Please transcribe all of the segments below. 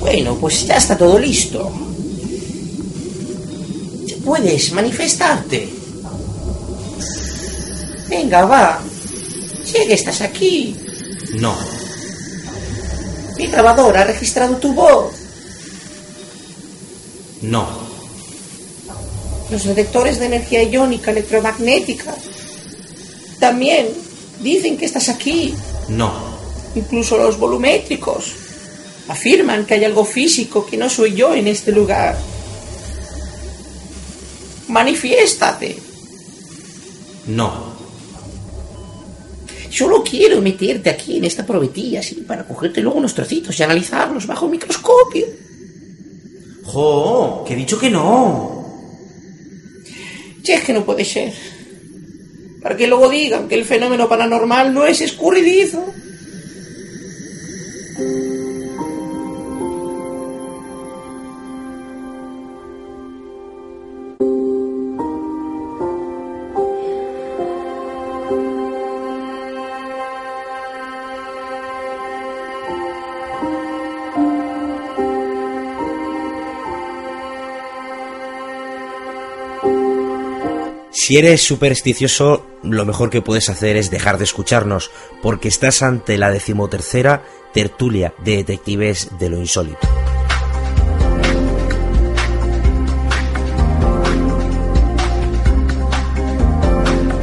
Bueno, pues ya está todo listo. Puedes manifestarte. Venga, va. Sé que estás aquí. No. Mi grabador ha registrado tu voz. No. Los detectores de energía iónica electromagnética también dicen que estás aquí. No. Incluso los volumétricos afirman que hay algo físico que no soy yo en este lugar. Manifiéstate. No. Solo quiero meterte aquí en esta probetilla, así, para cogerte luego unos trocitos y analizarlos bajo el microscopio. ¡Jo! Que he dicho que no. Si es que no puede ser. Para que luego digan que el fenómeno paranormal no es escurridizo. Si eres supersticioso, lo mejor que puedes hacer es dejar de escucharnos, porque estás ante la decimotercera tertulia de detectives de lo insólito.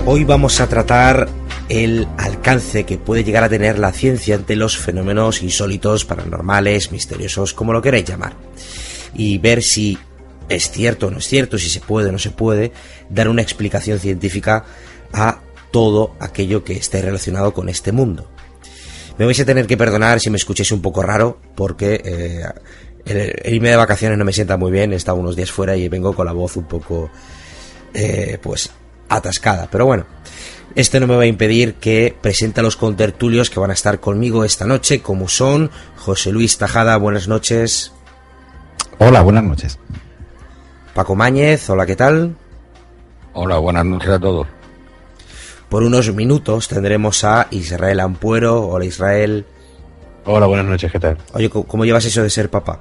Hoy vamos a tratar el alcance que puede llegar a tener la ciencia ante los fenómenos insólitos, paranormales, misteriosos, como lo queráis llamar, y ver si es cierto o no es cierto, si se puede o no se puede, dar una explicación científica a todo aquello que esté relacionado con este mundo. Me vais a tener que perdonar si me escuchéis un poco raro, porque eh, el, irme de vacaciones no me sienta muy bien, he estado unos días fuera y vengo con la voz un poco, eh, pues, atascada. Pero bueno, esto no me va a impedir que presente a los contertulios que van a estar conmigo esta noche, como son José Luis Tajada, buenas noches. Hola, buenas noches. Paco Máñez, hola, ¿qué tal? Hola, buenas noches a todos. Por unos minutos tendremos a Israel Ampuero. Hola, Israel. Hola, buenas noches, ¿qué tal? Oye, ¿cómo- ¿cómo llevas eso de ser papá?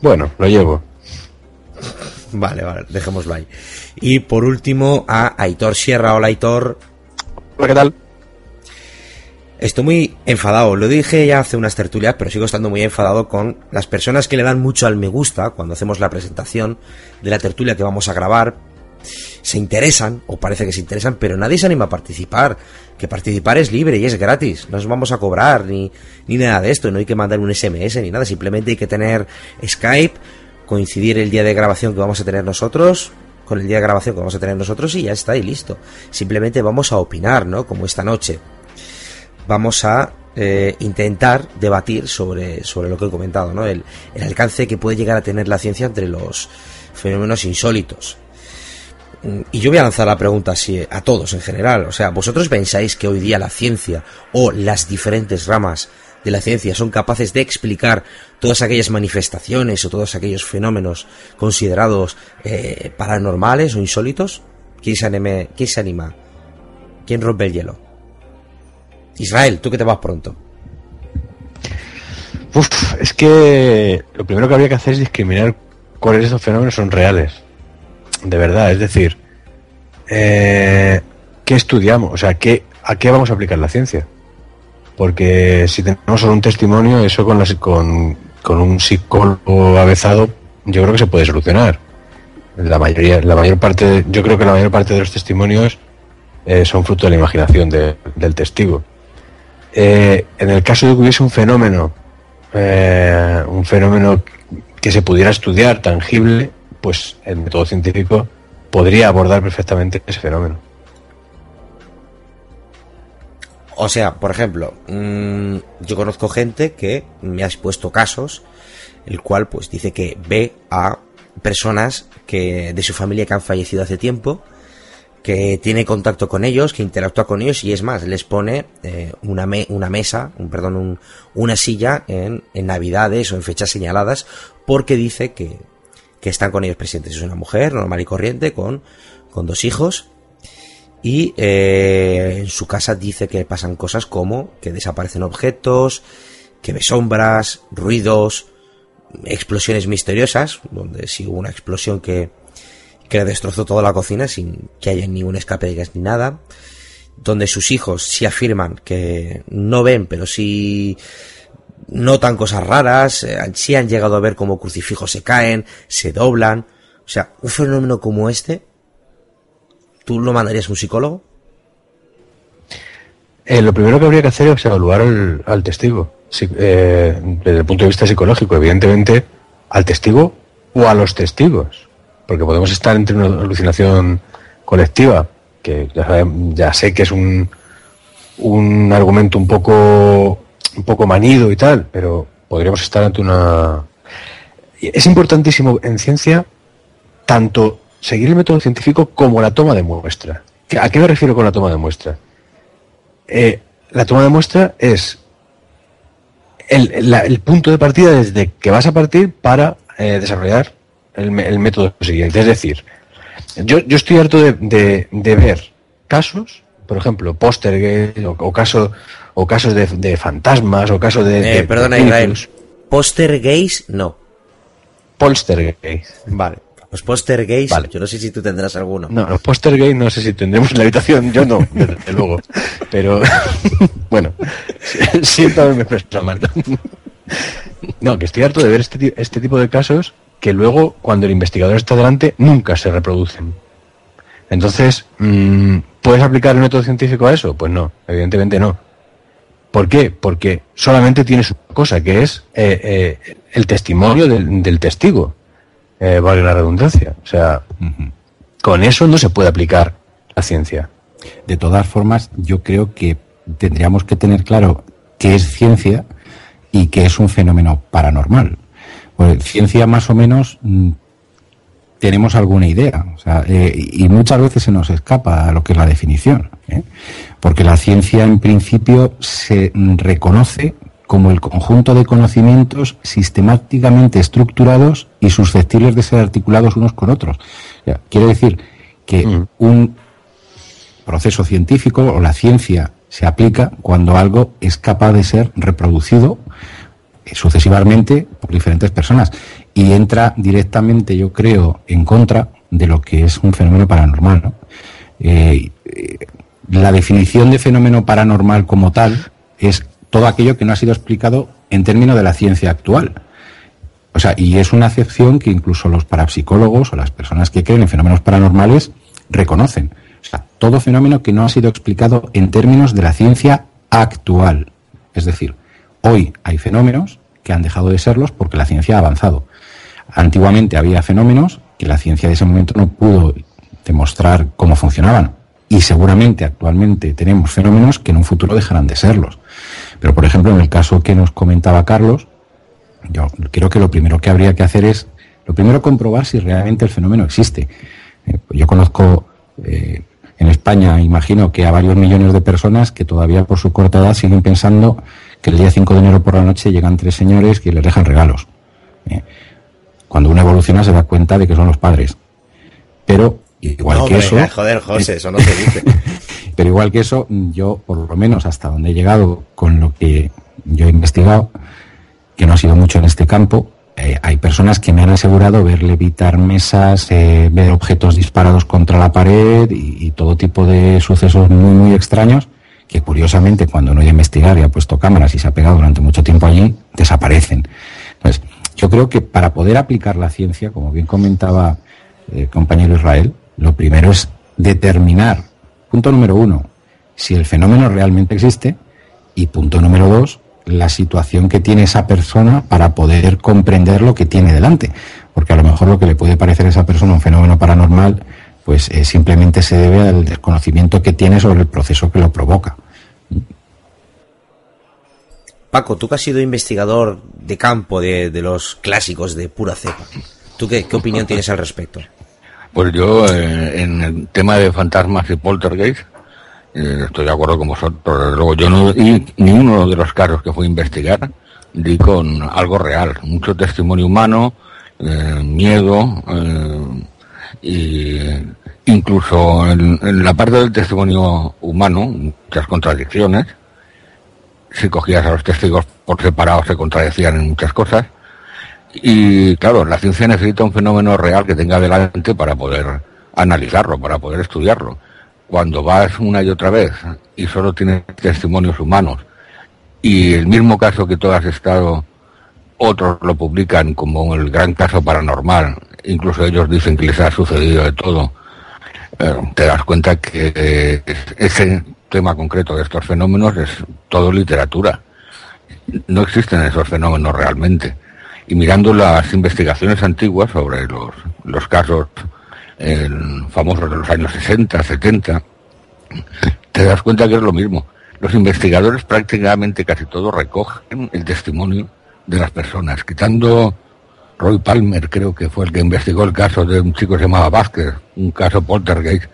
Bueno, lo llevo. Vale, vale, dejémoslo ahí. Y por último a Aitor Sierra. Hola, Aitor. Hola, ¿qué tal? Estoy muy enfadado, lo dije ya hace unas tertulias, pero sigo estando muy enfadado con las personas que le dan mucho al me gusta cuando hacemos la presentación de la tertulia que vamos a grabar. Se interesan, o parece que se interesan, pero nadie se anima a participar. Que participar es libre y es gratis. No os vamos a cobrar ni, ni nada de esto. No hay que mandar un SMS ni nada. Simplemente hay que tener Skype, coincidir el día de grabación que vamos a tener nosotros con el día de grabación que vamos a tener nosotros y ya está y listo. Simplemente vamos a opinar, ¿no? Como esta noche vamos a eh, intentar debatir sobre, sobre lo que he comentado, ¿no? El, alcance que puede llegar a tener la ciencia entre los fenómenos insólitos. Mm, Y yo voy a lanzar la pregunta así a todos en general. O sea, ¿vosotros pensáis que hoy día la ciencia o las diferentes ramas de la ciencia son capaces de explicar todas aquellas manifestaciones o todos aquellos fenómenos considerados eh, paranormales o insólitos? ¿Quién se, anime- ¿Quién se anima? ¿Quién rompe el hielo? Israel, tú que te vas pronto. Uf, es que lo primero que habría que hacer es discriminar cuáles de esos fenómenos son reales. De verdad, es decir, eh, ¿qué estudiamos? O sea, ¿qué, ¿a qué vamos a aplicar la ciencia? Porque si tenemos solo un testimonio, eso con, las- con, un psicólogo avezado, yo creo que se puede solucionar. La mayoría, la mayor parte, yo creo que la mayor parte de los testimonios eh, son fruto de la imaginación de- del testigo. Eh, en el caso de que hubiese un fenómeno, eh, un fenómeno que se pudiera estudiar tangible, pues el método científico podría abordar perfectamente ese fenómeno. O sea, por ejemplo, mm, yo conozco gente que me ha expuesto casos, el cual pues dice que ve a personas que de su familia que han fallecido hace tiempo, que tiene contacto con ellos, que interactúa con ellos y es más, les pone eh, una, me- una mesa, un, perdón, un- una silla en, en navidades o en fechas señaladas porque dice que, que están con ellos presentes. Es una mujer normal y corriente con, con dos hijos y eh, en su casa dice que pasan cosas como que desaparecen objetos, que ve sombras, ruidos, explosiones misteriosas, donde sí hubo una explosión que, que le destrozó toda la cocina sin que haya ningún escape de ni nada, donde sus hijos sí afirman que no ven, pero sí notan cosas raras, eh, sí han llegado a ver cómo crucifijos se caen, se doblan. O sea, un fenómeno como este, ¿tú lo mandarías a un psicólogo? Eh, lo primero que habría que hacer es evaluar al, testigo, eh, desde el punto de vista psicológico, evidentemente, al testigo o a los testigos, porque podemos estar entre una alucinación colectiva, que ya, sé que es un, un argumento un poco, un poco manido y tal, pero podríamos estar ante una... Es importantísimo en ciencia tanto seguir el método científico como la toma de muestra. ¿A qué me refiero con la toma de muestra? Eh, la toma de muestra es el, punto de partida desde que vas a partir para eh, desarrollar el, método siguiente. Es decir, yo, estoy harto de, ver casos, por ejemplo, póster o, o, caso, o casos de, fantasmas o casos de... Eh, perdona, Israel. Póster gays, no. Polstergeist. Vale. Los póster gays, yo no sé si tú tendrás alguno. No, los póster gays no sé si tendremos en la habitación, yo no, desde luego. Pero, bueno, siento haberme prestado mal. No, que estoy harto de ver este, este tipo de casos que luego, cuando el investigador está delante, nunca se reproducen. Entonces, mm, ¿puedes aplicar el método científico a eso? Pues no, evidentemente no. ¿Por qué? Porque solamente tienes una cosa, que es eh, eh, el testimonio del testigo eh, vale la redundancia. O sea, con eso no se puede aplicar la ciencia. De todas formas, yo creo que tendríamos que tener claro qué es ciencia y qué es un fenómeno paranormal. Pues ciencia más o menos mm, tenemos alguna idea, o sea, eh, y muchas veces se nos escapa a lo que es la definición, ¿eh? porque la ciencia en principio se reconoce como el conjunto de conocimientos sistemáticamente estructurados y susceptibles de ser articulados unos con otros. quiere decir que mm. un proceso científico o la ciencia se aplica cuando algo es capaz de ser reproducido sucesivamente por diferentes personas y entra directamente, yo creo, en contra de lo que es un fenómeno paranormal. Eh, eh, la definición de fenómeno paranormal como tal es todo aquello que no ha sido explicado en términos de la ciencia actual. O sea, y es una acepción que incluso los parapsicólogos o las personas que creen en fenómenos paranormales reconocen. O sea, todo fenómeno que no ha sido explicado en términos de la ciencia actual. Es decir, hoy hay fenómenos han dejado de serlos porque la ciencia ha avanzado. Antiguamente había fenómenos que la ciencia de ese momento no pudo demostrar cómo funcionaban. Y seguramente actualmente tenemos fenómenos que en un futuro dejarán de serlos. Pero, por ejemplo, en el caso que nos comentaba Carlos, yo creo que lo primero que habría que hacer es, lo primero, comprobar si realmente el fenómeno existe. Eh, yo conozco eh, en España, imagino que a varios millones de personas que todavía por su corta edad siguen pensando que el día 5 de enero por la noche llegan tres señores que les dejan regalos. Eh, cuando uno evoluciona se da cuenta de que son los padres. Pero igual que eso... Joder, José, eso no se dice. Pero igual que eso, yo, por lo menos hasta donde he llegado con lo que yo he investigado, que no ha sido mucho en este campo, eh, hay personas que me han asegurado ver levitar mesas, eh, ver objetos disparados contra la pared y, todo tipo de sucesos muy, muy extraños que curiosamente cuando uno ha investigar y ha puesto cámaras y se ha pegado durante mucho tiempo allí, desaparecen. Entonces, yo creo que para poder aplicar la ciencia, como bien comentaba el compañero Israel, lo primero es determinar Punto número uno, si el fenómeno realmente existe. Y punto número dos, la situación que tiene esa persona para poder comprender lo que tiene delante. Porque a lo mejor lo que le puede parecer a esa persona un fenómeno paranormal, pues eh, simplemente se debe al desconocimiento que tiene sobre el proceso que lo provoca. Paco, tú que has sido investigador de campo de, los clásicos de pura cepa, ¿tú qué, qué opinión tienes al respecto? Pues yo, eh, en el tema de fantasmas y poltergeist, eh, estoy de acuerdo con vosotros. Luego, yo no y ninguno de los casos que fui a investigar di con algo real. Mucho testimonio humano, eh, miedo, y incluso en, la parte del testimonio humano, muchas contradicciones. Si cogías a los testigos por separado se contradecían en muchas cosas. Y claro, la ciencia necesita un fenómeno real que tenga delante para poder analizarlo, para poder estudiarlo. Cuando vas una y otra vez y solo tienes testimonios humanos y el mismo caso que tú has estado, otros lo publican como el gran caso paranormal, incluso ellos dicen que les ha sucedido de todo, eh, te das cuenta que ese tema concreto de estos fenómenos es todo literatura. No existen esos fenómenos realmente. Y mirando las investigaciones antiguas sobre los, los casos famosos de los años 60, 70, te das cuenta que es lo mismo. Los investigadores prácticamente casi todos recogen el testimonio de las personas, quitando Roy Palmer, creo que fue el que investigó el caso de un chico que se llamaba Vázquez, un caso poltergeist,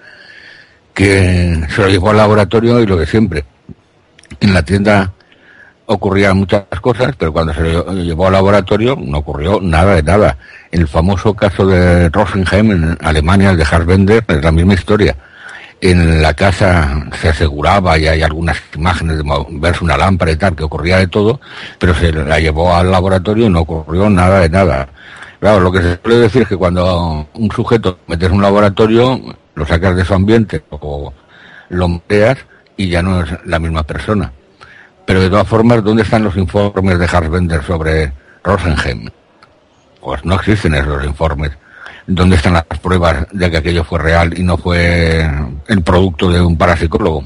que se lo llevó al laboratorio y lo de siempre. En la tienda ocurrían muchas cosas, pero cuando se lo llevó al laboratorio no ocurrió nada de nada. El famoso caso de Rosenheim en Alemania, el de Harsbender, es la misma historia. En la casa se aseguraba y hay algunas imágenes de verse una lámpara y tal, que ocurría de todo, pero se la llevó al laboratorio y no ocurrió nada de nada. Claro, lo que se suele decir es que cuando un sujeto metes en un laboratorio, lo sacas de su ambiente o lo meteas y ya no es la misma persona. Pero de todas formas, ¿dónde están los informes de Harsbender sobre Rosenheim? Pues no existen esos informes. ¿Dónde están las pruebas de que aquello fue real y no fue el producto de un parapsicólogo?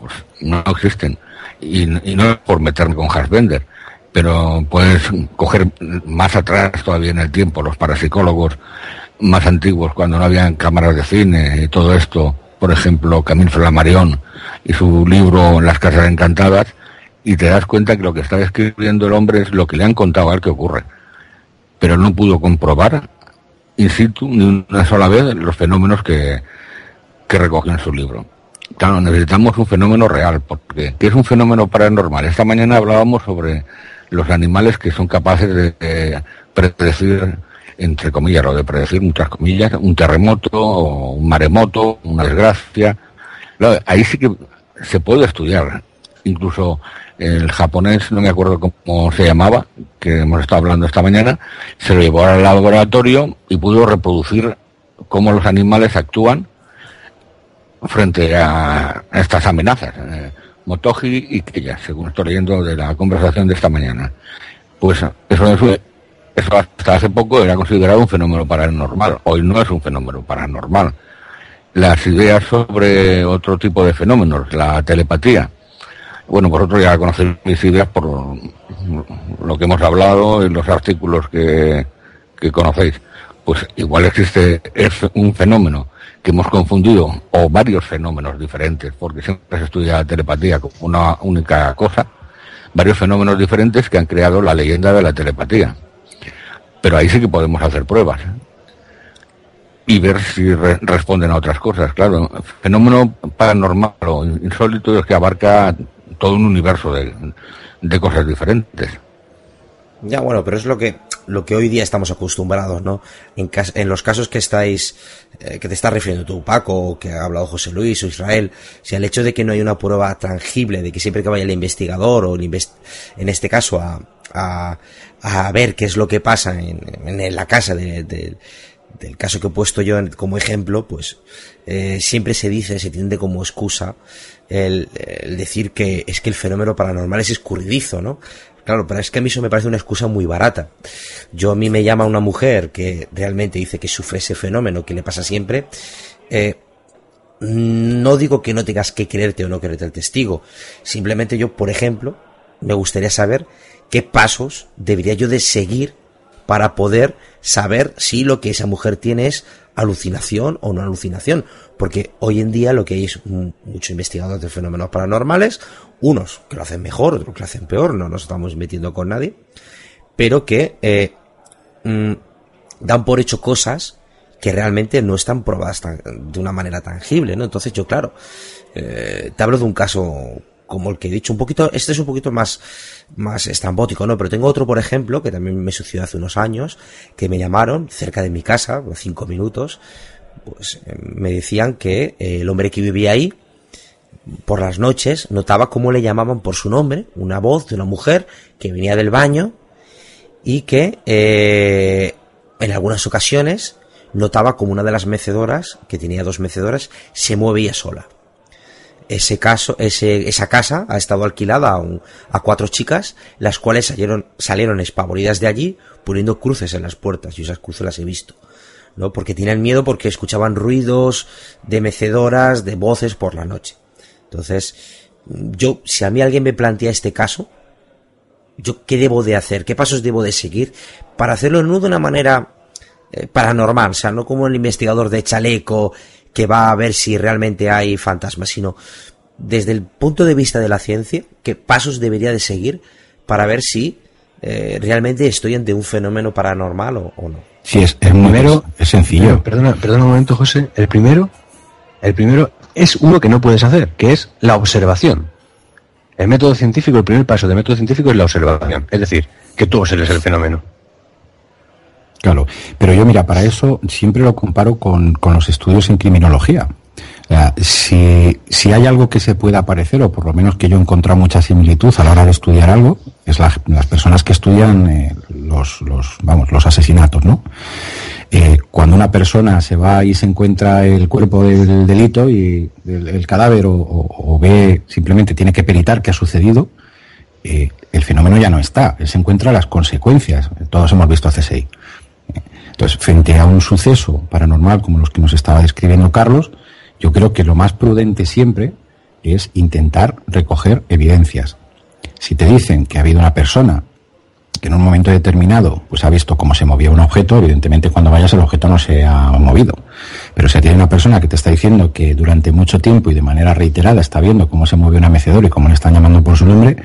Pues no existen. Y, no es por meterme con Harsbender, pero puedes coger más atrás todavía en el tiempo los parapsicólogos más antiguos, cuando no habían cámaras de cine y todo esto, por ejemplo, Camille Flammarion y su libro Las casas encantadas, y te das cuenta que lo que está escribiendo el hombre es lo que le han contado a él que ocurre. Pero no pudo comprobar in situ ni una sola vez los fenómenos que, que recoge en su libro. Claro, necesitamos un fenómeno real, porque ¿qué es un fenómeno paranormal? Esta mañana hablábamos sobre los animales que son capaces de, predecir, entre comillas, o de predecir muchas comillas, un terremoto, o un maremoto, una desgracia. ahí sí que se puede estudiar. Incluso el japonés, no me acuerdo cómo se llamaba, que hemos estado hablando esta mañana, se lo llevó al laboratorio y pudo reproducir cómo los animales actúan frente a estas amenazas. Eh, Motoji y Keya, según estoy leyendo de la conversación de esta mañana. Pues eso, eso hasta hace poco era considerado un fenómeno paranormal. Hoy no es un fenómeno paranormal. Las ideas sobre otro tipo de fenómenos, la telepatía, bueno, vosotros ya conocéis mis ideas por lo que hemos hablado en los artículos que, conocéis. Pues igual existe es un fenómeno que hemos confundido, o varios fenómenos diferentes, porque siempre se estudia la telepatía como una única cosa, varios fenómenos diferentes que han creado la leyenda de la telepatía. Pero ahí sí que podemos hacer pruebas y ver si responden a otras cosas. Claro, fenómeno paranormal o insólito es que abarca todo un universo de, cosas diferentes. Ya, bueno, pero es lo que lo que hoy día estamos acostumbrados, ¿no? En, en los casos que estáis, eh, que te estás refiriendo tú, Paco, o que ha hablado José Luis o Israel, si el hecho de que no hay una prueba tangible, de que siempre que vaya el investigador o el en este caso a, a, ver qué es lo que pasa en, en la casa de, del caso que he puesto yo como ejemplo, pues eh, siempre se dice, se tiende como excusa el, decir que es que el fenómeno paranormal es escurridizo, ¿no? Claro, pero es que a mí eso me parece una excusa muy barata. Yo a mí me llama una mujer que realmente dice que sufre ese fenómeno que le pasa siempre. Eh, no digo que no tengas que creerte o no creerte el testigo. Simplemente yo, por ejemplo, me gustaría saber qué pasos debería yo de seguir para poder saber si lo que esa mujer tiene es alucinación o no alucinación. Porque hoy en día lo que hay es muchos investigadores de fenómenos paranormales, unos que lo hacen mejor, otros que lo hacen peor, no nos estamos metiendo con nadie, pero que eh, mm, dan por hecho cosas que realmente no están probadas de una manera tangible, ¿no? Entonces yo, claro, eh, te hablo de un caso como el que he dicho, un poquito, este es un poquito más, más estrambótico, ¿no? Pero tengo otro, por ejemplo, que también me sucedió hace unos años, que me llamaron cerca de mi casa, cinco minutos, pues eh, me decían que eh, el hombre que vivía ahí, por las noches, notaba cómo le llamaban por su nombre, una voz de una mujer que venía del baño y que eh, en algunas ocasiones notaba como una de las mecedoras, que tenía dos mecedoras, se movía sola. Ese caso, ese, esa casa ha estado alquilada a, a cuatro chicas, las cuales salieron, salieron espavoridas de allí poniendo cruces en las puertas, y esas cruces las he visto. ¿no? Porque tenían miedo porque escuchaban ruidos de mecedoras, de voces por la noche. Entonces, yo, si a mí alguien me plantea este caso, yo qué debo de hacer, qué pasos debo de seguir para hacerlo no de una manera eh, paranormal, o sea, no como el investigador de chaleco que va a ver si realmente hay fantasmas, sino desde el punto de vista de la ciencia, qué pasos debería de seguir para ver si eh, realmente estoy ante un fenómeno paranormal o, no. Sí, es, el primero es sencillo. Perdona, perdona un momento, José. El primero, el primero es uno que no puedes hacer, que es la observación. El método científico, el primer paso del método científico es la observación. Es decir, que tú observes el fenómeno. Claro, pero yo mira, para eso siempre lo comparo con, con los estudios en criminología. si, si, hay algo que se pueda parecer, o por lo menos que yo he encontrado mucha similitud a la hora de estudiar algo, es las personas que estudian eh, los, los, vamos, los asesinatos, ¿no? Eh, cuando una persona se va y se encuentra el cuerpo del delito y el, cadáver o, ve simplemente tiene que peritar qué ha sucedido, eh, el fenómeno ya no está, él se encuentra las consecuencias. Todos hemos visto CSI. Entonces, frente a un suceso paranormal como los que nos estaba describiendo Carlos, yo creo que lo más prudente siempre es intentar recoger evidencias. Si te dicen que ha habido una persona que en un momento determinado pues ha visto cómo se movía un objeto, evidentemente cuando vayas el objeto no se ha movido. Pero si hay una persona que te está diciendo que durante mucho tiempo y de manera reiterada está viendo cómo se mueve una mecedora y cómo le están llamando por su nombre,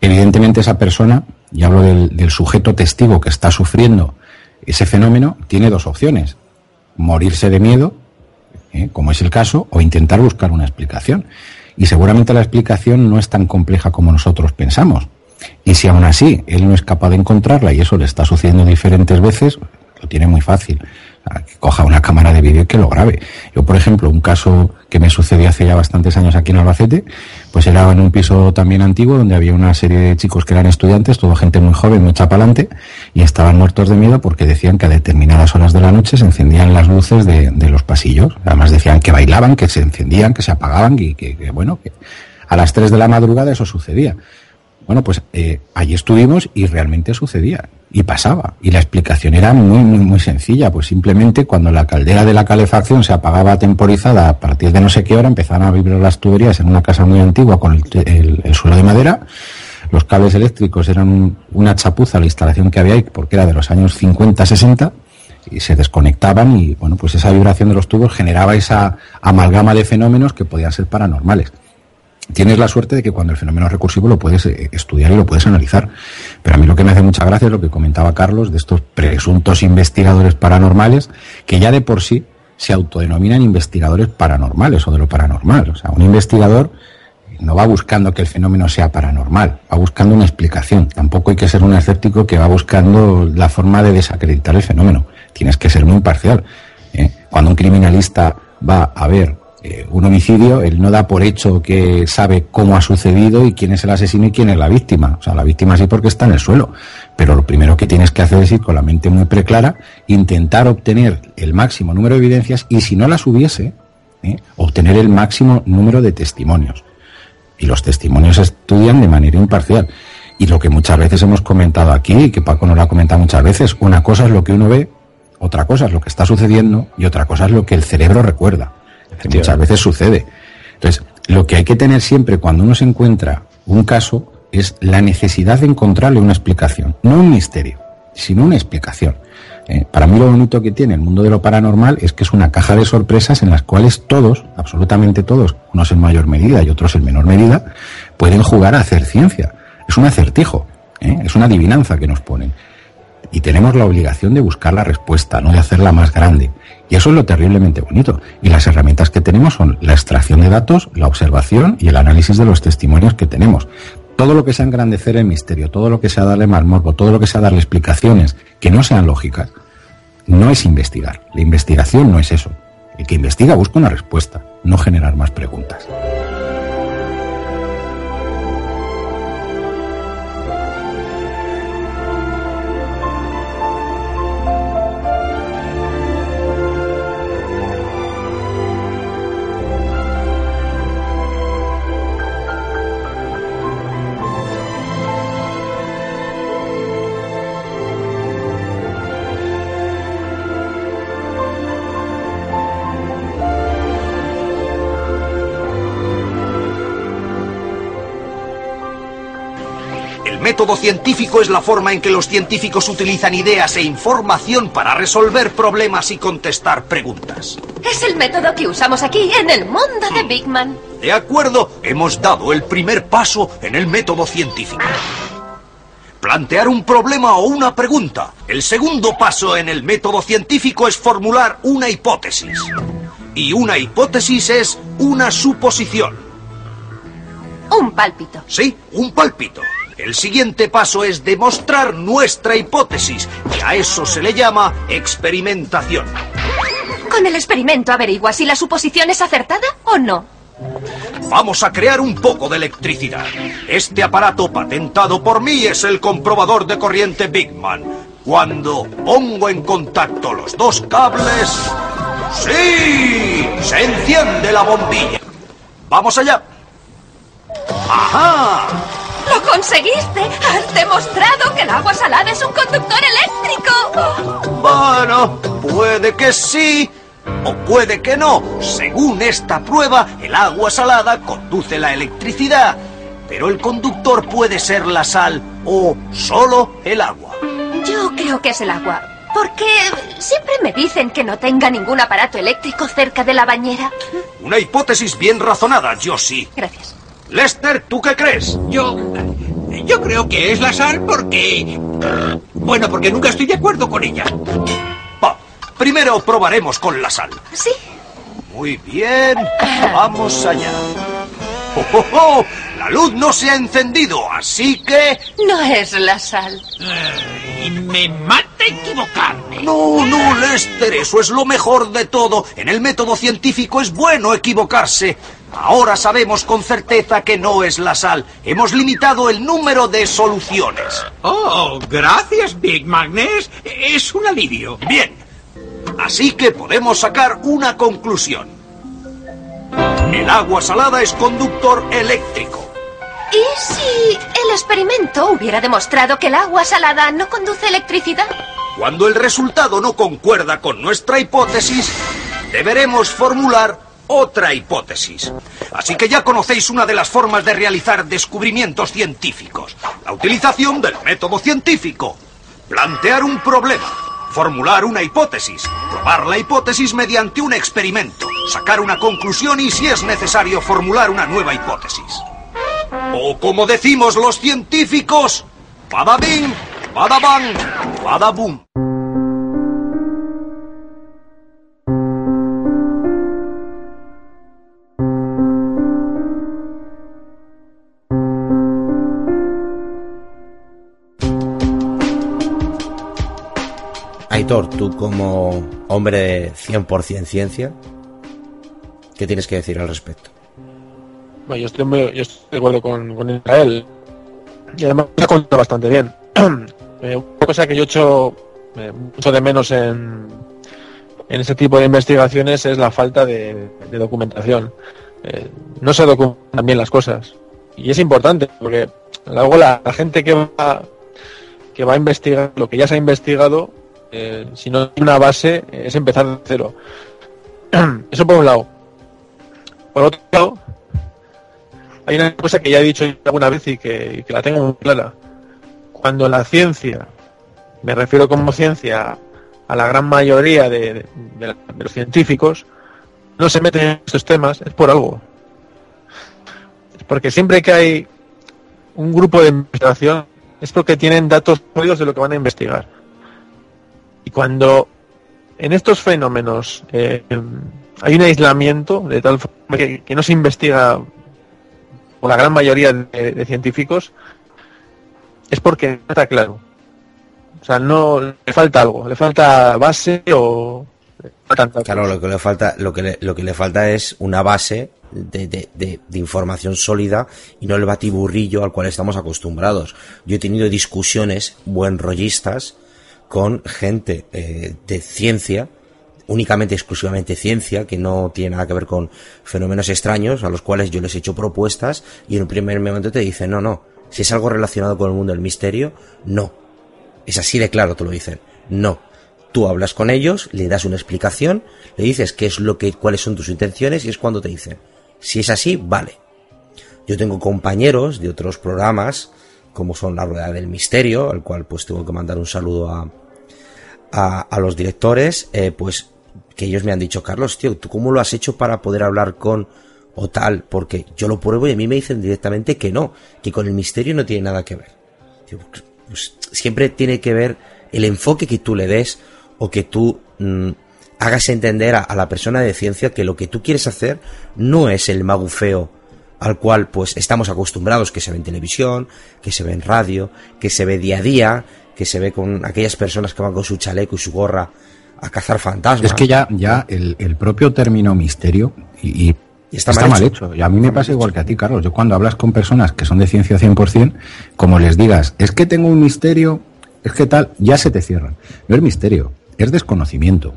evidentemente esa persona, y hablo del sujeto testigo que está sufriendo ese fenómeno tiene dos opciones. Morirse de miedo, ¿eh? como es el caso, o intentar buscar una explicación. Y seguramente la explicación no es tan compleja como nosotros pensamos. Y si aún así él no es capaz de encontrarla y eso le está sucediendo diferentes veces, lo tiene muy fácil que coja una cámara de vídeo y que lo grabe. Yo, por ejemplo, un caso que me sucedió hace ya bastantes años aquí en Albacete, pues era en un piso también antiguo donde había una serie de chicos que eran estudiantes, toda gente muy joven, muy chapalante, y estaban muertos de miedo porque decían que a determinadas horas de la noche se encendían las luces de, los pasillos. Además decían que bailaban, que se encendían, que se apagaban y que, que bueno, que a las 3 de la madrugada eso sucedía. Bueno, pues eh, allí estuvimos y realmente sucedía y pasaba. Y la explicación era muy, muy, muy sencilla. Pues simplemente cuando la caldera de la calefacción se apagaba temporizada a partir de no sé qué hora, empezaban a vibrar las tuberías en una casa muy antigua con el, suelo de madera. Los cables eléctricos eran una chapuza la instalación que había ahí porque era de los años 50, 60 y se desconectaban y bueno, pues esa vibración de los tubos generaba esa amalgama de fenómenos que podían ser paranormales tienes la suerte de que cuando el fenómeno recursivo lo puedes eh, estudiar y lo puedes analizar. Pero a mí lo que me hace mucha gracia es lo que comentaba Carlos de estos presuntos investigadores paranormales que ya de por sí se autodenominan investigadores paranormales o de lo paranormal. O sea, un investigador no va buscando que el fenómeno sea paranormal, va buscando una explicación. Tampoco hay que ser un escéptico que va buscando la forma de desacreditar el fenómeno. Tienes que ser muy parcial. ¿eh? Cuando un criminalista va a ver eh, un homicidio, él no da por hecho que sabe cómo ha sucedido y quién es el asesino y quién es la víctima. O sea, la víctima sí porque está en el suelo. Pero lo primero que tienes que hacer es ir con la mente muy preclara, intentar obtener el máximo número de evidencias y si no las hubiese, ¿eh? obtener el máximo número de testimonios. Y los testimonios se estudian de manera imparcial. Y lo que muchas veces hemos comentado aquí, y que Paco nos lo ha comentado muchas veces, una cosa es lo que uno ve, otra cosa es lo que está sucediendo y otra cosa es lo que el cerebro recuerda muchas veces sucede. Entonces, lo que hay que tener siempre cuando uno se encuentra un caso es la necesidad de encontrarle una explicación, no un misterio, sino una explicación. Eh, para mí lo bonito que tiene el mundo de lo paranormal es que es una caja de sorpresas en las cuales todos, absolutamente todos, unos en mayor medida y otros en menor medida, pueden jugar a hacer ciencia. Es un acertijo, ¿eh? es una adivinanza que nos ponen. Y tenemos la obligación de buscar la respuesta, no de hacerla más grande. Y eso es lo terriblemente bonito. Y las herramientas que tenemos son la extracción de datos, la observación y el análisis de los testimonios que tenemos. Todo lo que sea engrandecer el misterio, todo lo que sea darle más morbo, todo lo que sea darle explicaciones que no sean lógicas, no es investigar. La investigación no es eso. El que investiga busca una respuesta, no generar más preguntas. Método científico es la forma en que los científicos utilizan ideas e información para resolver problemas y contestar preguntas. Es el método que usamos aquí, en el mundo de Big Man. De acuerdo, hemos dado el primer paso en el método científico. Plantear un problema o una pregunta. El segundo paso en el método científico es formular una hipótesis. Y una hipótesis es una suposición. Un pálpito. Sí, un pálpito. El siguiente paso es demostrar nuestra hipótesis, y a eso se le llama experimentación. Con el experimento averigua si la suposición es acertada o no. Vamos a crear un poco de electricidad. Este aparato patentado por mí es el comprobador de corriente Big Man. Cuando pongo en contacto los dos cables... ¡Sí! Se enciende la bombilla. Vamos allá. ¡Ajá! ¡Lo conseguiste! ¡Has demostrado que el agua salada es un conductor eléctrico! Bueno, puede que sí o puede que no. Según esta prueba, el agua salada conduce la electricidad, pero el conductor puede ser la sal o solo el agua. Yo creo que es el agua. Porque siempre me dicen que no tenga ningún aparato eléctrico cerca de la bañera. Una hipótesis bien razonada, yo sí. Gracias. Lester, ¿tú qué crees? Yo. Yo creo que es la sal porque. Bueno, porque nunca estoy de acuerdo con ella. Va, primero probaremos con la sal. ¿Sí? Muy bien, vamos allá. ¡Oh, oh, oh! La luz no se ha encendido, así que... No es la sal. Y me mata equivocarme. No, no, Lester, eso es lo mejor de todo. En el método científico es bueno equivocarse. Ahora sabemos con certeza que no es la sal. Hemos limitado el número de soluciones. Oh, gracias, Big Magnus. Es un alivio. Bien. Así que podemos sacar una conclusión. El agua salada es conductor eléctrico. ¿Y si el experimento hubiera demostrado que el agua salada no conduce electricidad? Cuando el resultado no concuerda con nuestra hipótesis, deberemos formular otra hipótesis. Así que ya conocéis una de las formas de realizar descubrimientos científicos. La utilización del método científico. Plantear un problema. Formular una hipótesis. Probar la hipótesis mediante un experimento. Sacar una conclusión y, si es necesario, formular una nueva hipótesis. O como decimos los científicos, badabing, badabang, badabum. Aitor, tú como hombre de 100% ciencia, ¿qué tienes que decir al respecto? Yo estoy, muy- yo estoy de acuerdo con, con Israel. Y además me ha contado bastante bien. Eh, una cosa que yo echo eh, mucho de menos en, en ese tipo de investigaciones es la falta de, de documentación. Eh, no se documentan bien las cosas. Y es importante, porque luego la, la gente que va, que va a investigar lo que ya se ha investigado, eh, si no hay una base, es empezar de cero. Eso por un lado. Por otro lado, hay una cosa que ya he dicho alguna vez y que, que la tengo muy clara. Cuando la ciencia, me refiero como ciencia a la gran mayoría de, de los científicos, no se meten en estos temas, es por algo. Es porque siempre que hay un grupo de investigación, es porque tienen datos sólidos de lo que van a investigar. Y cuando en estos fenómenos eh, hay un aislamiento de tal forma que, no se investiga por la gran mayoría de, científicos, es porque no está claro. O sea, no le falta algo, le falta base o. Claro, lo que le falta, lo que le, lo que le falta es una base de, de- de- de información sólida y no el batiburrillo al cual estamos acostumbrados. Yo he tenido discusiones buen rollistas con gente eh, de ciencia, únicamente, exclusivamente ciencia, que no tiene nada que ver con fenómenos extraños, a los cuales yo les he hecho propuestas y en un primer momento te dicen, no, no, si es algo relacionado con el mundo del misterio, no. Es así de claro, te lo dicen. No. Tú hablas con ellos, le das una explicación, le dices qué es lo que, cuáles son tus intenciones y es cuando te dicen, si es así, vale. Yo tengo compañeros de otros programas como son la rueda del misterio, al cual pues tengo que mandar un saludo a, a, los directores, eh, pues que ellos me han dicho, Carlos, tío, ¿tú cómo lo has hecho para poder hablar con o tal? Porque yo lo pruebo y a mí me dicen directamente que no, que con el misterio no tiene nada que ver. Pues, pues, siempre tiene que ver el enfoque que tú le des o que tú mm, hagas entender a, a la persona de ciencia que lo que tú quieres hacer no es el magufeo al cual pues estamos acostumbrados que se ve en televisión, que se ve en radio, que se ve día a día, que se ve con aquellas personas que van con su chaleco y su gorra a cazar fantasmas. Es que ya, ya el, el propio término misterio y, está está, mal hecho. Y a mí me pasa igual que a ti, Carlos. Yo cuando hablas con personas que son de ciencia 100%, como les digas, es que tengo un misterio, es que tal, ya se te cierran. No es misterio, es desconocimiento.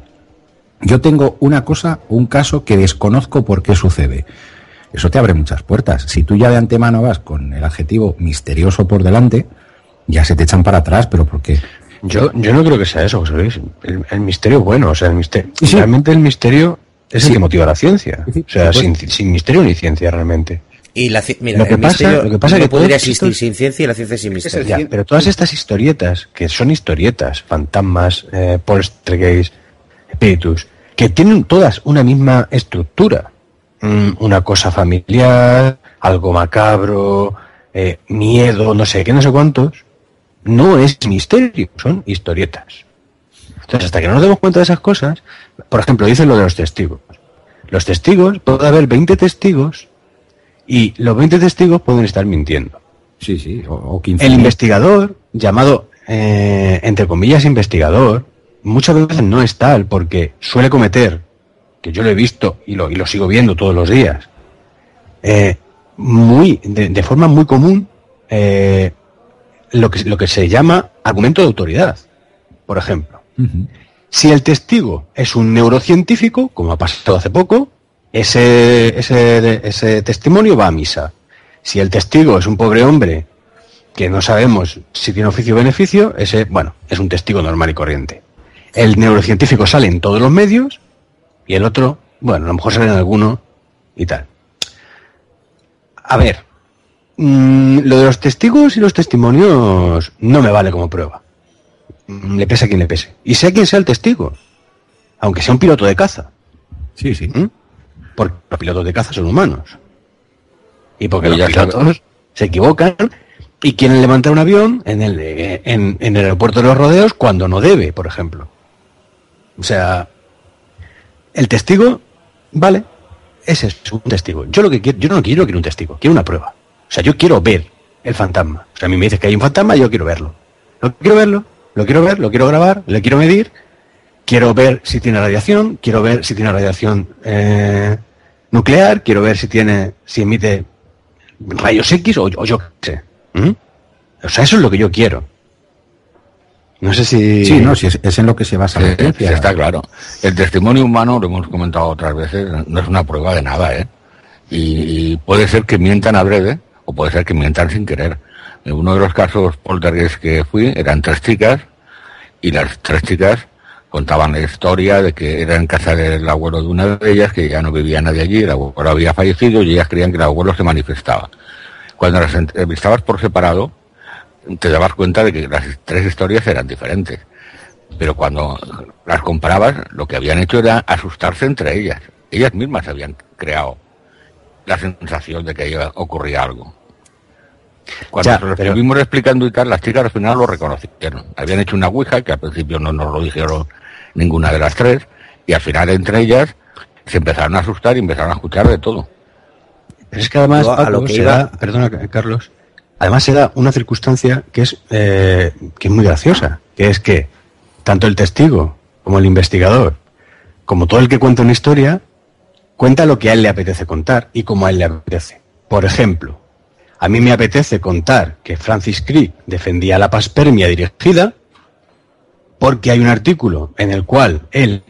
Yo tengo una cosa, un caso que desconozco por qué sucede. Eso te abre muchas puertas. Si tú ya de antemano vas con el adjetivo misterioso por delante, ya se te echan para atrás, pero ¿por qué? Yo, yo no creo que sea eso, José Luis. El, el misterio bueno, o sea, el misterio. Sí. Realmente el misterio es el que motiva la ciencia. Sí, sí, O sea, sin, sin misterio ni ciencia realmente. Y la, ci- mira, Lo que el pasa- misterio lo que pasa no que podría existir sin ciencia y la ciencia sin misterio. Ya, pero todas estas historietas, que son historietas, fantasmas, eh, poltergeist, espíritus, que tienen todas una misma estructura. Mm, una cosa familiar, algo macabro, eh, miedo, no sé qué, no sé cuántos, no es misterio, son historietas. Entonces, hasta que no nos demos cuenta de esas cosas, por ejemplo, dicen lo de los testigos. Los testigos, puede haber 20 testigos y los 20 testigos pueden estar mintiendo. Sí, sí, o, o 15. El investigador, llamado, eh, entre comillas, investigador, muchas veces no es tal porque suele cometer, que yo lo he visto y lo, y lo sigo viendo todos los días, eh, muy, de, de forma muy común, eh, lo, que, lo que se llama argumento de autoridad. Por ejemplo, si el testigo es un neurocientífico, como ha pasado hace poco, ese, ese, ese testimonio va a misa. Si el testigo es un pobre hombre que no sabemos si tiene oficio o beneficio, ese, bueno, es un testigo normal y corriente. El neurocientífico sale en todos los medios y el otro, bueno, a lo mejor sale en alguno y tal. A ver, mm, lo de los testigos y los testimonios no me vale como prueba. Mm, Le pese a quien le pese. Y sea quien sea el testigo, aunque sea un piloto de caza. Sí, sí. ¿Mm? Porque los pilotos de caza son humanos. Y porque Pues los pilotos se equivocan y quieren levantar un avión en el, en, en el aeropuerto de los rodeos cuando no debe, por ejemplo. O sea, el testigo, vale, ese es un testigo. Yo lo que quiero, yo no quiero, quiero un testigo, quiero una prueba. O sea, yo quiero ver el fantasma. O sea, a mí me dices que hay un fantasma, yo quiero verlo. Lo quiero verlo, lo quiero ver, lo quiero grabar, le quiero medir, quiero ver si tiene radiación, quiero ver si tiene radiación eh, nuclear, quiero ver si tiene, si emite rayos X o, yo qué sé. O sea, eso es lo que yo quiero. No sé si. Sí, no, si es, es en lo que se basa la Sí, está claro. El testimonio humano, lo hemos comentado otras veces, no es una prueba de nada, ¿eh? Y, y puede ser que mientan a breve o puede ser que mientan sin querer. En uno de los casos poltergeist que fui eran tres chicas y las tres chicas contaban la historia de que era en casa del abuelo de una de ellas, que ya no vivía nadie allí, el abuelo había fallecido y ellas creían que el abuelo se manifestaba. Cuando las entrevistabas por separado, te dabas cuenta de que las tres historias eran diferentes. Pero cuando las comparabas, lo que habían hecho era asustarse entre ellas. Ellas mismas habían creado la sensación de que ocurría algo. Cuando Ya, se lo pero- estuvimos explicando y tal, las chicas al final lo reconocieron. Habían hecho una ouija, que al principio no nos lo dijeron ninguna de las tres, y al final entre ellas se empezaron a asustar y empezaron a escuchar de todo. Pero es que además, a lo que iba- da- perdona, Carlos, además se da una circunstancia que es, eh, que es muy graciosa, que es que tanto el testigo como el investigador, como todo el que cuenta una historia, cuenta lo que a él le apetece contar y como a él le apetece. Por ejemplo, a mí me apetece contar que Francis Crick defendía la paspermia dirigida porque hay un artículo en el cual él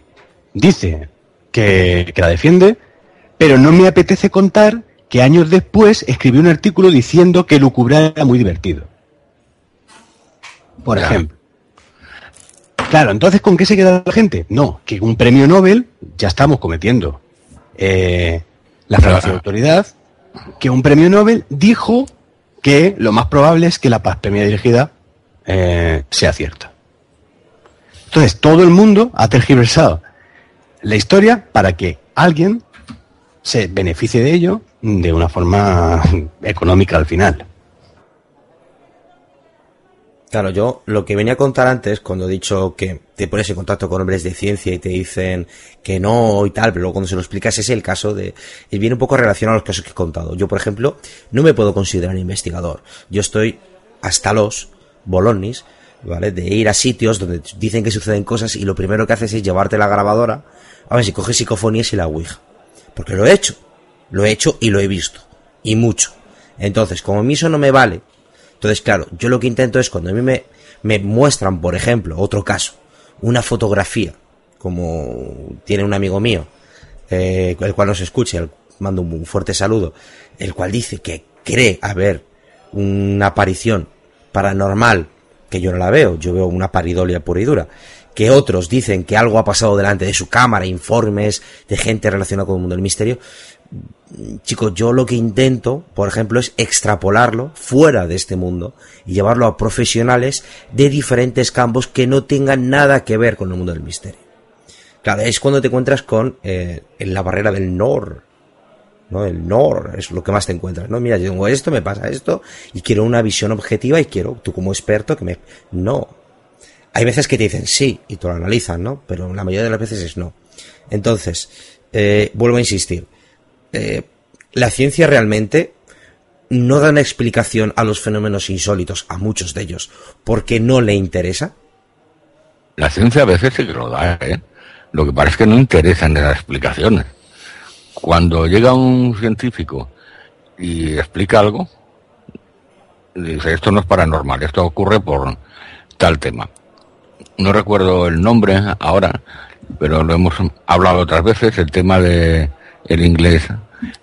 dice que, que la defiende, pero no me apetece contar que años después escribió un artículo diciendo que lucubrar era muy divertido. Por ejemplo. Claro, entonces, ¿con qué se queda la gente? No, que un premio Nobel ya estamos cometiendo eh, la fragancia de autoridad, que un premio Nobel dijo que lo más probable es que la pandemia dirigida eh, sea cierta. Entonces, todo el mundo ha tergiversado la historia para que alguien se beneficie de ello de una forma económica al final. Claro, yo lo que venía a contar antes, cuando he dicho que te pones en contacto con hombres de ciencia y te dicen que no y tal, pero luego cuando se lo explicas es el caso de... Y viene un poco relacionado a los casos que he contado. Yo, por ejemplo, no me puedo considerar investigador. Yo estoy hasta los bolonis, ¿vale? De ir a sitios donde dicen que suceden cosas y lo primero que haces es llevarte la grabadora a ver si coges psicofonías y la Ouija. Porque lo he hecho. Lo he hecho y lo he visto. Y mucho. Entonces, como a mí eso no me vale, entonces, claro, yo lo que intento es cuando a mí me, me muestran, por ejemplo, otro caso, una fotografía, como tiene un amigo mío, eh, el cual nos escucha, mando un fuerte saludo, el cual dice que cree haber una aparición paranormal, que yo no la veo, yo veo una paridolia pura y dura, que otros dicen que algo ha pasado delante de su cámara, informes de gente relacionada con el mundo del misterio, chicos, yo lo que intento, por ejemplo, es extrapolarlo fuera de este mundo y llevarlo a profesionales de diferentes campos que no tengan nada que ver con el mundo del misterio. Claro, es cuando te encuentras con eh, en la barrera del NOR. ¿no? El NOR es lo que más te encuentras, ¿no? Mira, yo tengo esto, me pasa esto, y quiero una visión objetiva y quiero, tú como experto, que me... No. Hay veces que te dicen sí, y tú lo analizan, ¿no? Pero la mayoría de las veces es no. Entonces, eh, vuelvo a insistir eh, la ciencia realmente no da una explicación a los fenómenos insólitos, a muchos de ellos, porque no le interesa. La ciencia a veces sí que lo da, ¿eh? Lo que parece que no interesan las explicaciones. Cuando llega un científico y explica algo, dice, esto no es paranormal, esto ocurre por tal tema. No recuerdo el nombre ahora, pero lo hemos hablado otras veces, el tema de el inglés,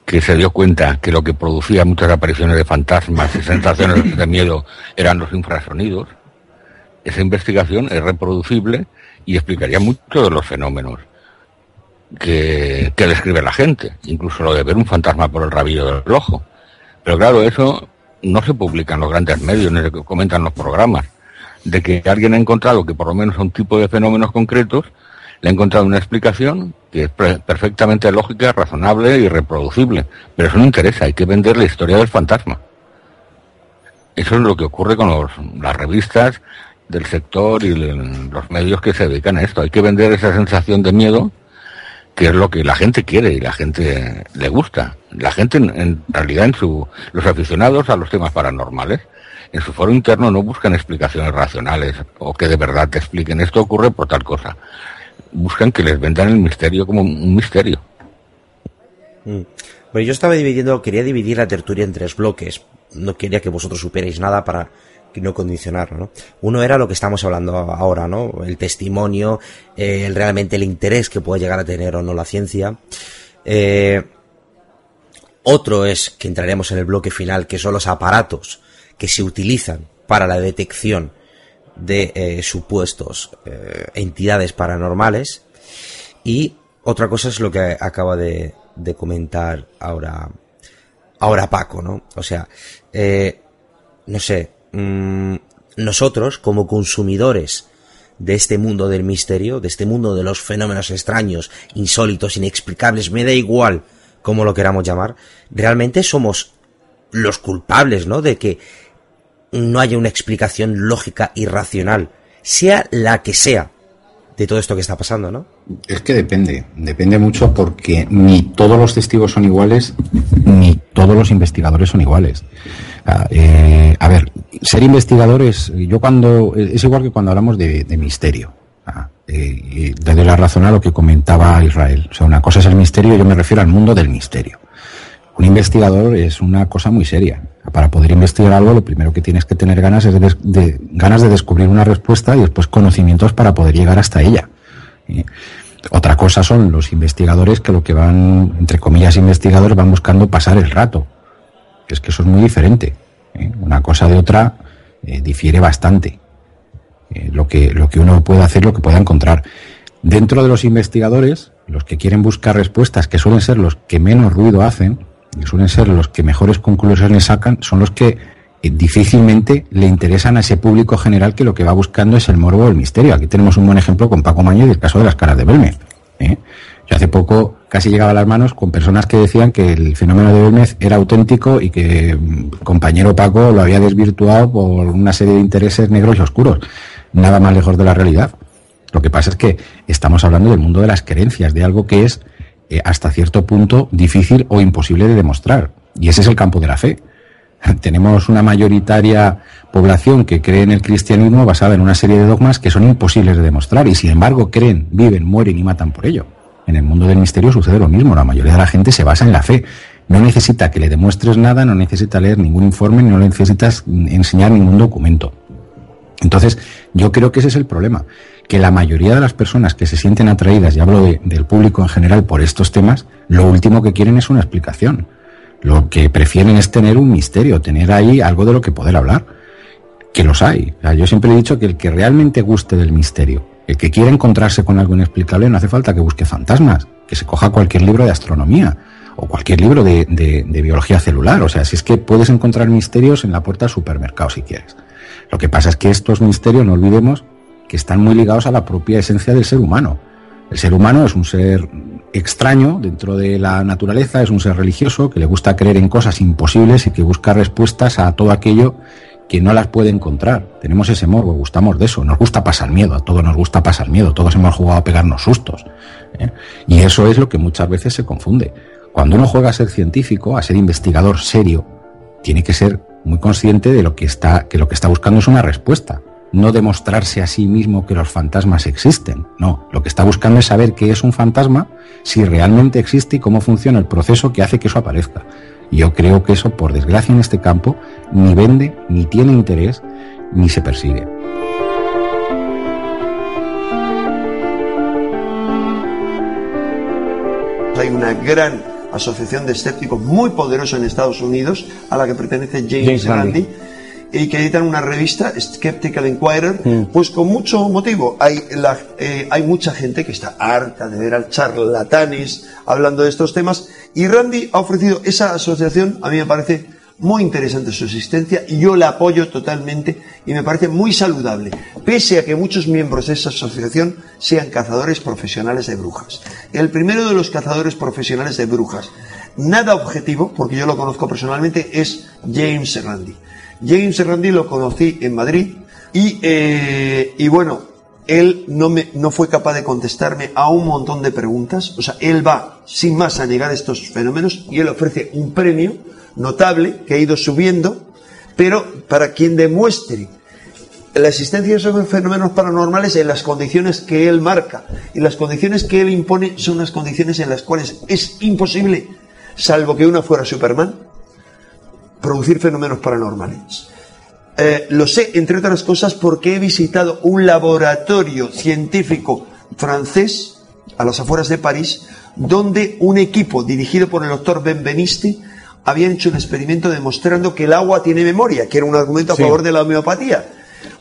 que se dio cuenta que lo que producía muchas apariciones de fantasmas y sensaciones de miedo eran los infrasonidos, esa investigación es reproducible y explicaría mucho de los fenómenos que, que describe la gente, incluso lo de ver un fantasma por el rabillo del ojo. Pero claro, eso no se publica en los grandes medios, ni se comentan los programas, de que alguien ha encontrado que por lo menos un tipo de fenómenos concretos le ha encontrado una explicación que es perfectamente lógica, razonable y reproducible. Pero eso no interesa, hay que vender la historia del fantasma. Eso es lo que ocurre con las revistas del sector y los medios que se dedican a esto. Hay que vender esa sensación de miedo, que es lo que la gente quiere y la gente le gusta. La gente, en, realidad, en su, los aficionados a los temas paranormales, en su foro interno no buscan explicaciones racionales o que de verdad te expliquen esto ocurre por tal cosa buscan que les vendan el misterio como un misterio. Mm. Bueno, yo estaba dividiendo, quería dividir la tertulia en tres bloques. No quería que vosotros supierais nada para no condicionarlo, ¿no? Uno era lo que estamos hablando ahora, ¿no? El testimonio, eh, el, realmente el interés que puede llegar a tener o no la ciencia. Eh, otro es que entraremos en el bloque final, que son los aparatos que se utilizan para la detección de eh, supuestos eh, entidades paranormales y otra cosa es lo que acaba de, comentar ahora ahora Paco, ¿no? O sea, eh, no sé, mm, nosotros como consumidores de este mundo del misterio, de este mundo de los fenómenos extraños, insólitos, inexplicables, me da igual cómo lo queramos llamar, realmente somos los culpables, ¿no? De que no haya una explicación lógica y racional, sea la que sea, de todo esto que está pasando, ¿no? Es que depende, depende mucho porque ni todos los testigos son iguales, ni todos los investigadores son iguales. Ah, eh, a ver, ser investigadores, yo cuando, es igual que cuando hablamos de, misterio. Ah, eh, desde la razón a lo que comentaba Israel. O sea, una cosa es el misterio, yo me refiero al mundo del misterio. Un investigador es una cosa muy seria. Para poder investigar algo, lo primero que tienes que tener ganas es de, ganas de descubrir una respuesta y después conocimientos para poder llegar hasta ella. Otra cosa son los investigadores que lo que van, entre comillas, investigadores van buscando pasar el rato. Es que eso es muy diferente. ¿eh? Una cosa de otra eh, difiere bastante. Eh, lo, que, lo que uno puede hacer, lo que pueda encontrar. Dentro de los investigadores, los que quieren buscar respuestas, que suelen ser los que menos ruido hacen, que suelen ser los que mejores conclusiones sacan, son los que eh, difícilmente le interesan a ese público general que lo que va buscando es el morbo del misterio. Aquí tenemos un buen ejemplo con Paco Maño y el caso de las caras de Belmez. ¿eh? Yo hace poco casi llegaba a las manos con personas que decían que el fenómeno de Belmez era auténtico y que mm, compañero Paco lo había desvirtuado por una serie de intereses negros y oscuros. Nada más lejos de la realidad. Lo que pasa es que estamos hablando del mundo de las creencias, de algo que es eh, hasta cierto punto difícil o imposible de demostrar. Y ese es el campo de la fe. Tenemos una mayoritaria población que cree en el cristianismo basada en una serie de dogmas que son imposibles de demostrar y sin embargo creen, viven, mueren y matan por ello. En el mundo del misterio sucede lo mismo, la mayoría de la gente se basa en la fe. No necesita que le demuestres nada, no necesita leer ningún informe, no necesitas enseñar ningún documento. Entonces, yo creo que ese es el problema, que la mayoría de las personas que se sienten atraídas, y hablo del público en general, por estos temas, lo último que quieren es una explicación. Lo que prefieren es tener un misterio, tener ahí algo de lo que poder hablar. Que los hay. yo siempre he dicho que el que realmente guste del misterio, el que quiera encontrarse con algo inexplicable, no hace falta que busque fantasmas, que se coja cualquier libro de astronomía o cualquier libro de, de biología celular. O sea, si es que puedes encontrar misterios en la puerta del supermercado si quieres. Lo que pasa es que estos misterios, no olvidemos, que están muy ligados a la propia esencia del ser humano. El ser humano es un ser extraño dentro de la naturaleza, es un ser religioso que le gusta creer en cosas imposibles y que busca respuestas a todo aquello que no las puede encontrar. Tenemos ese morbo, gustamos de eso, nos gusta pasar miedo, a todos nos gusta pasar miedo, todos hemos jugado a pegarnos sustos. ¿eh? Y eso es lo que muchas veces se confunde. Cuando uno juega a ser científico, a ser investigador serio, tiene que ser muy consciente de lo que está, que lo que está buscando es una respuesta no demostrarse a sí mismo que los fantasmas existen. No, lo que está buscando es saber qué es un fantasma, si realmente existe y cómo funciona el proceso que hace que eso aparezca. Yo creo que eso, por desgracia en este campo, ni vende, ni tiene interés, ni se persigue. Hay una gran asociación de escépticos muy poderosa en Estados Unidos, a la que pertenece James, Randi y que editan una revista, Skeptical Inquirer, mm. pues con mucho motivo. Hay, la, eh, hay mucha gente que está harta de ver al charlatanes hablando de estos temas y Randy ha ofrecido esa asociación, a mí me parece muy interesante su existencia y yo la apoyo totalmente y me parece muy saludable, pese a que muchos miembros de esa asociación sean cazadores profesionales de brujas. El primero de los cazadores profesionales de brujas, nada objetivo, porque yo lo conozco personalmente, es James Randy. James Randi lo conocí en Madrid y, eh, y bueno, él no, me, no fue capaz de contestarme a un montón de preguntas. O sea, él va sin más a negar estos fenómenos y él ofrece un premio notable que ha ido subiendo, pero para quien demuestre la existencia de esos fenómenos paranormales en las condiciones que él marca. Y las condiciones que él impone son las condiciones en las cuales es imposible, salvo que una fuera Superman, producir fenómenos paranormales. Eh, lo sé, entre otras cosas, porque he visitado un laboratorio científico francés a las afueras de París, donde un equipo dirigido por el doctor Benveniste había hecho un experimento demostrando que el agua tiene memoria, que era un argumento a favor de la homeopatía.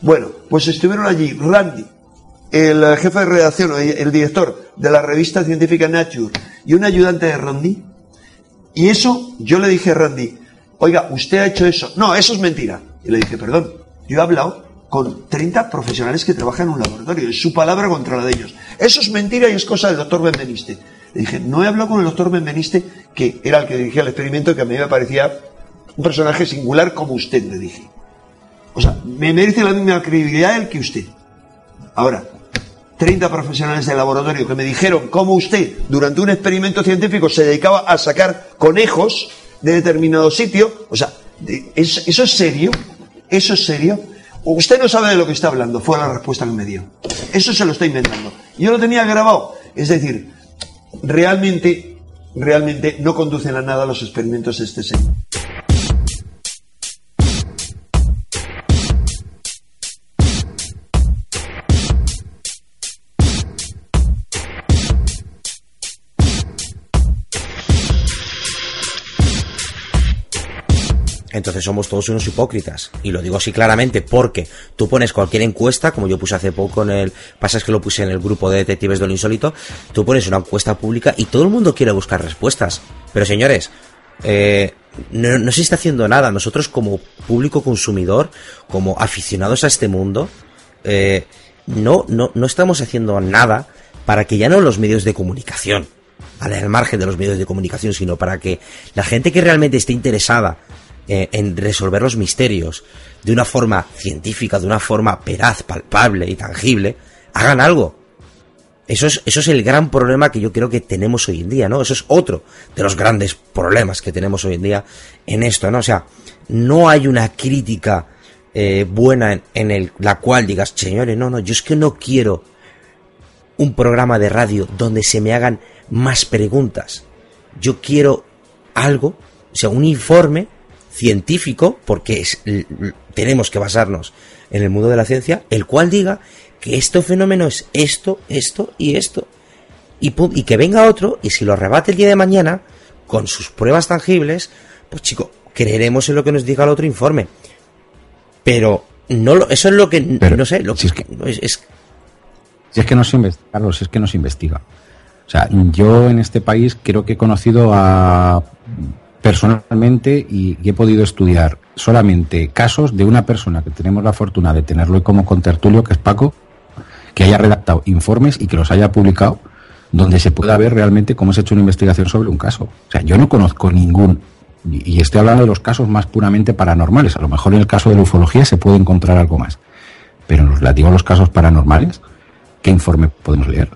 Bueno, pues estuvieron allí Randy, el jefe de redacción, el director de la revista científica Nature, y un ayudante de Randy. Y eso yo le dije a Randy, oiga, usted ha hecho eso. No, eso es mentira. Y le dije, perdón, yo he hablado con 30 profesionales que trabajan en un laboratorio, es su palabra contra la de ellos. Eso es mentira y es cosa del doctor Benveniste. Le dije, no he hablado con el doctor Benveniste, que era el que dirigía el experimento, que a mí me parecía un personaje singular como usted, le dije. O sea, me merece la misma credibilidad él que usted. Ahora, 30 profesionales del laboratorio que me dijeron cómo usted, durante un experimento científico, se dedicaba a sacar conejos de determinado sitio. O sea, ¿eso es serio? ¿Eso es serio? Usted no sabe de lo que está hablando, fue la respuesta que me dio. Eso se lo está inventando. Yo lo tenía grabado. Es decir, realmente, realmente no conducen a nada los experimentos de este señor. Entonces somos todos unos hipócritas. Y lo digo así claramente porque tú pones cualquier encuesta, como yo puse hace poco en el... Pasa es que lo puse en el grupo de detectives de lo insólito. Tú pones una encuesta pública y todo el mundo quiere buscar respuestas. Pero señores, eh, no, se está haciendo nada. Nosotros como público consumidor, como aficionados a este mundo, eh, no, no, no estamos haciendo nada para que ya no los medios de comunicación, al margen de los medios de comunicación, sino para que la gente que realmente esté interesada eh, en resolver los misterios de una forma científica, de una forma peraz, palpable y tangible, hagan algo. Eso es, eso es el gran problema que yo creo que tenemos hoy en día, ¿no? Eso es otro de los grandes problemas que tenemos hoy en día en esto, ¿no? O sea, no hay una crítica eh, buena en, en el, la cual digas, señores, no, no, yo es que no quiero un programa de radio donde se me hagan más preguntas. Yo quiero algo, o sea, un informe científico, porque es, tenemos que basarnos en el mundo de la ciencia, el cual diga que este fenómeno es esto, esto y esto. Y, y que venga otro y si lo rebate el día de mañana, con sus pruebas tangibles, pues chico, creeremos en lo que nos diga el otro informe. Pero no lo, eso es lo que, no sé, lo si que, es, es, si es que no se investiga, Carlos, es que no se investiga. O sea, yo en este país creo que he conocido a personalmente y, y, he podido estudiar solamente casos de una persona que tenemos la fortuna de tenerlo como contertulio, que es Paco, que haya redactado informes y que los haya publicado donde se pueda ver realmente cómo se ha hecho una investigación sobre un caso. O sea, yo no conozco ningún, y estoy hablando de los casos más puramente paranormales, a lo mejor en el caso de la ufología se puede encontrar algo más, pero en los a los casos paranormales, ¿qué informe podemos leer?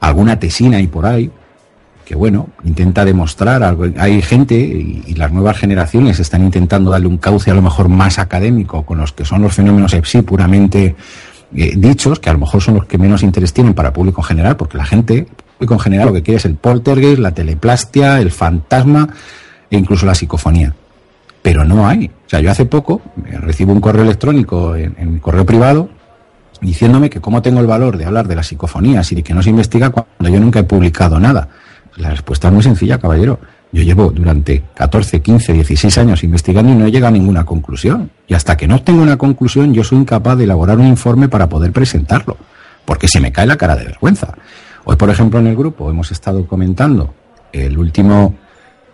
Alguna tesina ahí por ahí, que bueno, intenta demostrar algo. Hay gente y, las nuevas generaciones están intentando darle un cauce a lo mejor más académico con los que son los fenómenos EPSI puramente eh, dichos, que a lo mejor son los que menos interés tienen para el público en general, porque la gente, público en general, lo que quiere es el poltergeist, la teleplastia, el fantasma e incluso la psicofonía. Pero no hay. O sea, yo hace poco recibo un correo electrónico en, en mi correo privado diciéndome que cómo tengo el valor de hablar de las psicofonías y de que no se investiga cuando yo nunca he publicado nada. La respuesta es muy sencilla, caballero. Yo llevo durante 14, 15, 16 años investigando y no he llegado a ninguna conclusión. Y hasta que no tengo una conclusión, yo soy incapaz de elaborar un informe para poder presentarlo, porque se me cae la cara de vergüenza. Hoy, por ejemplo, en el grupo hemos estado comentando el último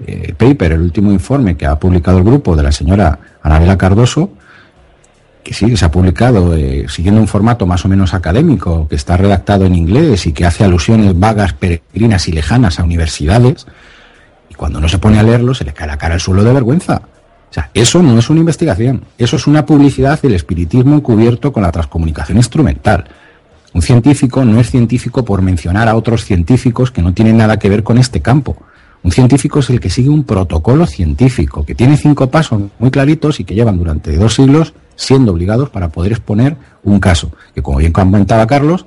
eh, paper, el último informe que ha publicado el grupo de la señora Anabela Cardoso, sí, se ha publicado eh, siguiendo un formato más o menos académico, que está redactado en inglés y que hace alusiones vagas, peregrinas y lejanas a universidades, y cuando no se pone a leerlo se le cae la cara al suelo de vergüenza. O sea, eso no es una investigación, eso es una publicidad del espiritismo encubierto con la transcomunicación instrumental. Un científico no es científico por mencionar a otros científicos que no tienen nada que ver con este campo. Un científico es el que sigue un protocolo científico, que tiene cinco pasos muy claritos y que llevan durante dos siglos siendo obligados para poder exponer un caso, que como bien comentaba Carlos,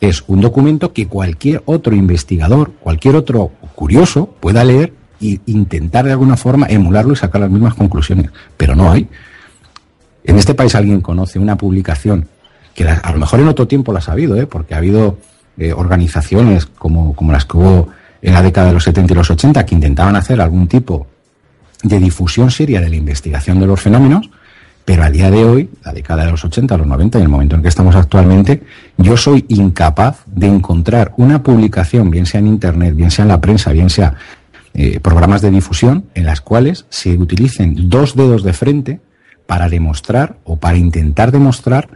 es un documento que cualquier otro investigador, cualquier otro curioso pueda leer e intentar de alguna forma emularlo y sacar las mismas conclusiones, pero no hay. En este país alguien conoce una publicación que a lo mejor en otro tiempo la ha habido, ¿eh? porque ha habido eh, organizaciones como, como las que hubo en la década de los 70 y los 80 que intentaban hacer algún tipo de difusión seria de la investigación de los fenómenos, pero a día de hoy, la década de los 80, los 90 y el momento en que estamos actualmente, yo soy incapaz de encontrar una publicación, bien sea en Internet, bien sea en la prensa, bien sea eh, programas de difusión, en las cuales se utilicen dos dedos de frente para demostrar o para intentar demostrar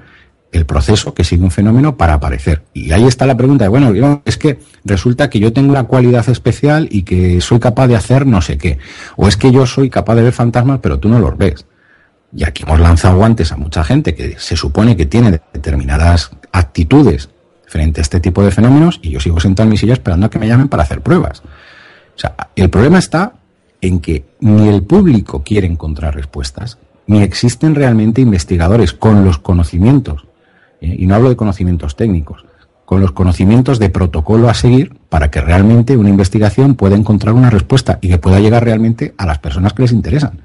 el proceso que sigue un fenómeno para aparecer. Y ahí está la pregunta de, bueno, es que resulta que yo tengo una cualidad especial y que soy capaz de hacer no sé qué. O es que yo soy capaz de ver fantasmas, pero tú no los ves. Y aquí hemos lanzado guantes a mucha gente que se supone que tiene determinadas actitudes frente a este tipo de fenómenos y yo sigo sentado en mi silla esperando a que me llamen para hacer pruebas. O sea, el problema está en que ni el público quiere encontrar respuestas, ni existen realmente investigadores con los conocimientos, eh, y no hablo de conocimientos técnicos, con los conocimientos de protocolo a seguir para que realmente una investigación pueda encontrar una respuesta y que pueda llegar realmente a las personas que les interesan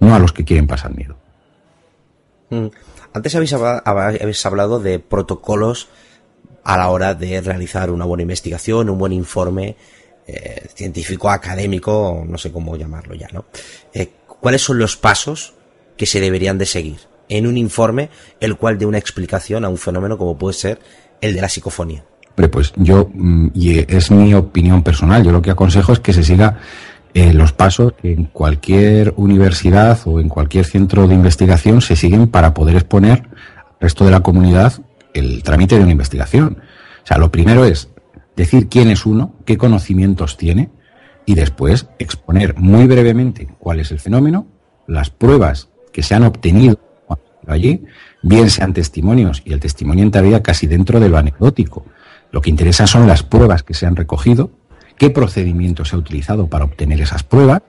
no a los que quieren pasar miedo. Mm. Antes habéis hablado, de protocolos a la hora de realizar una buena investigación, un buen informe eh, científico, académico, no sé cómo llamarlo ya, ¿no? Eh, ¿Cuáles son los pasos que se deberían de seguir en un informe el cual dé una explicación a un fenómeno como puede ser el de la psicofonía? Pues yo, mm, y es mi opinión personal, yo lo que aconsejo es que se siga eh, los pasos que en cualquier universidad o en cualquier centro de investigación se siguen para poder exponer al resto de la comunidad el trámite de una investigación. O sea, lo primero es decir quién es uno, qué conocimientos tiene y después exponer muy brevemente cuál es el fenómeno, las pruebas que se han obtenido allí, bien sean testimonios y el testimonio entraría casi dentro de lo anecdótico. Lo que interesa son las pruebas que se han recogido, qué procedimiento se ha utilizado para obtener esas pruebas,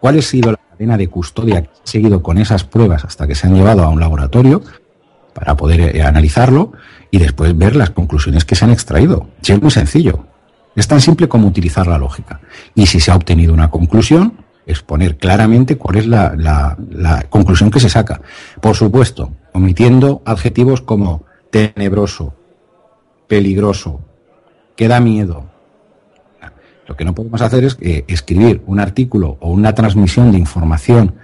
cuál ha sido la cadena de custodia que ha seguido con esas pruebas hasta que se han llevado a un laboratorio para poder eh, analizarlo y después ver las conclusiones que se han extraído. Es muy sencillo. Es tan simple como utilizar la lógica. Y si se ha obtenido una conclusión, exponer claramente cuál es la conclusión que se saca. Por supuesto, omitiendo adjetivos como tenebroso, peligroso, que da miedo. Lo que no podemos hacer es eh, escribir un artículo o una transmisión de información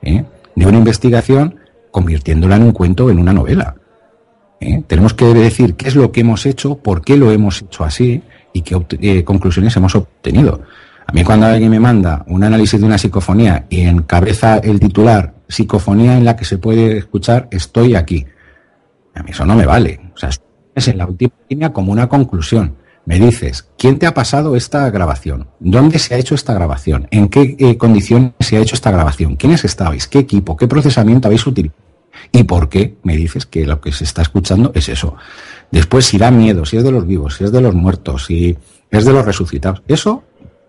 ¿eh? de una investigación convirtiéndola en un cuento o en una novela. ¿eh? Tenemos que decir qué es lo que hemos hecho, por qué lo hemos hecho así y qué conclusiones hemos obtenido. A mí cuando alguien me manda un análisis de una psicofonía y encabeza el titular psicofonía en la que se puede escuchar estoy aquí, a mí eso no me vale. O sea, es en la última línea como una conclusión. Me dices, ¿quién te ha pasado esta grabación? ¿Dónde se ha hecho esta grabación? ¿En qué eh, condiciones se ha hecho esta grabación? ¿Quiénes estabais? ¿Qué equipo? ¿Qué procesamiento habéis utilizado? ¿Y por qué me dices que lo que se está escuchando es eso? Después, si da miedo, si es de los vivos, si es de los muertos, si es de los resucitados. Eso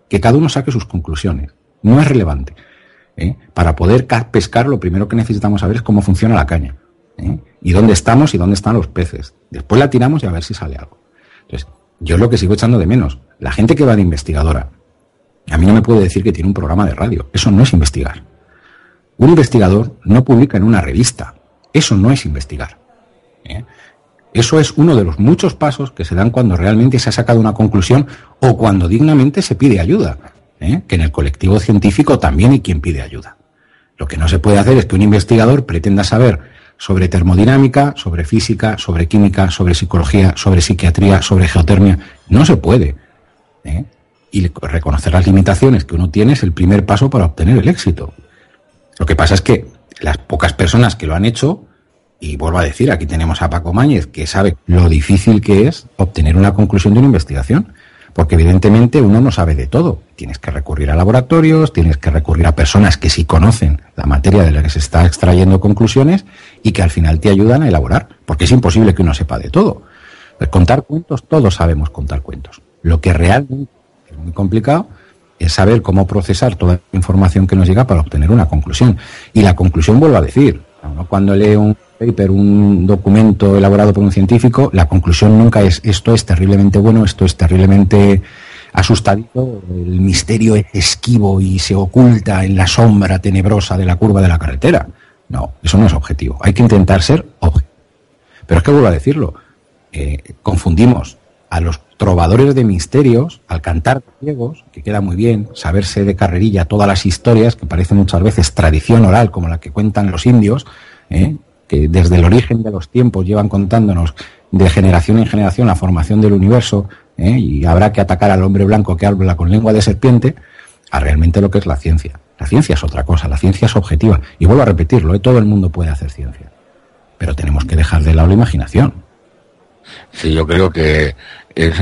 que cada uno saque sus conclusiones. No es relevante. ¿eh? Para poder pescar, lo primero que necesitamos saber es cómo funciona la caña. ¿eh? Y dónde estamos y dónde están los peces. Después la tiramos y a ver si sale algo. Yo es lo que sigo echando de menos. La gente que va de investigadora, a mí no me puede decir que tiene un programa de radio. Eso no es investigar. Un investigador no publica en una revista. Eso no es investigar. ¿eh? Eso es uno de los muchos pasos que se dan cuando realmente se ha sacado una conclusión o cuando dignamente se pide ayuda. ¿eh? Que en el colectivo científico también hay quien pide ayuda. Lo que no se puede hacer es que un investigador pretenda saber sobre termodinámica, sobre física, sobre química, sobre psicología, sobre psiquiatría, sobre geotermia. No se puede. ¿eh? Y reconocer las limitaciones que uno tiene es el primer paso para obtener el éxito. Lo que pasa es que las pocas personas que lo han hecho y vuelvo a decir, aquí tenemos a Paco Máñez, que sabe lo difícil que es obtener una conclusión de una investigación. Porque evidentemente uno no sabe de todo. Tienes que recurrir a laboratorios, tienes que recurrir a personas que sí conocen la materia de la que se está extrayendo conclusiones y que al final te ayudan a elaborar. Porque es imposible que uno sepa de todo. Pues contar cuentos, todos sabemos contar cuentos. Lo que realmente es muy complicado es saber cómo procesar toda la información que nos llega para obtener una conclusión. Y la conclusión, vuelvo a decir, cuando lee un paper, un documento elaborado por un científico, la conclusión nunca es esto es terriblemente bueno, esto es terriblemente asustadito, el misterio es esquivo y se oculta en la sombra tenebrosa de la curva de la carretera. No, eso no es objetivo. Hay que intentar ser objetivo. Pero es que vuelvo a decirlo, eh, confundimos a los trovadores de misterios al cantar ciegos, que queda muy bien, saberse de carrerilla todas las historias, que parecen muchas veces tradición oral, como la que cuentan los indios, ¿eh? que desde el origen de los tiempos llevan contándonos de generación en generación la formación del universo, ¿eh? y habrá que atacar al hombre blanco que habla con lengua de serpiente, a realmente lo que es la ciencia. La ciencia es otra cosa, la ciencia es objetiva. Y vuelvo a repetirlo, ¿eh? todo el mundo puede hacer ciencia. Pero tenemos que dejar de lado la imaginación. Sí, yo creo que es,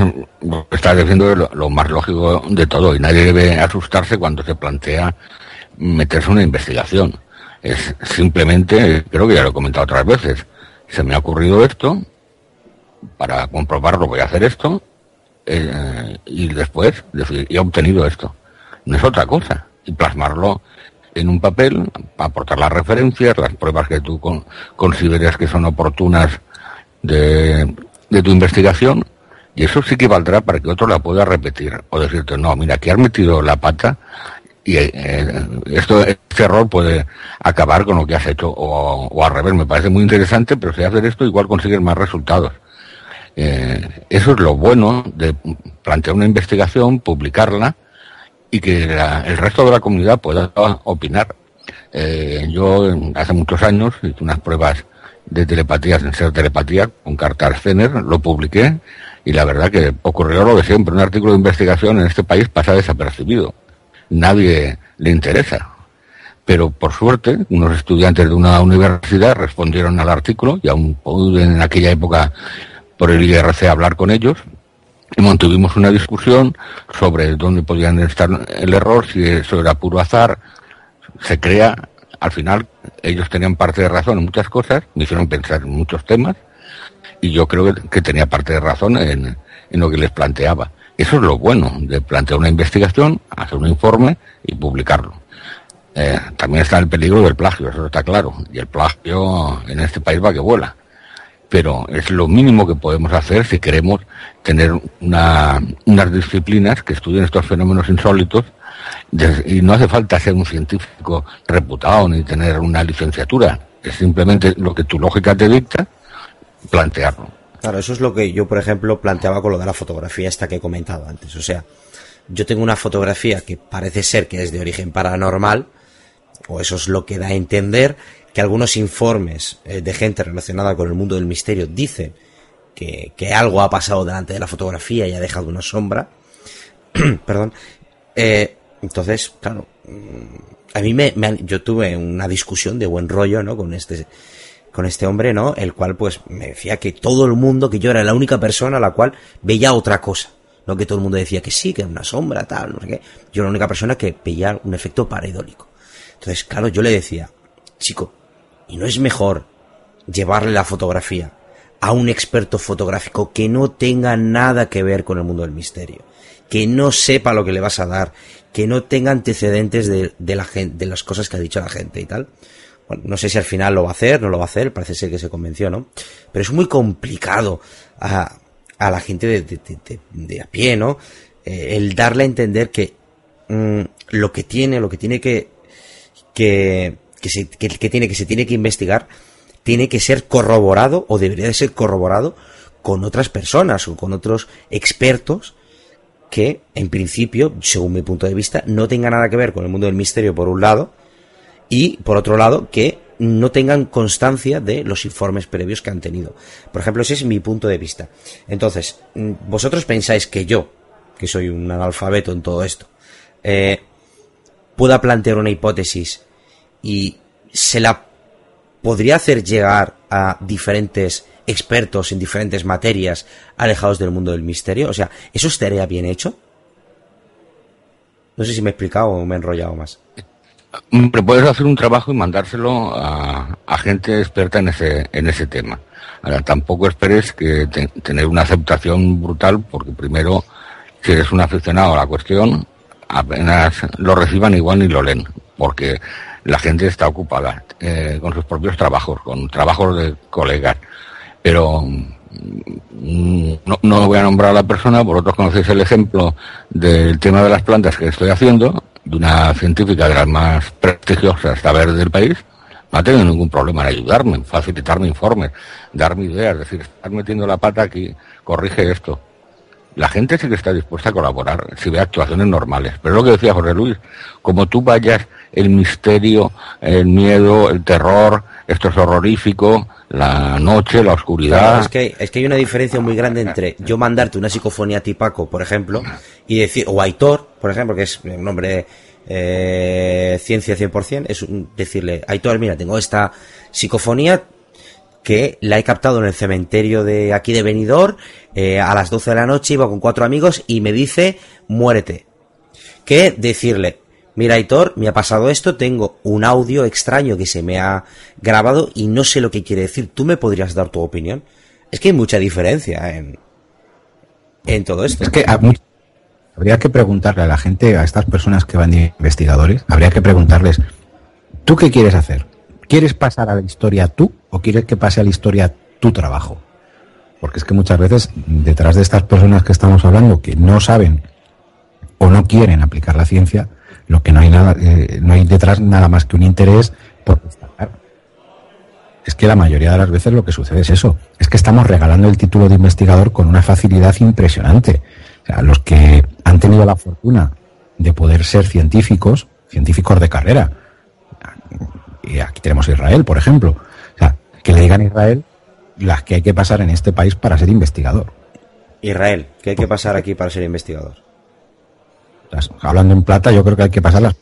está diciendo lo, lo, más lógico de todo y nadie debe asustarse cuando se plantea meterse en una investigación. Es simplemente, creo que ya lo he comentado otras veces, se me ha ocurrido esto, para comprobarlo voy a hacer esto, eh, y después he obtenido esto. No es otra cosa. Y plasmarlo en un papel, aportar las referencias, las pruebas que tú con, consideres que son oportunas de, tu investigación, y eso sí que valdrá para que otro la pueda repetir. O decirte, no, mira, aquí has metido la pata y eh, esto, este error puede acabar con lo que has hecho o, o, al revés. Me parece muy interesante, pero si haces esto igual consigues más resultados. Eh, eso es lo bueno de plantear una investigación, publicarla y que el resto de la comunidad pueda opinar. Eh, yo hace muchos años hice unas pruebas de telepatía sin ser telepatía con carta Zener, lo publiqué y la verdad que ocurrió lo de siempre. Un artículo de investigación en este país pasa desapercibido nadie le interesa. Pero por suerte, unos estudiantes de una universidad respondieron al artículo y aún pude en aquella época por el IRC hablar con ellos y mantuvimos una discusión sobre dónde podían estar el error, si eso era puro azar. Se crea, al final, ellos tenían parte de razón en muchas cosas, me hicieron pensar en muchos temas, y yo creo que, tenía parte de razón en, en lo que les planteaba. Eso es lo bueno de plantear una investigación, hacer un informe y publicarlo. Eh, también está el peligro del plagio, eso está claro. Y el plagio en este país va que vuela pero es lo mínimo que podemos hacer si queremos tener una, unas disciplinas que estudien estos fenómenos insólitos y no hace falta ser un científico reputado ni tener una licenciatura, es simplemente lo que tu lógica te dicta, plantearlo. Claro, eso es lo que yo, por ejemplo, planteaba con lo de la fotografía esta que he comentado antes. O sea, yo tengo una fotografía que parece ser que es de origen paranormal, o eso es lo que da a entender, que algunos informes eh, de gente relacionada con el mundo del misterio dicen que, algo ha pasado delante de la fotografía y ha dejado una sombra. Perdón. Eh, entonces, claro, mm, a mí me, yo tuve una discusión de buen rollo, ¿no? Con este, con este hombre, ¿no? El cual, pues, me decía que todo el mundo, que yo era la única persona a la cual veía otra cosa. No que todo el mundo decía que sí, que era una sombra, tal, no sé qué. Yo era la única persona que veía un efecto pareidólico. Entonces, claro, yo le decía, chico, ¿Y no es mejor llevarle la fotografía a un experto fotográfico que no tenga nada que ver con el mundo del misterio? Que no sepa lo que le vas a dar, que no tenga antecedentes de, la gente, de las cosas que ha dicho la gente y tal. Bueno, no sé si al final lo va a hacer, no lo va a hacer, parece ser que se convenció, ¿no? Pero es muy complicado a, a la gente de, a pie, ¿no? Eh, el darle a entender que mm, lo que tiene, lo que tiene que, que, que, se, que, tiene que se tiene que investigar tiene que ser corroborado o debería de ser corroborado con otras personas o con otros expertos que en principio, según mi punto de vista, no tengan nada que ver con el mundo del misterio por un lado y por otro lado que no tengan constancia de los informes previos que han tenido. Por ejemplo, ese es mi punto de vista. Entonces, mm, vosotros pensáis que yo, que soy un analfabeto en todo esto, eh, pueda plantear una hipótesis y se la podría hacer llegar a diferentes expertos en diferentes materias alejados del mundo del misterio. O sea, ¿eso estaría bien hecho? No sé si me he explicado o me he enrollado más. Pero puedes hacer un trabajo y mandárselo a, gente experta en ese, en ese tema. Ahora, tampoco esperes que tener una aceptación brutal, porque primero, si eres un aficionado a la cuestión, apenas lo reciban igual ni lo leen, porque la gente está ocupada eh, con sus propios trabajos, con trabajos de colegas. Pero mm, no, no, voy a nombrar a la persona, vosotros conocéis el ejemplo del tema de las plantas que estoy haciendo, de una científica de las más prestigiosas saber del país, no ha tenido ningún problema en ayudarme, en facilitarme informes, darme ideas, decir, estás metiendo la pata aquí, corrige esto. La gente sí que está dispuesta a colaborar si ve actuaciones normales. Pero es lo que decía José Luis, como tú vayas el misterio, el miedo, el terror, esto es horrorífico, la noche, la oscuridad. es, que, es que hay una diferencia muy grande entre yo mandarte una psicofonía tipaco, por ejemplo, y decir, o Aitor, por ejemplo, que es un nombre eh, ciencia 100%, es decirle, Aitor, mira, tengo esta psicofonía que la he captado en el cementerio de aquí de Benidorm eh, a las 12 de la noche, iba con cuatro amigos y me dice, muérete. Que decirle, mira Aitor, me ha pasado esto, tengo un audio extraño que se me ha grabado y no sé lo que quiere decir, ¿tú me podrías dar tu opinión? Es que hay mucha diferencia en, en todo esto. Es que habría que preguntarle a la gente, a estas personas que van de investigadores, habría que preguntarles, ¿tú qué quieres hacer? ¿Quieres pasar a la historia tú o quieres que pase a la historia tu trabajo? Porque es que muchas veces detrás de estas personas que estamos hablando que no saben o no quieren aplicar la ciencia, lo que no hay nada, eh, no hay detrás nada más que un interés por destacar. Es que la mayoría de las veces lo que sucede es eso, es que estamos regalando el título de investigador con una facilidad impresionante. O sea, los que han tenido la fortuna de poder ser científicos, científicos de carrera, y aquí tenemos Israel, por ejemplo, o sea, que le digan a Israel las que hay que pasar en este país para ser investigador. Israel, ¿qué hay que pasar aquí para ser investigador? Hablando en plata, yo creo que hay que pasar las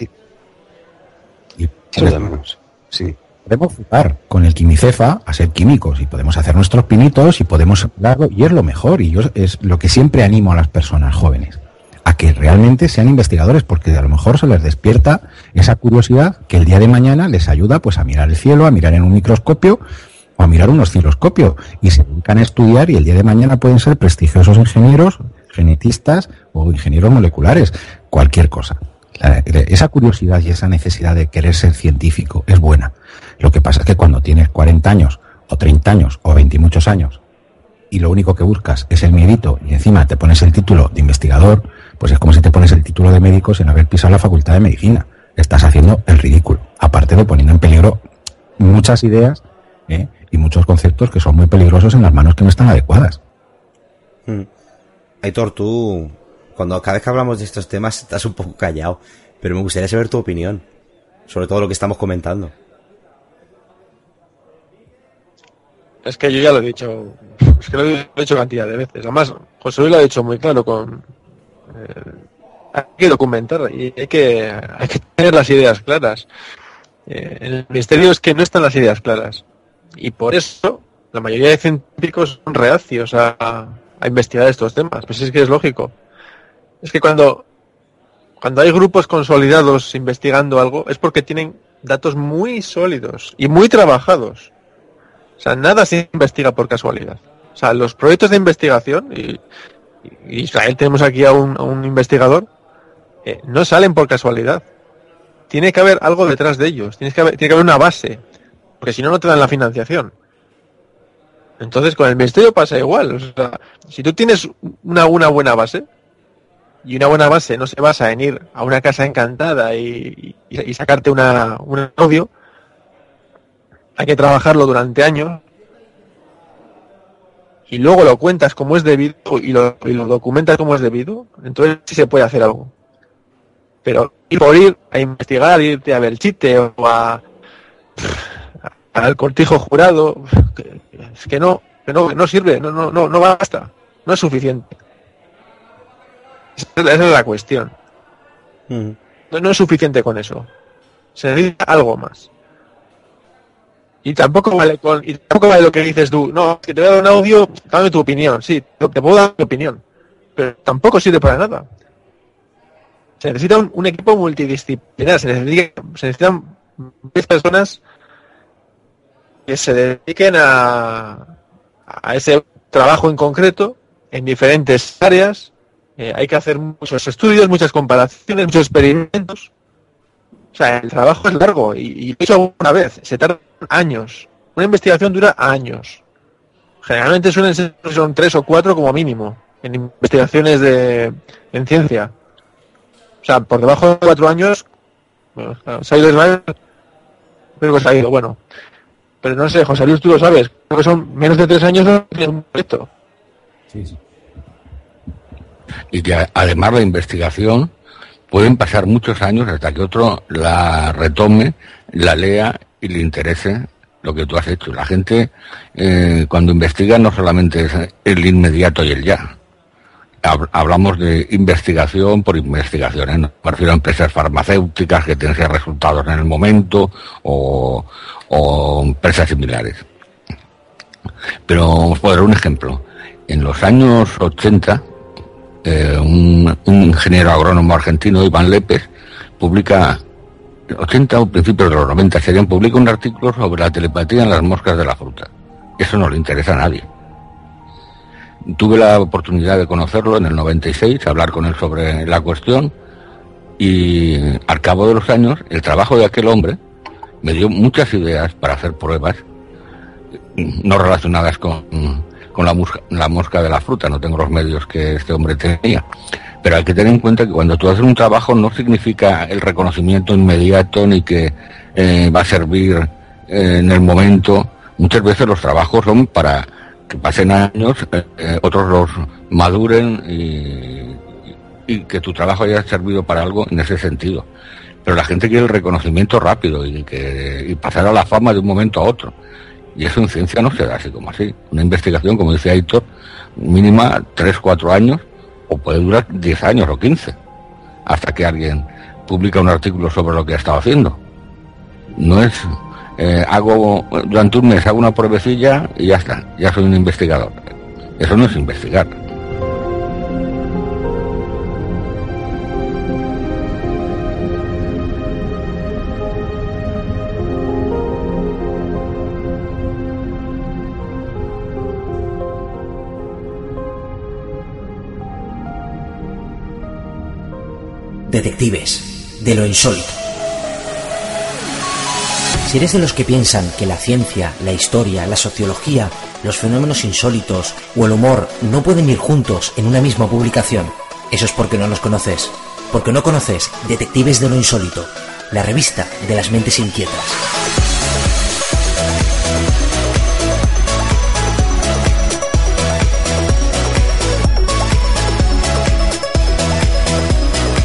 y menos. Sí. podemos jugar con el quimicefa a ser químicos y podemos hacer nuestros pinitos y podemos darlo y es lo mejor y yo es lo que siempre animo a las personas jóvenes a que realmente sean investigadores porque a lo mejor se les despierta esa curiosidad que el día de mañana les ayuda pues a mirar el cielo, a mirar en un microscopio o a mirar un osciloscopio y se dedican a estudiar y el día de mañana pueden ser prestigiosos ingenieros, genetistas o ingenieros moleculares, cualquier cosa. Esa curiosidad y esa necesidad de querer ser científico es buena. Lo que pasa es que cuando tienes 40 años o 30 años o 20 y muchos años y lo único que buscas es el miedito y encima te pones el título de investigador, pues es como si te pones el título de médico sin haber pisado la facultad de medicina. Estás haciendo el ridículo, aparte de poniendo en peligro muchas ideas ¿eh? y muchos conceptos que son muy peligrosos en las manos que no están adecuadas. Mm. Aitor, tú, cuando cada vez que hablamos de estos temas, estás un poco callado, pero me gustaría saber tu opinión sobre todo lo que estamos comentando. Es que yo ya lo he dicho, es que lo he dicho cantidad de veces. Además, José Luis lo ha dicho muy claro con... eh, hay que documentar y hay que, hay que tener las ideas claras. Eh, el misterio es que no están las ideas claras. Y por eso la mayoría de científicos son reacios a, a investigar estos temas. Pues es que es lógico. Es que cuando, cuando hay grupos consolidados investigando algo es porque tienen datos muy sólidos y muy trabajados. O sea, nada se investiga por casualidad. O sea, los proyectos de investigación, y, Israel tenemos aquí a un, investigador, eh, no salen por casualidad. Tiene que haber algo detrás de ellos, Tienes que haber, tiene que haber una base, porque si no, no te dan la financiación. Entonces, con el ministerio pasa igual. O sea, si tú tienes una, una buena base, y una buena base no se basa en ir a una casa encantada y, sacarte una, un audio, hay que trabajarlo durante años y luego lo cuentas como es debido y lo, y lo documentas como es debido, entonces sí se puede hacer algo. Pero ir por ir a investigar, irte a Belchite o a al cortijo jurado, es que no, que no, que no sirve, no, no, no, no basta, no es suficiente. Esa es la- cuestión. No, no es suficiente con eso. Se necesita algo más. Y tampoco vale con, y tampoco vale lo que dices tú, no, que te voy a dar un audio, dame tu opinión, sí, te puedo dar mi opinión. Pero tampoco sirve para nada. Se necesita un, un equipo multidisciplinar, se, necesita- se necesitan 10 personas que se dediquen a, a ese trabajo en concreto, en diferentes áreas. Eh, hay que hacer muchos estudios, muchas comparaciones, muchos experimentos. O sea, el trabajo es largo y, y lo he hecho alguna vez, se tarda años. Una investigación dura años. Generalmente suelen ser son tres o cuatro como mínimo en investigaciones de en ciencia. O sea, por debajo de cuatro años, se ha ido Israel, creo que se ha ido, bueno. Pero no sé, José Luis, tú lo sabes, creo que son menos de tres años tienes un proyecto. y que además la investigación pueden pasar muchos años hasta que otro la retome, la lea y le interese lo que tú has hecho. La gente eh, cuando investiga no solamente es el inmediato y el ya. Hab- Hablamos de investigación por investigación. No me refiero a empresas farmacéuticas que tienen resultados en el momento o, empresas similares. Pero os puedo dar un ejemplo. En los años 80, eh, un, un ingeniero agrónomo argentino, Iván Lépez, publica, 80 o principios de los 90 serían, publica un artículo sobre la telepatía en las moscas de la fruta. Eso no le interesa a nadie. Tuve la oportunidad de conocerlo en el 96, hablar con él sobre la cuestión y al cabo de los años el trabajo de aquel hombre me dio muchas ideas para hacer pruebas no relacionadas con, con la, mosca, la mosca de la fruta, no tengo los medios que este hombre tenía. Pero hay que tener en cuenta que cuando tú haces un trabajo no significa el reconocimiento inmediato ni que eh, va a servir eh, en el momento. Muchas veces los trabajos son para que pasen años, eh, eh, otros los maduren y, que tu trabajo haya servido para algo en ese sentido. Pero la gente quiere el reconocimiento rápido y, que, y pasar a la fama de un momento a otro. Y eso en ciencia no se da así como así. Una investigación, como decía Héctor, mínima 3, 4 años o puede durar 10 años o 15. hasta que alguien publica un artículo sobre lo que ha estado haciendo. No es, eh, hago, durante un mes hago una pruebecilla y ya está, ya soy un investigador. Eso no es investigar. Detectives, de lo insólito. Si eres de los que piensan que la ciencia, la historia, la sociología, los fenómenos insólitos o el humor no pueden ir juntos en una misma publicación, eso es porque no los conoces. Porque no conoces Detectives de lo Insólito, la revista de las mentes inquietas.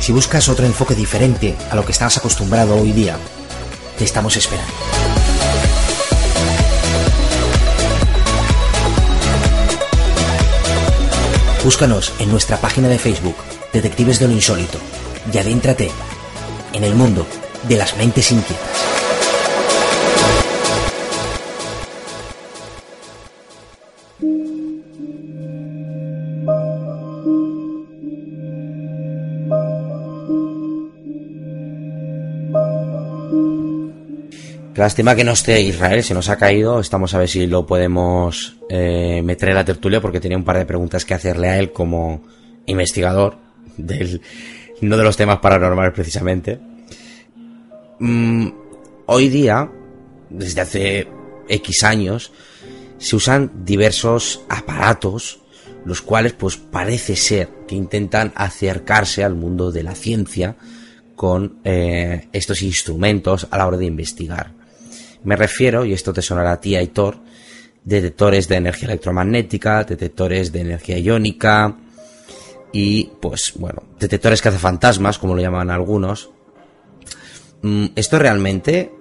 Si buscas otro enfoque diferente a lo que estás acostumbrado hoy día, te estamos esperando. Búscanos en nuestra página de Facebook, Detectives de lo Insólito, y adéntrate en el mundo de las mentes inquietas. Lástima que no esté Israel, se nos ha caído. Estamos a ver si lo podemos eh, meter en la tertulia porque tenía un par de preguntas que hacerle a él como investigador del no de los temas paranormales precisamente. Mm, hoy día, desde hace X años, se usan diversos aparatos, los cuales pues parece ser que intentan acercarse al mundo de la ciencia con eh, estos instrumentos a la hora de investigar. Me refiero, y esto te sonará a ti, Aitor, detectores de energía electromagnética, detectores de energía iónica y, pues, bueno, detectores cazafantasmas, como lo llaman algunos. Mm, ¿Esto realmente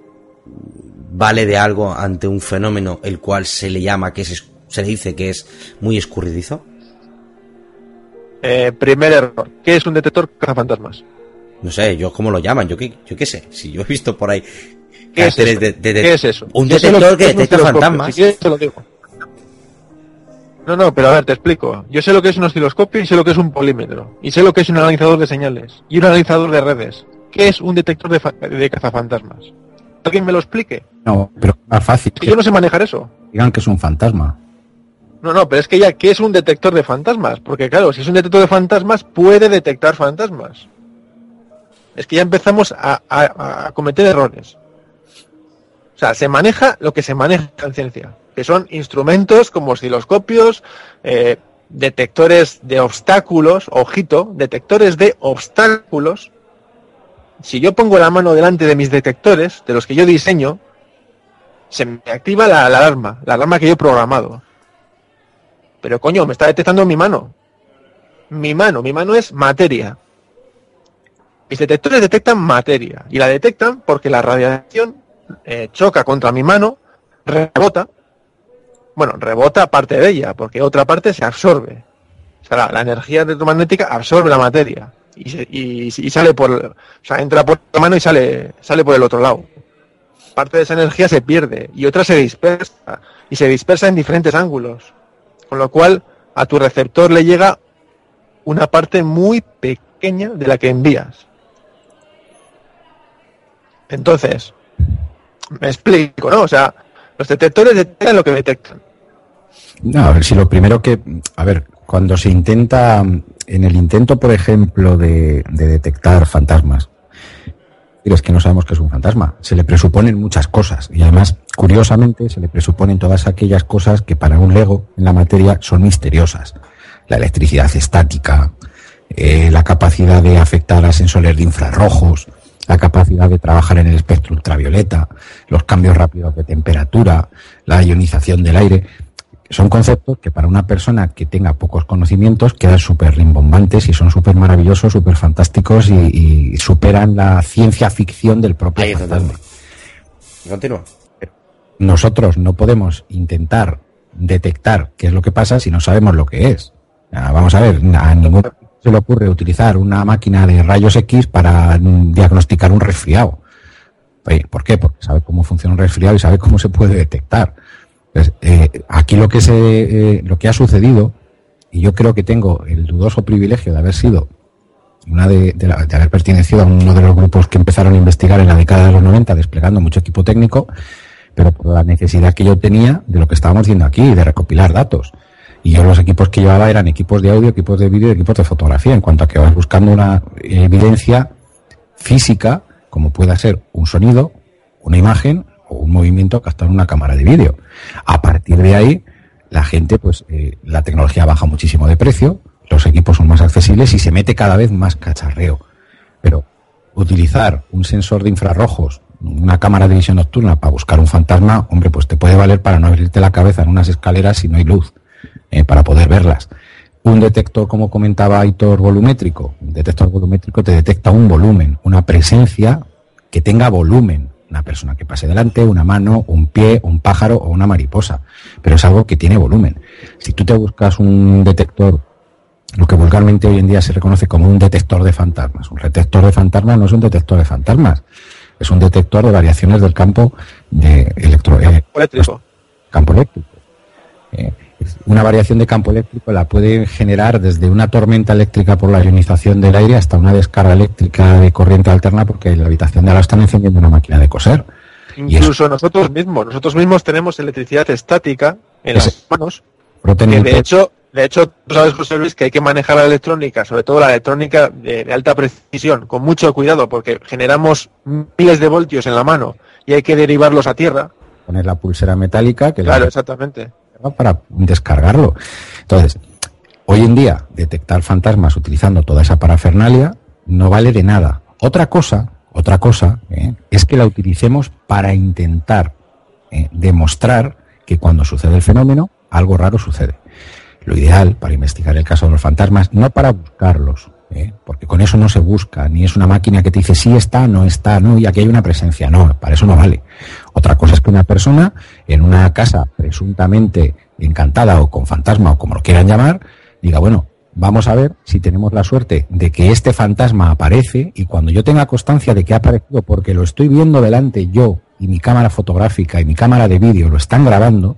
vale de algo ante un fenómeno el cual se le llama, que es, se le dice que es muy escurridizo? Eh, primer error. ¿Qué es un detector cazafantasmas? No sé, yo cómo lo llaman, yo qué, yo qué sé. Si yo he visto por ahí ¿Qué es, eso? de, de- de- ¿Qué es eso? Un detector que detecta fantasmas. Si quieres te lo digo. No, no, pero a ver, te explico. Yo sé lo que es un osciloscopio y sé lo que es un polímetro. Y sé lo que es un analizador de señales. Y un analizador de redes. ¿Qué es un detector de, de cazafantasmas? ¿Alguien me lo explique? No, pero más fácil. Que yo no sé manejar eso. Digan que es un fantasma. No, no, pero es que ya, ¿qué es un detector de fantasmas? Porque claro, si es un detector de fantasmas, puede detectar fantasmas. Es que ya empezamos a, a- a cometer errores. Sea, se maneja lo que se maneja en ciencia, que son instrumentos como osciloscopios, eh, detectores de obstáculos, ojito, detectores de obstáculos. Si yo pongo la mano delante de mis detectores, de los que yo diseño, se me activa la, la alarma, la alarma que yo he programado. Pero coño, me está detectando mi mano. Mi mano, mi mano es materia. Mis detectores detectan materia. Y la detectan porque la radiación eh, choca contra mi mano, rebota. Bueno, rebota parte de ella, porque otra parte se absorbe. O sea, la, energía electromagnética absorbe la materia. Y, y- y sale por. O sea, entra por la mano y sale, sale por el otro lado. Parte de esa energía se pierde y otra se dispersa. Y se dispersa en diferentes ángulos. Con lo cual, a tu receptor le llega una parte muy pequeña de la que envías. Entonces, me explico, ¿no? O sea, los detectores detectan lo que detectan. No, a ver, si lo primero que. A ver, cuando se intenta. En el intento, por ejemplo, de, de detectar fantasmas. Es que no sabemos que es un fantasma. Se le presuponen muchas cosas. Y además, curiosamente, se le presuponen todas aquellas cosas que para un Lego en la materia son misteriosas. La electricidad estática, eh, la capacidad de afectar a sensores de infrarrojos, la capacidad de trabajar en el espectro ultravioleta, los cambios rápidos de temperatura, la ionización del aire. Son conceptos que para una persona que tenga pocos conocimientos quedan súper rimbombantes y son súper maravillosos, súper fantásticos y, y superan la ciencia ficción del propio Ahí fantasma. Continúa. Nosotros no podemos intentar detectar qué es lo que pasa si no sabemos lo que es. Ah, Vamos a ver, a ningún se le ocurre utilizar una máquina de rayos X para diagnosticar un resfriado. ¿Por qué? Porque sabe cómo funciona un resfriado y sabe cómo se puede detectar. Pues, eh, aquí lo que, se, eh, lo que ha sucedido, y yo creo que tengo el dudoso privilegio de haber sido una de, de, la- de haber pertenecido a uno de los grupos que empezaron a investigar en la década de los 90, desplegando mucho equipo técnico, pero por la necesidad que yo tenía de lo que estábamos haciendo aquí, de recopilar datos. Y yo los equipos que llevaba eran equipos de audio, equipos de vídeo equipos de fotografía, en cuanto a que vas buscando una evidencia física, como pueda ser un sonido, una imagen o un movimiento captado en una cámara de vídeo. A partir de ahí, la gente, pues, eh, la tecnología baja muchísimo de precio, los equipos son más accesibles y se mete cada vez más cacharreo. Pero utilizar un sensor de infrarrojos, una cámara de visión nocturna para buscar un fantasma, hombre, pues te puede valer para no abrirte la cabeza en unas escaleras si no hay luz, eh, para poder verlas. Un detector, como comentaba Aitor, volumétrico. Un detector volumétrico te detecta un volumen, una presencia que tenga volumen. Una persona que pase delante, una mano, un pie, un pájaro o una mariposa. Pero es algo que tiene volumen. Si tú te buscas un detector, lo que vulgarmente hoy en día se reconoce como un detector de fantasmas. Un detector de fantasmas no es un detector de fantasmas. Es un detector de variaciones del campo de electro, eh, Eléctrico. campo eléctrico. Eh, una variación de campo eléctrico la puede generar desde una tormenta eléctrica por la ionización del aire hasta una descarga eléctrica de corriente alterna porque en la habitación de lado están encendiendo una máquina de coser. Eso- Incluso nosotros mismos, nosotros mismos tenemos electricidad estática en las manos. Que de hecho, de hecho, tú sabes, José Luis, que hay que manejar la electrónica, sobre todo la electrónica de, de alta precisión, con mucho cuidado, porque generamos miles de voltios en la mano y hay que derivarlos a tierra. poner la pulsera metálica que Claro, exactamente. Para descargarlo. Entonces, hoy en día, detectar fantasmas utilizando toda esa parafernalia no vale de nada. Otra cosa, otra cosa, ¿eh? es que la utilicemos para intentar ¿eh? demostrar que cuando sucede el fenómeno, algo raro sucede. Lo ideal para investigar el caso de los fantasmas, no para buscarlos, ¿eh? porque con eso no se busca, ni es una máquina que te dice sí está, no está, no, y aquí hay una presencia, no, para eso no vale. Otra cosa es que una persona en una casa presuntamente encantada o con fantasma o como lo quieran llamar, diga, bueno, vamos a ver si tenemos la suerte de que este fantasma aparece y cuando yo tenga constancia de que ha aparecido porque lo estoy viendo delante yo y mi cámara fotográfica y mi cámara de vídeo lo están grabando,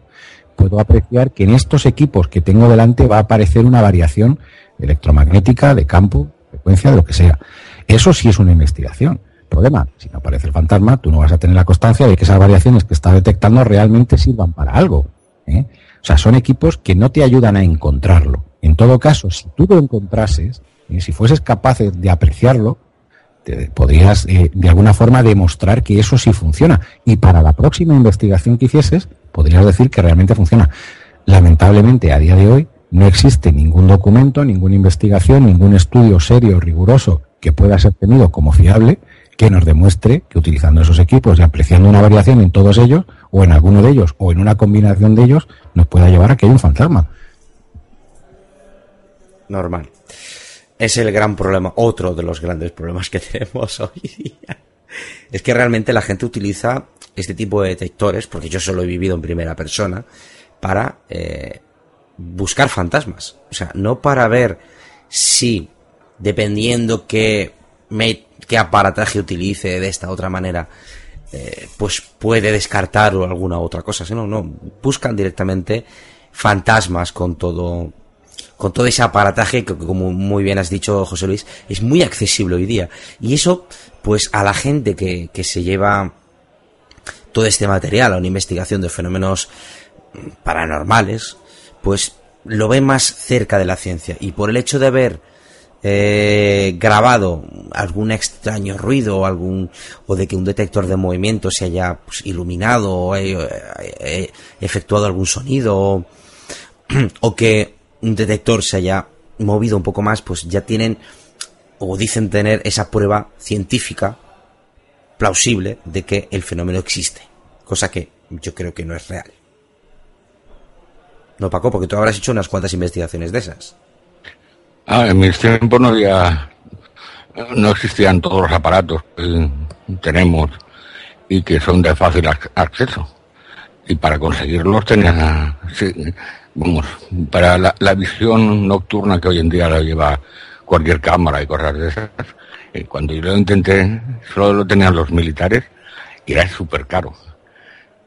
puedo apreciar que en estos equipos que tengo delante va a aparecer una variación electromagnética de campo, frecuencia, de lo que sea. Eso sí es una investigación. Problema, si no aparece el fantasma, tú no vas a tener la constancia de que esas variaciones que está detectando realmente sirvan para algo. ¿eh? O sea, son equipos que no te ayudan a encontrarlo. En todo caso, si tú lo encontrases, y si fueses capaz de, de apreciarlo, te- podrías eh, de alguna forma demostrar que eso sí funciona. Y para la próxima investigación que hicieses, podrías decir que realmente funciona. Lamentablemente, a día de hoy, no existe ningún documento, ninguna investigación, ningún estudio serio, riguroso, que pueda ser tenido como fiable, que nos demuestre que utilizando esos equipos y apreciando una variación en todos ellos, o en alguno de ellos, o en una combinación de ellos, nos pueda llevar a que haya un fantasma. normal. Es el gran problema, otro de los grandes problemas que tenemos hoy día. Es que realmente la gente utiliza este tipo de detectores, porque yo solo he vivido en primera persona, para eh, buscar fantasmas. O sea, no para ver si, dependiendo qué, me- qué aparataje utilice de esta otra manera, eh, pues puede descartar o alguna otra cosa, sino no, buscan directamente fantasmas con todo con todo ese aparataje que como muy bien has dicho José Luis es muy accesible hoy día y eso pues a la gente que, que se lleva todo este material a una investigación de fenómenos paranormales pues lo ve más cerca de la ciencia. Y por el hecho de haber eh, grabado algún extraño ruido o algún o de que un detector de movimiento se haya pues, iluminado o haya, eh, efectuado algún sonido o que un detector se haya movido un poco más pues ya tienen o dicen tener esa prueba científica plausible de que el fenómeno existe. Cosa que yo creo que no es real no Paco porque tú habrás hecho unas cuantas investigaciones de esas Ah, en mis tiempos no había, no existían todos los aparatos que tenemos y que son de fácil ac- acceso. Y para conseguirlos tenía, sí, vamos, para la, la visión nocturna que hoy en día la lleva cualquier cámara y cosas de esas. Eh, cuando yo lo intenté, solo lo tenían los militares y era súper caro.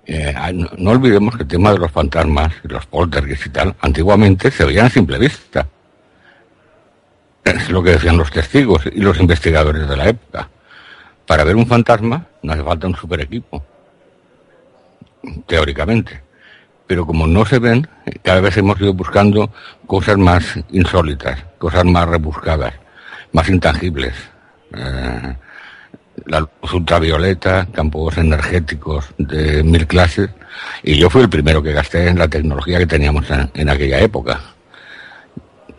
Eh, ah, no, olvidemos que el tema de los fantasmas y los poltergeists y tal, antiguamente se veían a simple vista. Es lo que decían los testigos y los investigadores de la época. Para ver un fantasma no hace falta un super equipo, teóricamente. Pero como no se ven, cada vez hemos ido buscando cosas más insólitas, cosas más rebuscadas, más intangibles. Eh, la luz ultravioleta, campos energéticos de mil clases, y yo fui el primero que gasté en la tecnología que teníamos en, aquella época,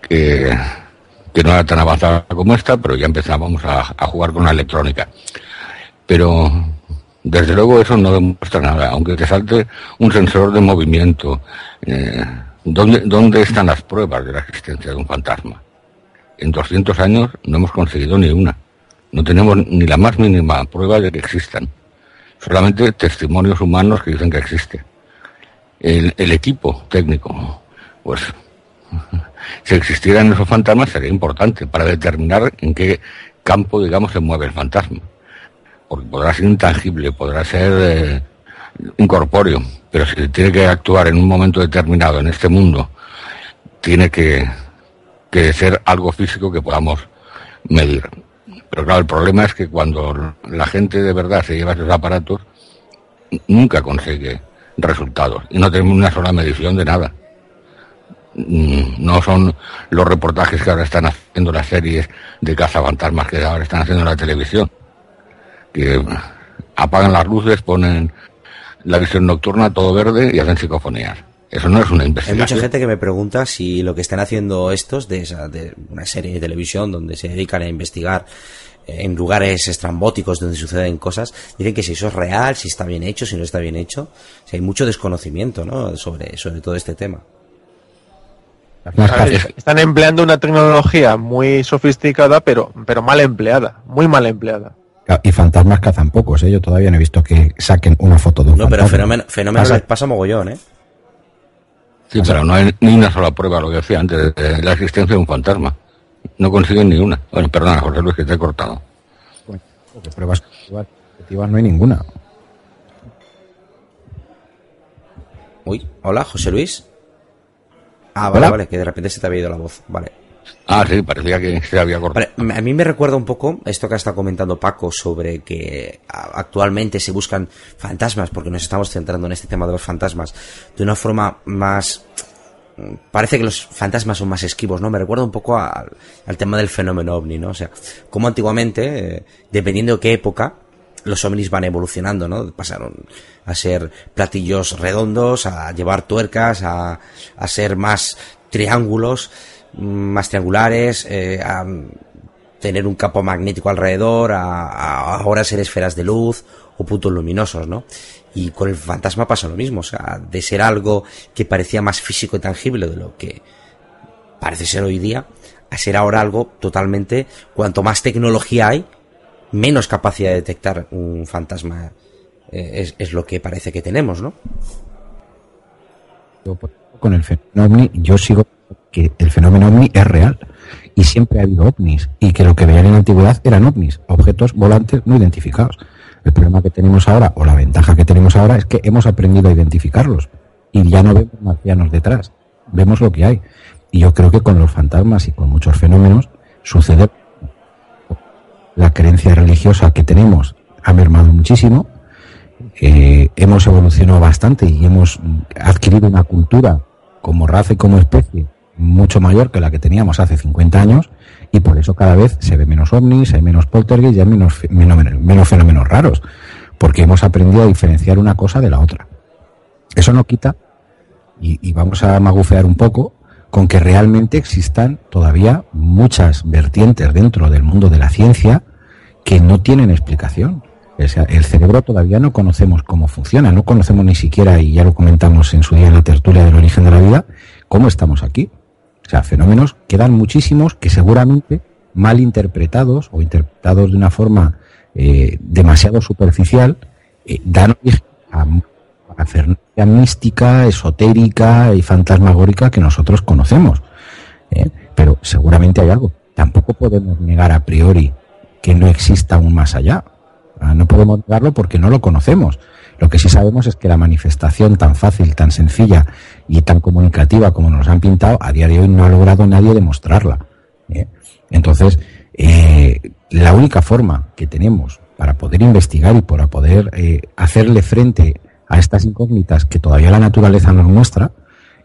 que, que, no era tan avanzada como esta, pero ya empezábamos a, a, jugar con la electrónica. Pero desde luego eso no demuestra nada, aunque te salte un sensor de movimiento. Eh, ¿dónde, ¿Dónde están las pruebas de la existencia de un fantasma? En 200 años no hemos conseguido ni una. No tenemos ni la más mínima prueba de que existan. Solamente testimonios humanos que dicen que existe. El, equipo técnico, pues, si existieran esos fantasmas sería importante para determinar en qué campo, digamos, se mueve el fantasma. Porque podrá ser intangible, podrá ser eh, incorpóreo, pero si tiene que actuar en un momento determinado en este mundo, tiene que, que ser algo físico que podamos medir. Pero claro, el problema es que cuando la gente de verdad se lleva esos aparatos, nunca consigue resultados y no tenemos una sola medición de nada. No son los reportajes que ahora están haciendo las series de cazafantasmas que ahora están haciendo en la televisión, que apagan las luces, ponen la visión nocturna todo verde y hacen psicofonías. Eso no es una investigación. Hay mucha gente que me pregunta si lo que están haciendo estos de, esa, de una serie de televisión donde se dedican a investigar eh, en lugares estrambóticos donde suceden cosas, dicen que si eso es real, si está bien hecho, si no está bien hecho. O sea, hay mucho desconocimiento ¿no? sobre, sobre todo este tema. Están empleando una tecnología muy sofisticada, pero, pero mal empleada, muy mal empleada. Y fantasmas cazan pocos, ¿eh? Yo todavía no he visto que saquen una foto de un No, fantasma. pero fenómeno, fenómeno pasa, pasa mogollón, ¿eh? Sí, pero no hay ni una sola prueba, lo que decía antes, de la existencia de un fantasma. No consiguen ni una. Bueno, perdona, José Luis, que te he cortado. Bueno, porque pruebas objetivas no hay ninguna. Uy, hola, José Luis. Ah, vale, ¿Hola? vale, que de repente se te había ido la voz. Vale. Ah, sí, parecía que se había cortado. A mí me recuerda un poco esto que ha estado comentando Paco sobre que actualmente se buscan fantasmas, porque nos estamos centrando en este tema de los fantasmas, de una forma más... Parece que los fantasmas son más esquivos, ¿no? Me recuerda un poco al, tema del fenómeno ovni, ¿no? O sea, como antiguamente, eh, dependiendo de qué época, los ovnis van evolucionando, ¿no? Pasaron a ser platillos redondos, a llevar tuercas, a, a ser más triángulos, mm, más triangulares, eh, a tener un campo magnético alrededor, a, ahora ser esferas de luz o puntos luminosos, ¿no? Y con el fantasma pasa lo mismo, o sea, de ser algo que parecía más físico y tangible de lo que parece ser hoy día, a ser ahora algo totalmente, cuanto más tecnología hay, menos capacidad de detectar un fantasma eh, es, lo que parece que tenemos, ¿no? Con el fenómeno yo sigo que el fenómeno ovni es real y siempre ha habido ovnis y que lo que veían en la antigüedad eran ovnis, objetos volantes no identificados. El problema que tenemos ahora, o la ventaja que tenemos ahora, es que hemos aprendido a identificarlos y ya no vemos marcianos detrás, vemos lo que hay. Y yo creo que con los fantasmas y con muchos fenómenos sucede la creencia religiosa que tenemos ha mermado muchísimo. Eh, hemos evolucionado bastante y hemos adquirido una cultura como raza y como especie mucho mayor que la que teníamos hace 50 años y por eso cada vez se ve menos ovnis, hay menos poltergeist y hay menos, menos fenómenos raros, porque hemos aprendido a diferenciar una cosa de la otra. Eso no quita, y, y vamos a magufear un poco, con que realmente existan todavía muchas vertientes dentro del mundo de la ciencia que no tienen explicación. O sea, el cerebro todavía no conocemos cómo funciona, no conocemos ni siquiera, y ya lo comentamos en su día en la tertulia del origen de la vida, cómo estamos aquí. O sea, fenómenos quedan muchísimos que seguramente mal interpretados o interpretados de una forma eh, demasiado superficial eh, dan origen a parafernalia mística, esotérica y fantasmagórica que nosotros conocemos. ¿eh? Pero seguramente hay algo. tampoco podemos negar a priori que no exista un más allá. Ah, No podemos negarlo porque no lo conocemos. Lo que sí sabemos es que la manifestación tan fácil, tan sencilla y tan comunicativa como nos han pintado, a día de hoy no ha logrado nadie demostrarla. ¿eh? Entonces, eh, la única forma que tenemos para poder investigar y para poder eh, hacerle frente a estas incógnitas que todavía la naturaleza nos muestra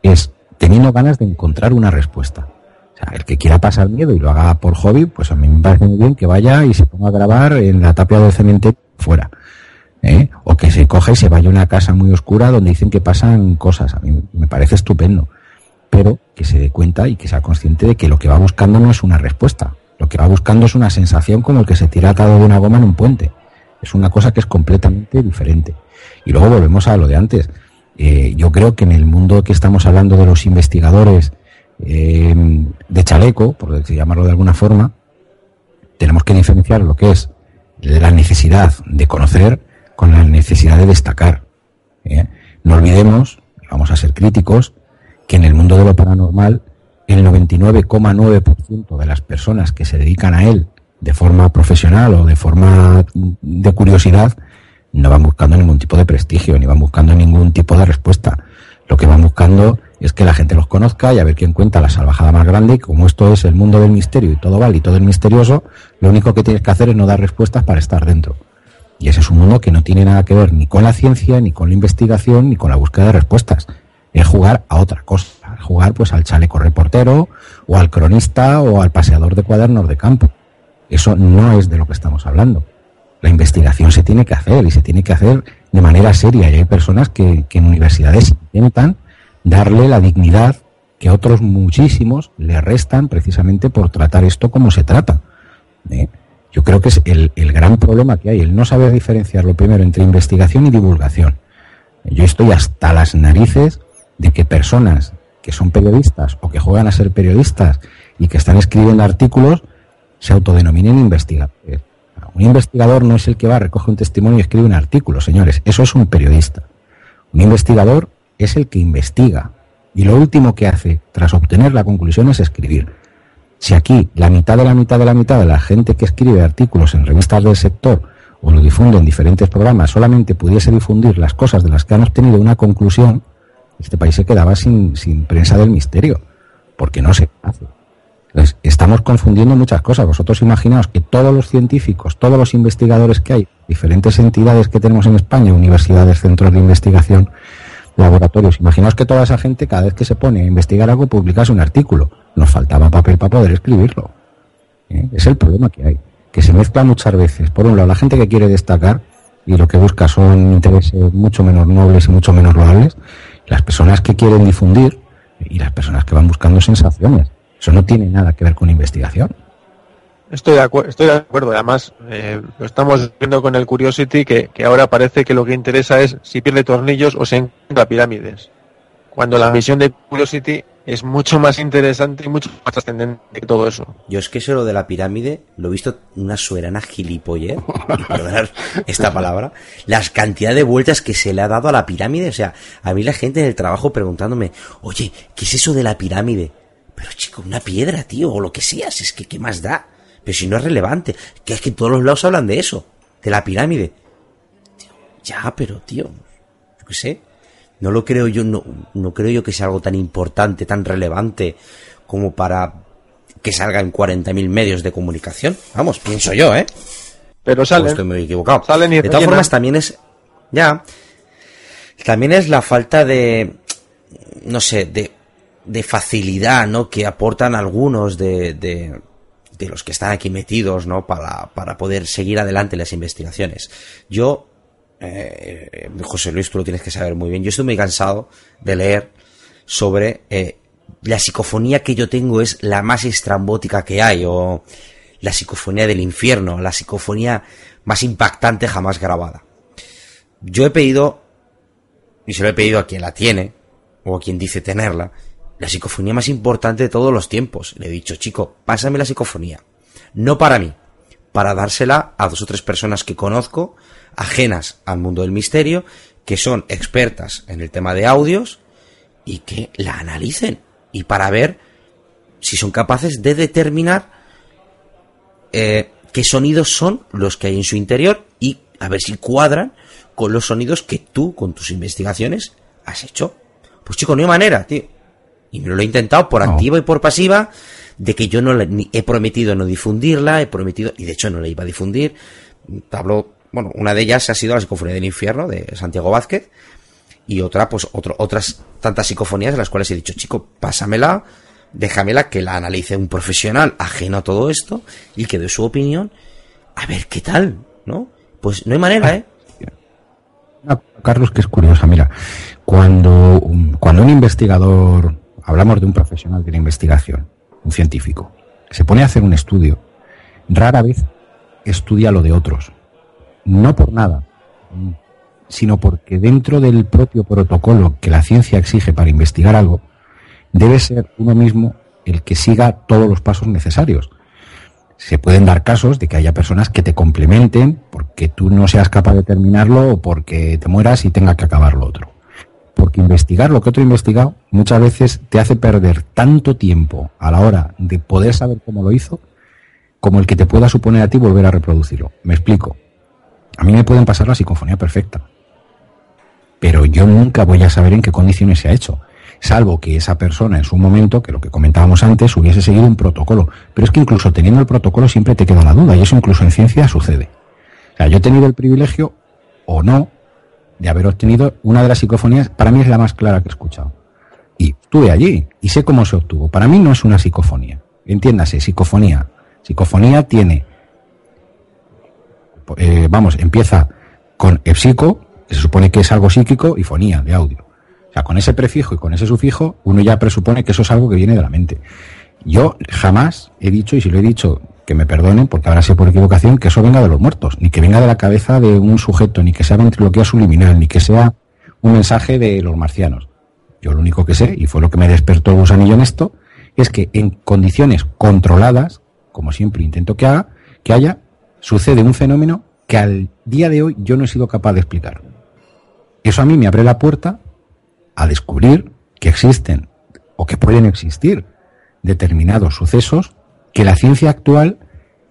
es teniendo ganas de encontrar una respuesta. O sea, el que quiera pasar miedo y lo haga por hobby, pues a mí me parece muy bien que vaya y se ponga a grabar en la tapia del cementerio fuera. ¿Eh? O que se coja y se vaya a una casa muy oscura donde dicen que pasan cosas. A mí me parece estupendo. Pero que se dé cuenta y que sea consciente de que lo que va buscando no es una respuesta. Lo que va buscando es una sensación como el que se tira atado de una goma en un puente. Es una cosa que es completamente diferente. Y luego volvemos a lo de antes. Eh, yo creo que en el mundo que estamos hablando de los investigadores eh, de chaleco, por llamarlo de alguna forma, tenemos que diferenciar lo que es la necesidad de conocer con la necesidad de destacar. ¿eh? No olvidemos, vamos a ser críticos, que en el mundo de lo paranormal el 99,9% de las personas que se dedican a él de forma profesional o de forma de curiosidad no van buscando ningún tipo de prestigio, ni van buscando ningún tipo de respuesta. Lo que van buscando es que la gente los conozca y a ver quién cuenta la salvajada más grande. Y como esto es el mundo del misterio y todo vale y todo es misterioso, lo único que tienes que hacer es no dar respuestas para estar dentro. Y ese es un mundo que no tiene nada que ver ni con la ciencia, ni con la investigación, ni con la búsqueda de respuestas. Es jugar a otra cosa. Jugar pues al chaleco reportero, o al cronista, o al paseador de cuadernos de campo. Eso no es de lo que estamos hablando la investigación se tiene que hacer y se tiene que hacer de manera seria. Y hay personas que, en universidades intentan darle la dignidad que otros muchísimos le restan precisamente por tratar esto como se trata. ¿eh? Yo creo que es el, el, gran problema que hay, el no saber diferenciar lo primero entre investigación y divulgación. Yo estoy hasta las narices de que personas que son periodistas o que juegan a ser periodistas y que están escribiendo artículos se autodenominen investigadores. Un investigador no es el que va, recoge un testimonio y escribe un artículo, señores. Eso es un periodista. Un investigador es el que investiga. Y lo último que hace, tras obtener la conclusión, es escribir. Si aquí la mitad de la mitad de la mitad de la gente que escribe artículos en revistas del sector o lo difunde en diferentes programas solamente pudiese difundir las cosas de las que han obtenido una conclusión, este país se quedaba sin, sin prensa del misterio. Porque no se hace. Entonces, estamos confundiendo muchas cosas. Vosotros imaginaos que todos los científicos, todos los investigadores que hay, diferentes entidades que tenemos en España, universidades, centros de investigación, laboratorios, imaginaos que toda esa gente, cada vez que se pone a investigar algo, publicase un artículo. Nos faltaba papel para poder escribirlo. ¿Eh? Es el problema que hay. Que se mezcla muchas veces. Por un lado, la gente que quiere destacar y lo que busca son intereses mucho menos nobles y mucho menos loables. Las personas que quieren difundir y las personas que van buscando sensaciones. Eso no tiene nada que ver con investigación. Estoy de, acuerdo, estoy de acuerdo. Además, eh, lo estamos viendo con el Curiosity, que, que, ahora parece que lo que interesa es si pierde tornillos o se encuentra pirámides. Cuando la misión de Curiosity es mucho más interesante y mucho más trascendente que todo eso. Yo es que eso lo de la pirámide lo he visto una suerana gilipollez, y perdonar esta palabra, las cantidad de vueltas que se le ha dado a la pirámide. O sea, a mí la gente del trabajo preguntándome, oye, ¿qué es eso de la pirámide? Pero chico, una piedra, tío, o lo que sea, si es que qué más da. Pero si no es relevante, que es que todos los lados hablan de eso, de la pirámide. Ya, pero tío, yo qué sé. No lo creo yo, no, no creo yo que sea algo tan importante, tan relevante como para que salga en 40.000 medios de comunicación. Vamos, pienso yo, ¿eh? Pero salen. estoy muy equivocado. Salen y de todas formas, también es. Ya. También es la falta de. No sé, de de facilidad, ¿no? Que aportan algunos de, de, de, los que están aquí metidos, ¿no? Para, para poder seguir adelante las investigaciones. Yo, eh, José Luis, tú lo tienes que saber muy bien. Yo estoy muy cansado de leer sobre eh, la psicofonía que yo tengo es la más estrambótica que hay, o la psicofonía del infierno, la psicofonía más impactante jamás grabada. Yo he pedido, y se lo he pedido a quien la tiene, o a quien dice tenerla, la psicofonía más importante de todos los tiempos. Le he dicho, chico, pásame la psicofonía. No para mí, para dársela a dos o tres personas que conozco, ajenas al mundo del misterio, que son expertas en el tema de audios y que la analicen. Y para ver si son capaces de determinar eh, qué sonidos son los que hay en su interior y a ver si cuadran con los sonidos que tú, con tus investigaciones, has hecho. Pues chico, no hay manera, tío. Y me lo he intentado por activa y por pasiva, de que yo no ni- he prometido no difundirla, he prometido, y de hecho no la iba a difundir. Hablo, bueno, una de ellas ha sido la psicofonía del infierno de Santiago Vázquez, y otra, pues otro, otras tantas psicofonías de las cuales he dicho, chico, pásamela, déjamela que la analice un profesional ajeno a todo esto y que dé su opinión, a ver qué tal, ¿no? Pues no hay manera, ¿eh? Una cosa, Carlos, que es curiosa. Mira, cuando, un- cuando un investigador, hablamos de un profesional de la investigación, un científico, se pone a hacer un estudio, rara vez estudia lo de otros. No por nada, sino porque dentro del propio protocolo que la ciencia exige para investigar algo, debe ser uno mismo el que siga todos los pasos necesarios se pueden dar casos de que haya personas que te complementen porque tú no seas capaz de terminarlo o porque te mueras y tenga que acabar lo otro. Porque investigar lo que otro ha investigado muchas veces te hace perder tanto tiempo a la hora de poder saber cómo lo hizo como el que te pueda suponer a ti volver a reproducirlo. Me explico. A mí me pueden pasar la psicofonía perfecta, pero yo nunca voy a saber en qué condiciones se ha hecho salvo que esa persona en su momento, que lo que comentábamos antes, hubiese seguido un protocolo. Pero es que incluso teniendo el protocolo siempre te queda la duda, y eso incluso en ciencia sucede. O sea, yo he tenido el privilegio, o no, de haber obtenido una de las psicofonías, para mí es la más clara que he escuchado. Y estuve allí, y sé cómo se obtuvo. Para mí no es una psicofonía. Entiéndase, psicofonía. Psicofonía tiene, eh, vamos, empieza con epsico, que se supone que es algo psíquico, y fonía, de audio. O sea, con ese prefijo y con ese sufijo, uno ya presupone que eso es algo que viene de la mente. Yo jamás he dicho, y si lo he dicho, que me perdonen, porque habrá sido por equivocación, que eso venga de los muertos, ni que venga de la cabeza de un sujeto, ni que sea ventriloquía subliminal, ni que sea un mensaje de los marcianos. Yo lo único que sé, y fue lo que me despertó gusanillo en esto, es que en condiciones controladas, como siempre intento que haga, que haya, sucede un fenómeno que al día de hoy yo no he sido capaz de explicar. Eso a mí me abre la puerta a descubrir que existen o que pueden existir determinados sucesos que la ciencia actual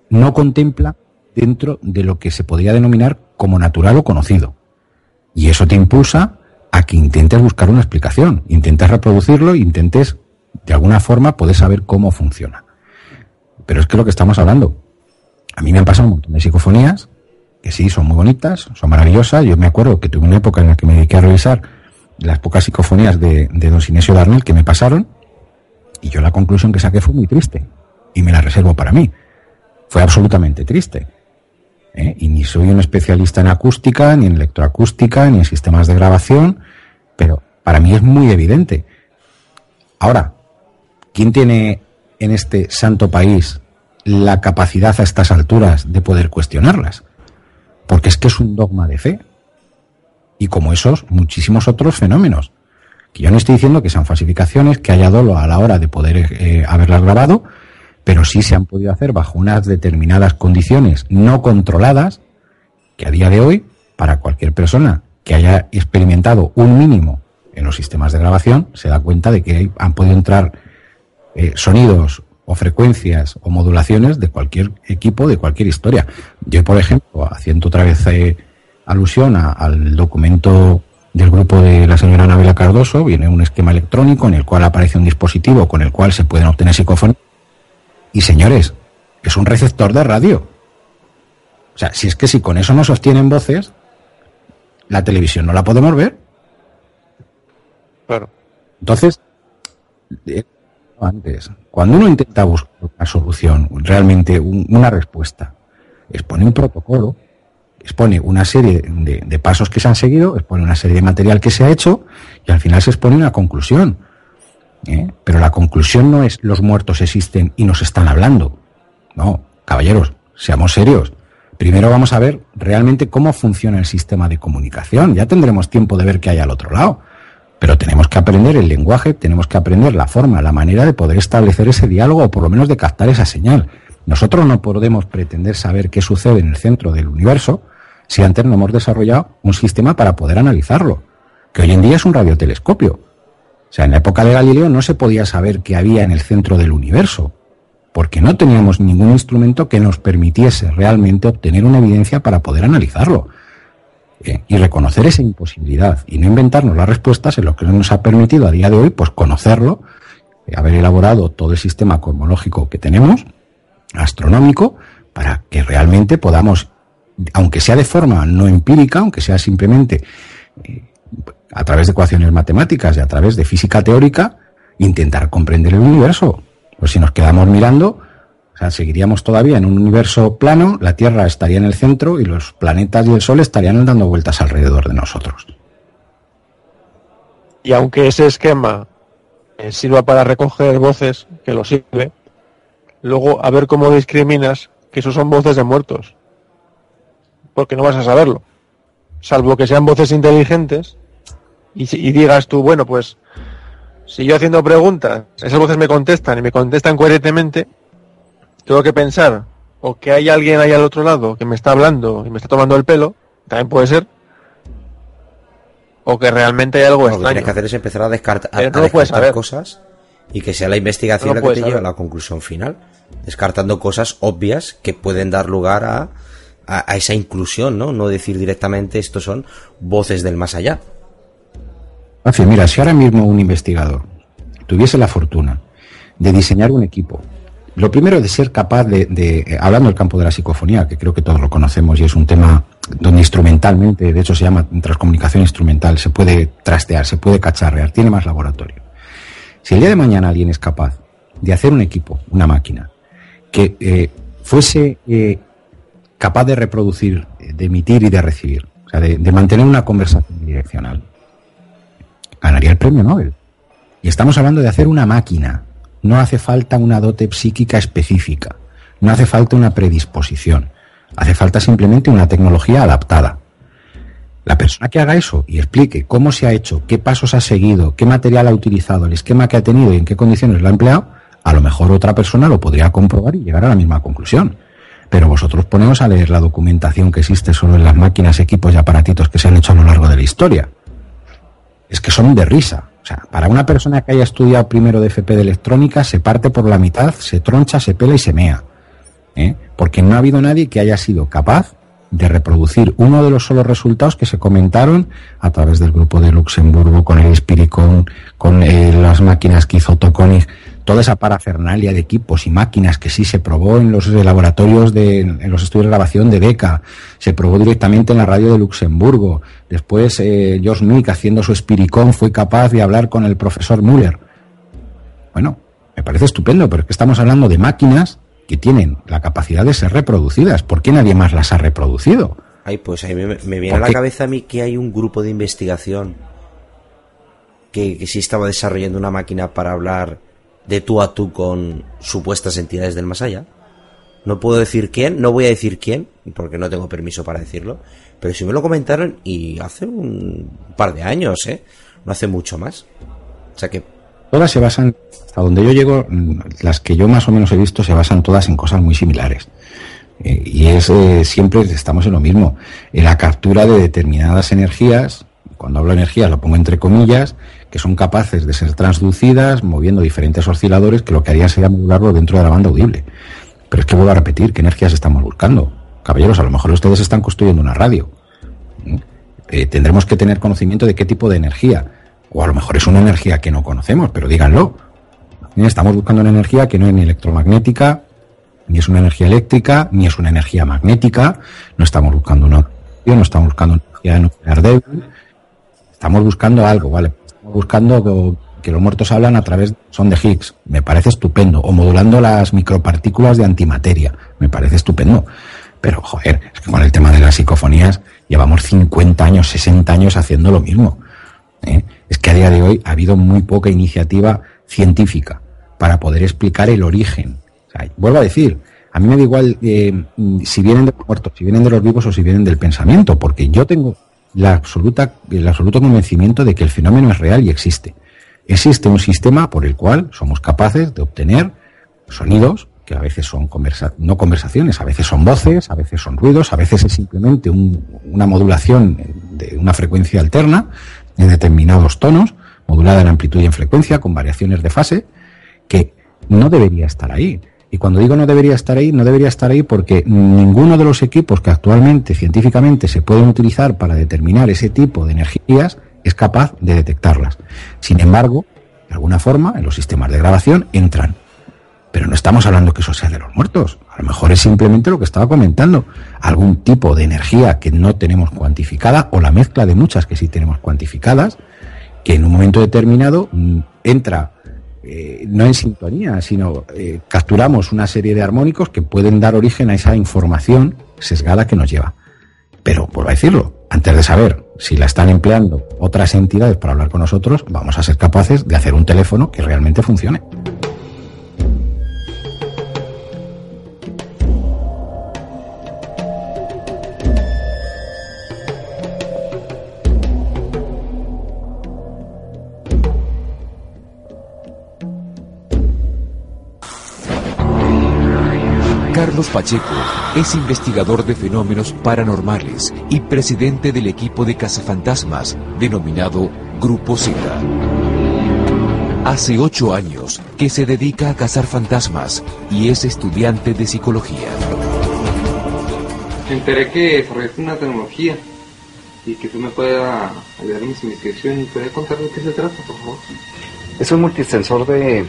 no contempla dentro de lo que se podría denominar como natural o conocido. Y eso te impulsa a que intentes buscar una explicación, intentes reproducirlo, intentes de alguna forma poder saber cómo funciona. Pero es que lo que estamos hablando, a mí me han pasado un montón de psicofonías que sí, son muy bonitas, son maravillosas. Yo me acuerdo que tuve una época en la que me dediqué a revisar las pocas psicofonías de, de don Sinesio Darnell que me pasaron y yo la conclusión que saqué fue muy triste y me la reservo para mí. Fue absolutamente triste. ¿eh? Y ni soy un especialista en acústica, ni en electroacústica, ni en sistemas de grabación, pero para mí es muy evidente. Ahora, ¿quién tiene en este santo país la capacidad a estas alturas de poder cuestionarlas? Porque es que es un dogma de fe. Y como esos, muchísimos otros fenómenos. Que yo no estoy diciendo que sean falsificaciones, que haya dolo a la hora de poder eh, haberlas grabado, pero sí se han podido hacer bajo unas determinadas condiciones no controladas, que a día de hoy, para cualquier persona que haya experimentado un mínimo en los sistemas de grabación, se da cuenta de que han podido entrar eh, sonidos o frecuencias o modulaciones de cualquier equipo, de cualquier historia. Yo, por ejemplo, haciendo otra vez eh, alusión a, al documento del grupo de la señora Anabela Cardoso, viene un esquema electrónico en el cual aparece un dispositivo con el cual se pueden obtener psicofonías. Y señores, es un receptor de radio. O sea, si es que si con eso no sostienen voces, la televisión no la podemos ver. Claro. Entonces, eh, antes, cuando uno intenta buscar una solución, realmente un, una respuesta, expone un protocolo, expone una serie de, de, pasos que se han seguido, expone una serie de material que se ha hecho y al final se expone una conclusión. ¿eh? Pero la conclusión no es los muertos existen y nos están hablando. No, caballeros, seamos serios. Primero vamos a ver realmente cómo funciona el sistema de comunicación. Ya tendremos tiempo de ver qué hay al otro lado. Pero tenemos que aprender el lenguaje, tenemos que aprender la forma, la manera de poder establecer ese diálogo o por lo menos de captar esa señal. Nosotros no podemos pretender saber qué sucede en el centro del universo si antes no hemos desarrollado un sistema para poder analizarlo, que hoy en día es un radiotelescopio. O sea, en la época de Galileo no se podía saber qué había en el centro del universo. porque no teníamos ningún instrumento que nos permitiese realmente obtener una evidencia para poder analizarlo. Eh, y reconocer esa imposibilidad y no inventarnos las respuestas en lo que nos ha permitido a día de hoy, pues conocerlo, eh, haber elaborado todo el sistema cosmológico que tenemos, astronómico, para que realmente podamos, aunque sea de forma no empírica, aunque sea simplemente eh, a través de ecuaciones matemáticas y a través de física teórica, intentar comprender el universo. Pues si nos quedamos mirando, seguiríamos todavía en un universo plano, la Tierra estaría en el centro y los planetas y el Sol estarían dando vueltas alrededor de nosotros. Y aunque ese esquema eh, sirva para recoger voces, que lo sirve, luego a ver cómo discriminas que esos son voces de muertos. Porque no vas a saberlo. Salvo que sean voces inteligentes y, y digas tú, bueno, pues si yo haciendo preguntas, esas voces me contestan y me contestan coherentemente, tengo que pensar o que hay alguien ahí al otro lado que me está hablando y me está tomando el pelo, también puede ser, o que realmente hay algo Lo que tienes que hacer es empezar a descartar, a- puedes descartar saber. cosas y que sea la investigación No la que te lleve a la conclusión final, descartando cosas obvias que pueden dar lugar a, a, a esa inclusión, ¿no? No decir directamente estos son voces del más allá. Mira, si ahora mismo un investigador tuviese la fortuna de diseñar un equipo, lo primero de ser capaz de, eh, hablando del campo de la psicofonía, que creo que todos lo conocemos y es un tema donde instrumentalmente, de hecho se llama transcomunicación instrumental, se puede trastear, se puede cacharrear, tiene más laboratorio. Si el día de mañana alguien es capaz de hacer un equipo, una máquina, que eh, fuese eh, capaz de reproducir, de emitir y de recibir, o sea, de mantener una conversación direccional, ganaría el premio Nobel. Y estamos hablando de hacer una máquina. No hace falta una dote psíquica específica. No hace falta una predisposición. Hace falta simplemente una tecnología adaptada. La persona que haga eso y explique cómo se ha hecho, qué pasos ha seguido, qué material ha utilizado, el esquema que ha tenido y en qué condiciones lo ha empleado, a lo mejor otra persona lo podría comprobar y llegar a la misma conclusión. Pero vosotros ponemos a leer la documentación que existe solo en las máquinas, equipos y aparatitos que se han hecho a lo largo de la historia es que son de risa. O sea, para una persona que haya estudiado primero de FP de electrónica, se parte por la mitad, se troncha, se pela y se mea. ¿eh? Porque no ha habido nadie que haya sido capaz de reproducir uno de los solos resultados que se comentaron a través del grupo de Luxemburgo, con el Spiricon, con eh, las máquinas que hizo Tokonig, toda esa parafernalia de equipos y máquinas que sí se probó en los laboratorios de, en los estudios de grabación de DECA, se probó directamente en la radio de Luxemburgo. Después, eh, George Mick, haciendo su Spiricon, fue capaz de hablar con el profesor Müller. Bueno, me parece estupendo, pero es que estamos hablando de máquinas que tienen la capacidad de ser reproducidas. ¿Por qué nadie más las ha reproducido? Ay, pues ahí me, me viene a ¿Por la cabeza a mí que hay un grupo de investigación que, que sí estaba desarrollando una máquina para hablar de tú a tú con supuestas entidades del más allá. No puedo decir quién, no voy a decir quién, porque no tengo permiso para decirlo, pero sí me lo comentaron y hace un par de años, ¿eh? No hace mucho más. O sea que Todas se basan, hasta donde yo llego, mm, las que yo más o menos he visto se basan todas en cosas muy similares. Eh, y es eh, siempre estamos en lo mismo, en la captura de determinadas energías, cuando hablo de energías lo pongo entre comillas, que son capaces de ser transducidas moviendo diferentes osciladores que lo que harían sería modularlo dentro de la banda audible. Pero es que vuelvo a repetir, ¿qué energías estamos buscando? Caballeros, a lo mejor ustedes están construyendo una radio. ¿Mm? Eh, tendremos que tener conocimiento de qué tipo de energía. O a lo mejor es una energía que no conocemos, pero díganlo. Estamos buscando una energía que no es ni electromagnética, ni es una energía eléctrica, ni es una energía magnética. No estamos buscando una no estamos buscando una energía nuclear débil. Estamos buscando algo, ¿vale? Buscando que, los muertos hablan a través son de Higgs. Me parece estupendo. O modulando las micropartículas de antimateria. Me parece estupendo. Pero, joder, es que con el tema de las psicofonías llevamos 50 años, 60 años haciendo lo mismo. ¿eh? Es que a día de hoy ha habido muy poca iniciativa científica para poder explicar el origen. Vuelvo a decir, a mí me da igual eh, si vienen de los muertos, si vienen de los vivos o si vienen del pensamiento, porque yo tengo la absoluta, el absoluto convencimiento de que el fenómeno es real y existe. Existe un sistema por el cual somos capaces de obtener sonidos que a veces son conversa no conversaciones, a veces son voces, a veces son ruidos, a veces es simplemente un- una modulación de una frecuencia alterna en determinados tonos, modulada en amplitud y en frecuencia, con variaciones de fase, que no debería estar ahí. Y cuando digo no debería estar ahí, no debería estar ahí porque ninguno de los equipos que actualmente científicamente se pueden utilizar para determinar ese tipo de energías es capaz de detectarlas. Sin embargo, de alguna forma, en los sistemas de grabación entran. Pero no estamos hablando que eso sea de los muertos. A lo mejor es simplemente lo que estaba comentando. Algún tipo de energía que no tenemos cuantificada o la mezcla de muchas que sí tenemos cuantificadas, que en un momento determinado mm, entra eh, no en sintonía, sino eh, capturamos una serie de armónicos que pueden dar origen a esa información sesgada que nos lleva. Pero, por decirlo, antes de saber si la están empleando otras entidades para hablar con nosotros, vamos a ser capaces de hacer un teléfono que realmente funcione. Pacheco es investigador de fenómenos paranormales y presidente del equipo de cazafantasmas denominado Grupo Z. Hace ocho años que se dedica a cazar fantasmas y es estudiante de psicología. Me enteré que desarrollaste una tecnología y que tú me puedas ayudar en mis investigaciones. ¿Puedes contar de qué se trata, por favor? Es un multisensor de,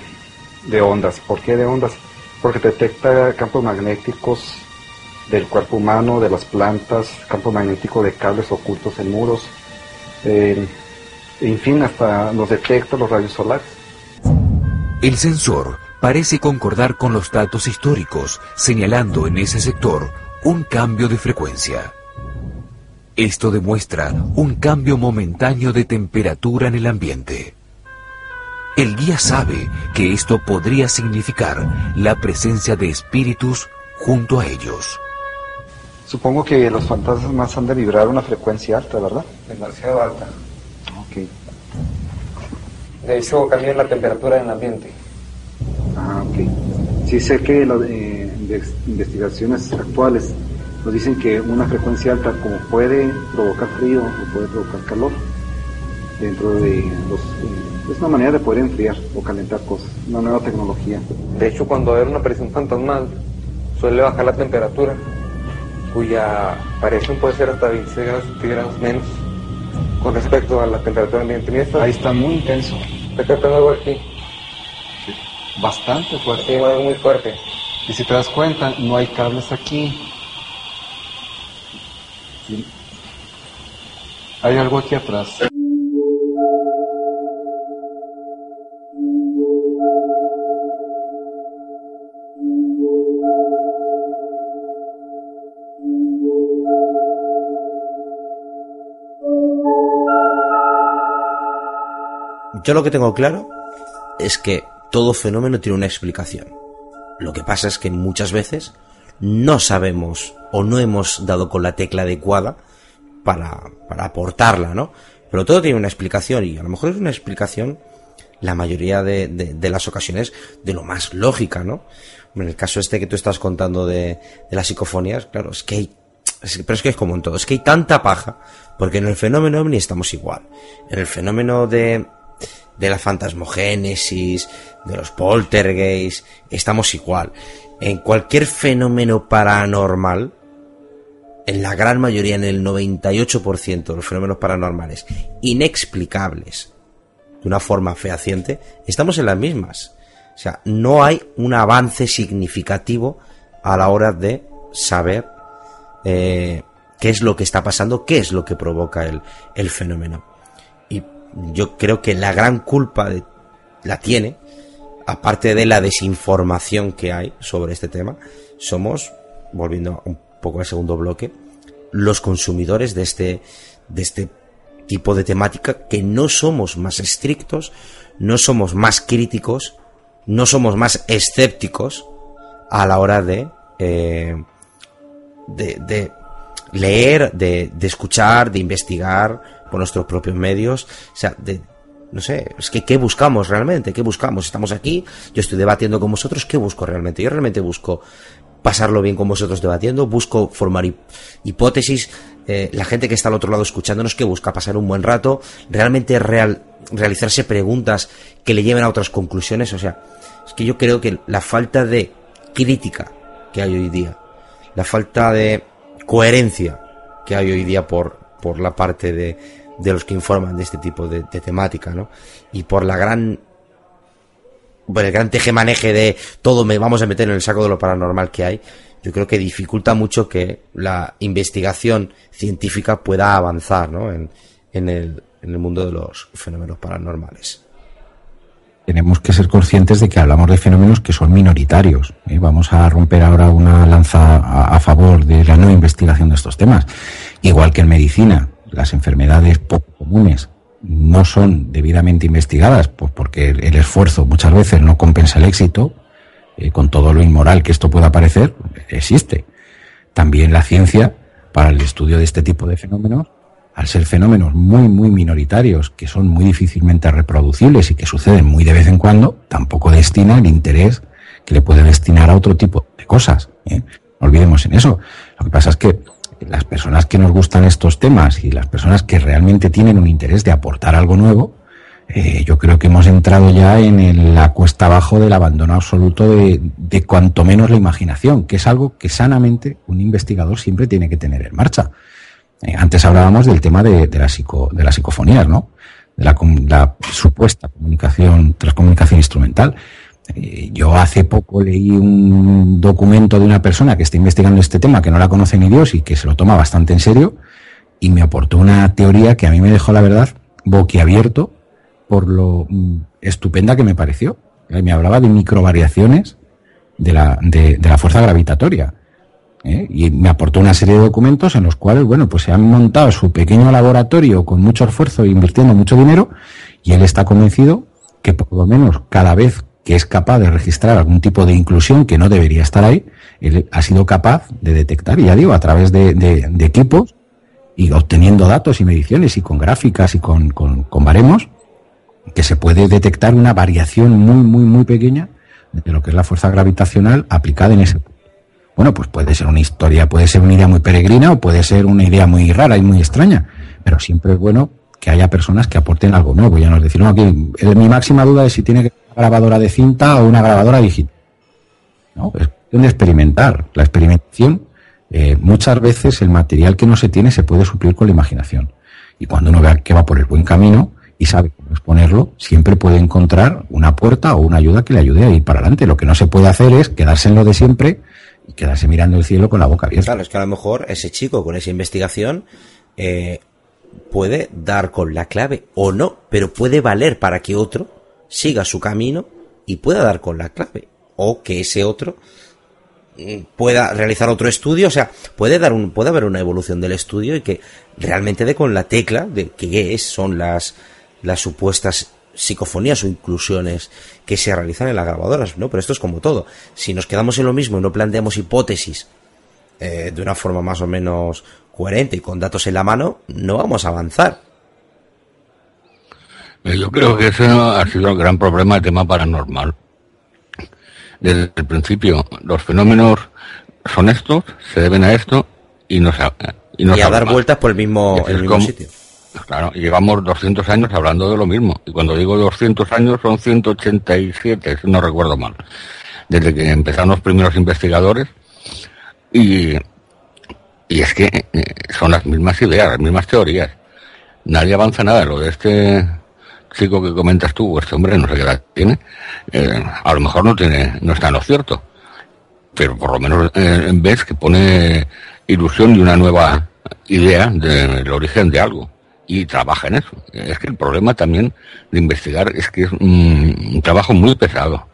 de ondas. ¿Por qué de ondas? Porque detecta campos magnéticos del cuerpo humano, de las plantas, campo magnético de cables ocultos en muros, eh, en fin, hasta nos detecta los rayos solares. El sensor parece concordar con los datos históricos, señalando en ese sector un cambio de frecuencia. Esto demuestra un cambio momentáneo de temperatura en el ambiente. El guía sabe que esto podría significar la presencia de espíritus junto a ellos. Supongo que los fantasmas han de vibrar una frecuencia alta, ¿verdad? Demasiado alta. Ok. De hecho, cambian la temperatura en el ambiente. Ah, ok. Sí sé que las investigaciones actuales nos dicen que una frecuencia alta como puede provocar frío o puede provocar calor dentro de los... Eh, es una manera de poder enfriar o calentar cosas, una nueva tecnología. De hecho, cuando hay una aparición fantasmal, suele bajar la temperatura, cuya aparición puede ser hasta 26 grados centígrados menos con respecto a la temperatura ambiente. Ahí está muy intenso. Está captando algo aquí. Bastante fuerte. Sí, algo muy fuerte. Y si te das cuenta, no hay cables aquí. Hay algo aquí atrás. Yo lo que tengo claro es que todo fenómeno tiene una explicación. Lo que pasa es que muchas veces no sabemos o no hemos dado con la tecla adecuada para, para aportarla, ¿no? Pero todo tiene una explicación y a lo mejor es una explicación la mayoría de, de, las ocasiones de lo más lógica, ¿no? En el caso este que tú estás contando de, de las psicofonías, claro, es que hay, pero es que es como en todo, es que hay tanta paja, porque en el fenómeno ovni estamos igual. En el fenómeno de, de la fantasmogénesis, de los poltergeists, estamos igual. En cualquier fenómeno paranormal, en la gran mayoría, en el 98% de los fenómenos paranormales inexplicables, de una forma fehaciente, estamos en las mismas. O sea, no hay un avance significativo a la hora de saber eh, qué es lo que está pasando, qué es lo que provoca el, el fenómeno yo creo que la gran culpa la tiene, aparte de la desinformación que hay sobre este tema, somos, volviendo un poco al segundo bloque, los consumidores de este, de este tipo de temática que no somos más estrictos, no somos más críticos, no somos más escépticos a la hora de, eh, de, leer, de escuchar, de investigar, por nuestros propios medios, o sea, de, no sé, es que ¿qué buscamos realmente? ¿Qué buscamos? Estamos aquí, yo estoy debatiendo con vosotros, ¿qué busco realmente? Yo realmente busco pasarlo bien con vosotros debatiendo, busco formar hipótesis, eh, la gente que está al otro lado escuchándonos, que busca pasar un buen rato, realmente real, realizarse preguntas que le lleven a otras conclusiones, o sea, es que yo creo que la falta de crítica que hay hoy día, la falta de coherencia que hay hoy día por, por la parte de, de los que informan de este tipo de, temática, ¿no? Y por la gran por el gran tejemaneje de todo me vamos a meter en el saco de lo paranormal que hay, yo creo que dificulta mucho que la investigación científica pueda avanzar ¿no? en, en, el, en el mundo de los fenómenos paranormales. Tenemos que ser conscientes de que hablamos de fenómenos que son minoritarios. ¿eh? Vamos a romper ahora una lanza a, a favor de la no investigación de estos temas. Igual que en medicina, las enfermedades poco comunes no son debidamente investigadas, pues porque el esfuerzo muchas veces no compensa el éxito, eh, con todo lo inmoral que esto pueda parecer, existe. También la ciencia, para el estudio de este tipo de fenómenos, al ser fenómenos muy, muy minoritarios, que son muy difícilmente reproducibles y que suceden muy de vez en cuando, tampoco destina el interés que le puede destinar a otro tipo de cosas. ¿eh? Olvidemos en eso. Lo que pasa es que las personas que nos gustan estos temas y las personas que realmente tienen un interés de aportar algo nuevo, eh, yo creo que hemos entrado ya en la cuesta abajo del abandono absoluto de, de cuanto menos la imaginación, que es algo que sanamente un investigador siempre tiene que tener en marcha. Eh, antes hablábamos del tema de, de la psico, de las psicofonías, ¿no? De la, la supuesta comunicación, transcomunicación instrumental. Eh, Yo hace poco leí un documento de una persona que está investigando este tema, que no la conoce ni Dios y que se lo toma bastante en serio, y me aportó una teoría que a mí me dejó, la verdad, boquiabierto por lo mm, estupenda que me pareció. Eh, Me hablaba de microvariaciones de la, de, la fuerza gravitatoria. ¿eh? Y me aportó una serie de documentos en los cuales, bueno, pues se han montado su pequeño laboratorio con mucho esfuerzo e invirtiendo mucho dinero, y él está convencido que por lo menos cada vez que es capaz de registrar algún tipo de inclusión que no debería estar ahí, él ha sido capaz de detectar, ya digo, a través de, equipos y obteniendo datos y mediciones y con gráficas y con, con, con baremos, que se puede detectar una variación muy, muy, muy pequeña de lo que es la fuerza gravitacional aplicada en ese punto. Bueno, pues puede ser una historia, puede ser una idea muy peregrina o puede ser una idea muy rara y muy extraña, pero siempre es bueno que haya personas que aporten algo nuevo. Ya nos decimos aquí, eh, mi máxima duda es si tiene que grabadora de cinta o una grabadora digital. ¿no? Es cuestión de experimentar. La experimentación, eh, muchas veces el material que no se tiene se puede suplir con la imaginación. Y cuando uno vea que va por el buen camino y sabe cómo exponerlo, siempre puede encontrar una puerta o una ayuda que le ayude a ir para adelante. Lo que no se puede hacer es quedarse en lo de siempre y quedarse mirando el cielo con la boca abierta. Claro, es que a lo mejor ese chico con esa investigación eh, puede dar con la clave o no, pero puede valer para que otro siga su camino y pueda dar con la clave. O que ese otro mm, pueda realizar otro estudio, o sea, puede dar un, puede haber una evolución del estudio y que realmente dé con la tecla de qué es, son las, las supuestas psicofonías o inclusiones que se realizan en las grabadoras, ¿no? Pero esto es como todo. Si nos quedamos en lo mismo y no planteamos hipótesis eh, de una forma más o menos coherente y con datos en la mano, no vamos a avanzar. Eh, Yo creo que ese ha sido el gran problema del tema paranormal. Desde el principio, los fenómenos son estos, se deben a esto y no se y, no y a dar vueltas por el mismo, Es el mismo como- sitio. Claro, y llevamos 200 años hablando de lo mismo. Y cuando digo 200 años son 187, si no recuerdo mal. Desde que empezaron los primeros investigadores. Y, y es que eh, son las mismas ideas, las mismas teorías. Nadie avanza nada. Lo de este chico que comentas tú, este hombre, no sé qué edad tiene, eh, a lo mejor no tiene, no está en lo cierto. Pero por lo menos eh, ves que pone ilusión de una nueva idea del origen de algo y trabaja en eso. Es que el problema también de investigar es que es un, trabajo muy pesado.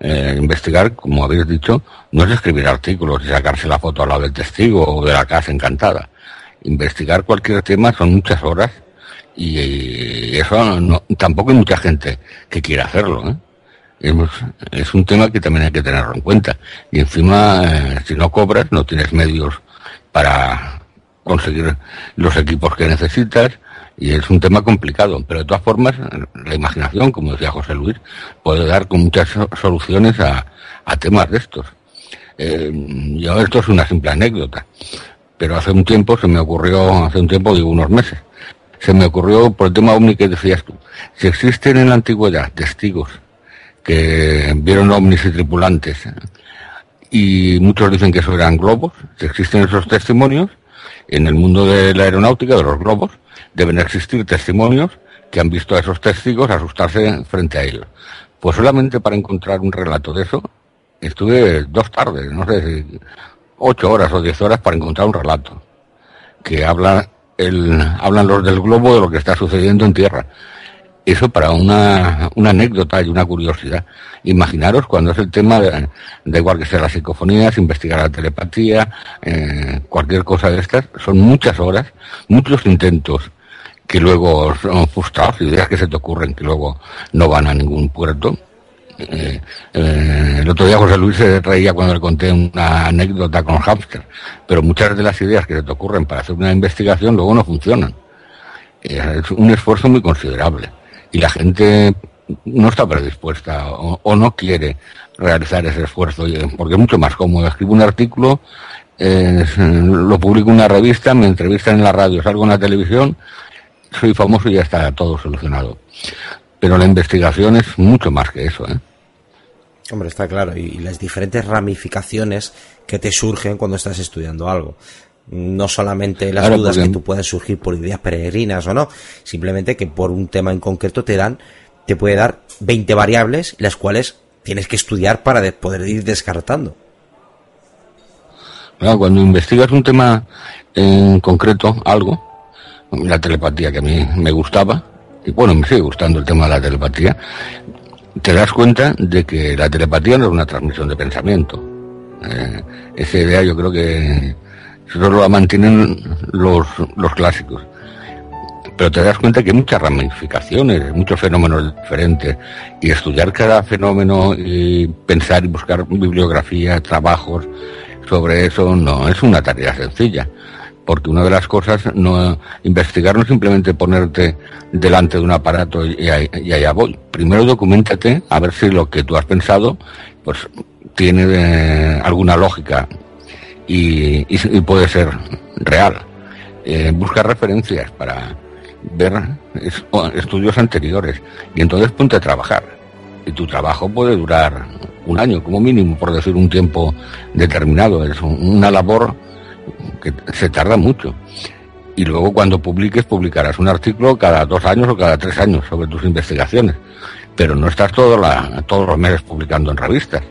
Eh, investigar, como habéis dicho, no es escribir artículos y sacarse la foto al lado del testigo o de la casa encantada. Investigar cualquier tema son muchas horas y, y eso no- tampoco hay mucha gente que quiera hacerlo. ¿eh? Es, un tema que también hay que tenerlo en cuenta. Y encima, eh, si no cobras, no tienes medios para conseguir los equipos que necesitas y es un tema complicado. Pero de todas formas, la imaginación, como decía José Luis, puede dar con muchas so- soluciones a, a temas de estos. Eh, yo esto es una simple anécdota, pero hace un tiempo se me ocurrió, hace un tiempo, digo unos meses, se me ocurrió por el tema ovni que decías tú. Si existen en la antigüedad testigos que vieron ovnis y tripulantes y muchos dicen que eso eran globos. Si existen esos testimonios, en el mundo de la aeronáutica, de los globos, deben existir testimonios que han visto a esos testigos asustarse frente a ellos. Pues solamente para encontrar un relato de eso, estuve dos tardes, no sé si ocho horas o diez horas para encontrar un relato que habla el, hablan los del globo de lo que está sucediendo en tierra. Eso para una, una anécdota y una curiosidad. Imaginaros cuando es el tema, de, da igual que sea las psicofonías, investigar la telepatía, eh, cualquier cosa de estas, son muchas horas, muchos intentos que luego son frustrados, ideas que se te ocurren que luego no van a ningún puerto. Eh, eh, el otro día José Luis se reía cuando le conté una anécdota con hámster, pero muchas de las ideas que se te ocurren para hacer una investigación luego no funcionan. es un esfuerzo muy considerable y la gente no está predispuesta o, no quiere realizar ese esfuerzo porque es mucho más cómodo. Escribo un artículo, lo publico en una revista, me entrevistan en la radio, salgo en la televisión, soy famoso y ya está todo solucionado. Pero la investigación es mucho más que eso, ¿eh? Hombre, está claro. Y, las diferentes ramificaciones que te surgen cuando estás estudiando algo. No solamente las dudas que tú puedes surgir por ideas peregrinas o no, simplemente que por un tema en concreto te dan, te puede dar 20 variables, las cuales tienes que estudiar para poder ir descartando. Claro, cuando investigas un tema en concreto, algo, la telepatía que a mí me gustaba, y bueno, me sigue gustando el tema de la telepatía, te das cuenta de que la telepatía no es una transmisión de pensamiento. Eh, esa idea yo creo que solo la mantienen los, los clásicos. Pero te das cuenta que hay muchas ramificaciones, muchos fenómenos diferentes. Y estudiar cada fenómeno y pensar y buscar bibliografía, trabajos sobre eso, no es una tarea sencilla porque una de las cosas no investigar no es simplemente ponerte delante de un aparato y, allá voy. Primero documentate a ver si lo que tú has pensado pues tiene eh, alguna lógica y, puede ser real. Eh, busca referencias para ver estudios anteriores y entonces ponte a trabajar. Y tu trabajo puede durar un año como mínimo, por decir un tiempo determinado. Es una labor que se tarda mucho. Y luego cuando publiques, publicarás un artículo cada dos años o cada tres años sobre tus investigaciones. Pero no estás todos los meses publicando en revistas.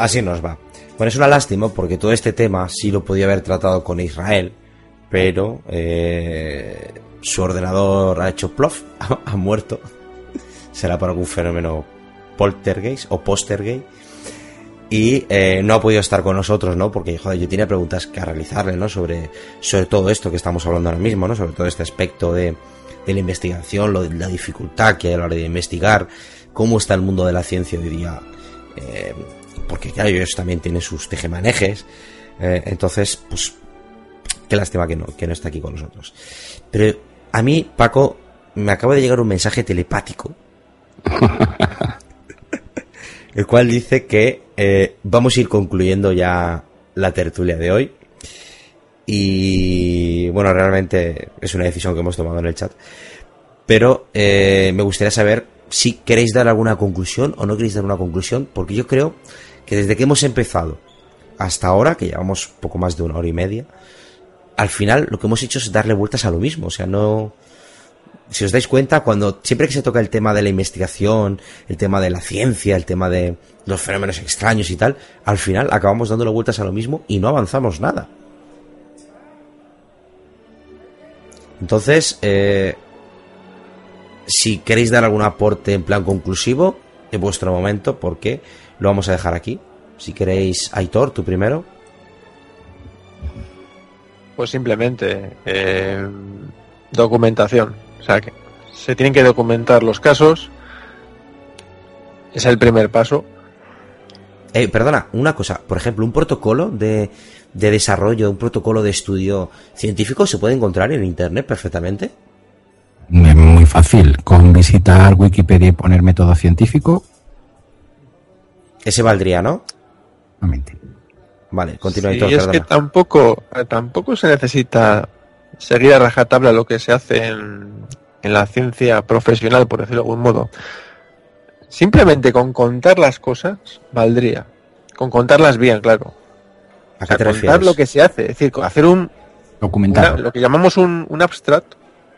Así nos va. Bueno, es una lástima porque todo este tema sí lo podía haber tratado con Israel, pero eh, su ordenador ha hecho plof, ha, muerto. Será por algún fenómeno poltergeist o postergeist. Y eh, no ha podido estar con nosotros, ¿no? Porque, joder, yo tenía preguntas que realizarle, ¿no? Sobre, sobre todo esto que estamos hablando ahora mismo, ¿no? Sobre todo este aspecto de, la investigación, la dificultad que hay a la hora de investigar, cómo está el mundo de la ciencia hoy día. Eh, porque claro, ellos también tienen sus tejemanejes. Eh, entonces, pues, qué lástima que no, que no está aquí con nosotros. Pero a mí, Paco, me acaba de llegar un mensaje telepático. el cual dice que eh, vamos a ir concluyendo ya la tertulia de hoy. Y bueno, realmente es una decisión que hemos tomado en el chat. Pero eh, me gustaría saber si queréis dar alguna conclusión o no queréis dar una conclusión, porque yo creo que desde que hemos empezado hasta ahora, que llevamos poco más de una hora y media, al final lo que hemos hecho es darle vueltas a lo mismo. O sea, no. Si os dais cuenta, cuando siempre que se toca el tema de la investigación, el tema de la ciencia, el tema de los fenómenos extraños y tal, al final acabamos dándole vueltas a lo mismo y no avanzamos nada. Entonces, eh, si queréis dar algún aporte en plan conclusivo, es vuestro momento, porque lo vamos a dejar aquí. Si queréis, Aitor, tú primero. Pues simplemente eh, documentación. O sea, que se tienen que documentar los casos. Es el primer paso. Eh, perdona, una cosa. Por ejemplo, un protocolo de, de desarrollo, un protocolo de estudio científico se puede encontrar en Internet perfectamente. Es muy fácil. Con visitar Wikipedia y poner método científico. Ese valdría, ¿no? Exactamente. Vale, continúa Sí, Hitor, es que tampoco, eh, tampoco se necesita seguir a rajatabla lo que se hace en, en la ciencia profesional, por decirlo de algún modo. Simplemente con contar las cosas valdría. Con contarlas bien, claro. ¿A O sea, contar lo que se hace. Es decir, hacer un, Documental. lo que llamamos un, un abstract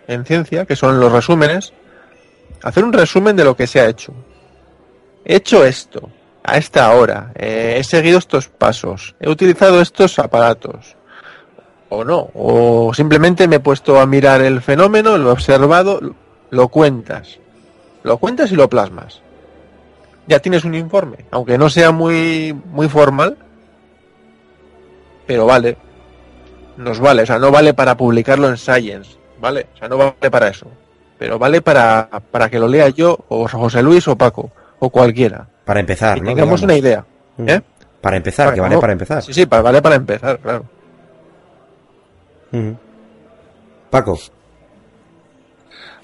en ciencia, que son los resúmenes. Hacer un resumen de lo que se ha hecho. He hecho esto, a esta hora, eh, he seguido estos pasos, he utilizado estos aparatos. O no, o simplemente me he puesto a mirar el fenómeno, lo he observado, lo- cuentas. Lo cuentas y lo plasmas. Ya tienes un informe, aunque no sea muy, muy formal, pero vale. Nos vale, o sea, no vale para publicarlo en Science, ¿vale? O sea, no vale para eso. Pero vale para, para que lo lea yo, o José Luis, o Paco, o cualquiera. Para empezar, Y ¿no? tengamos Digamos. una idea. Mm. ¿eh? Para empezar, que vale no- para empezar. Sí, sí, para, vale para empezar, claro. Paco.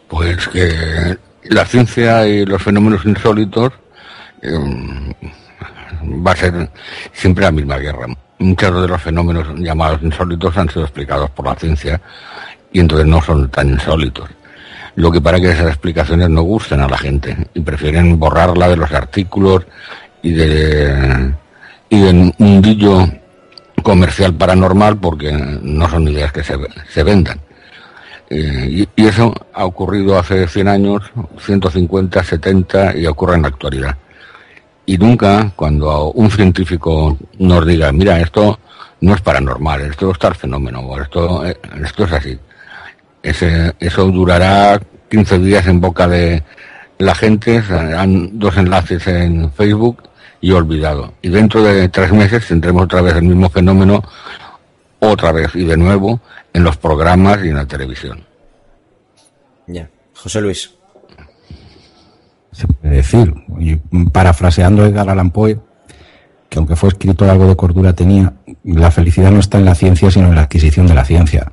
Pues que la ciencia y los fenómenos insólitos eh, va a ser siempre la misma guerra. Muchos de los fenómenos llamados insólitos han sido explicados por la ciencia y entonces no son tan insólitos. Lo que para que esas explicaciones no gusten a la gente y prefieren borrarla de los artículos y de y del mundillo comercial paranormal porque no son ideas que se, se vendan. Eh, y, eso ha ocurrido hace 100 años, 150, 70 y ocurre en la actualidad. Y nunca cuando un científico nos diga, mira, esto no es paranormal, esto es tal fenómeno, esto, eh, esto es así. Ese, eso durará 15 días en boca de la gente, serán dos enlaces en Facebook y olvidado. Y dentro de tres meses tendremos otra vez el mismo fenómeno, otra vez y de nuevo, en los programas y en la televisión. Ya. José Luis. se puede decir. Y parafraseando a Edgar Allan Poe, que aunque fue escritor algo de cordura tenía, la felicidad no está en la ciencia, sino en la adquisición de la ciencia.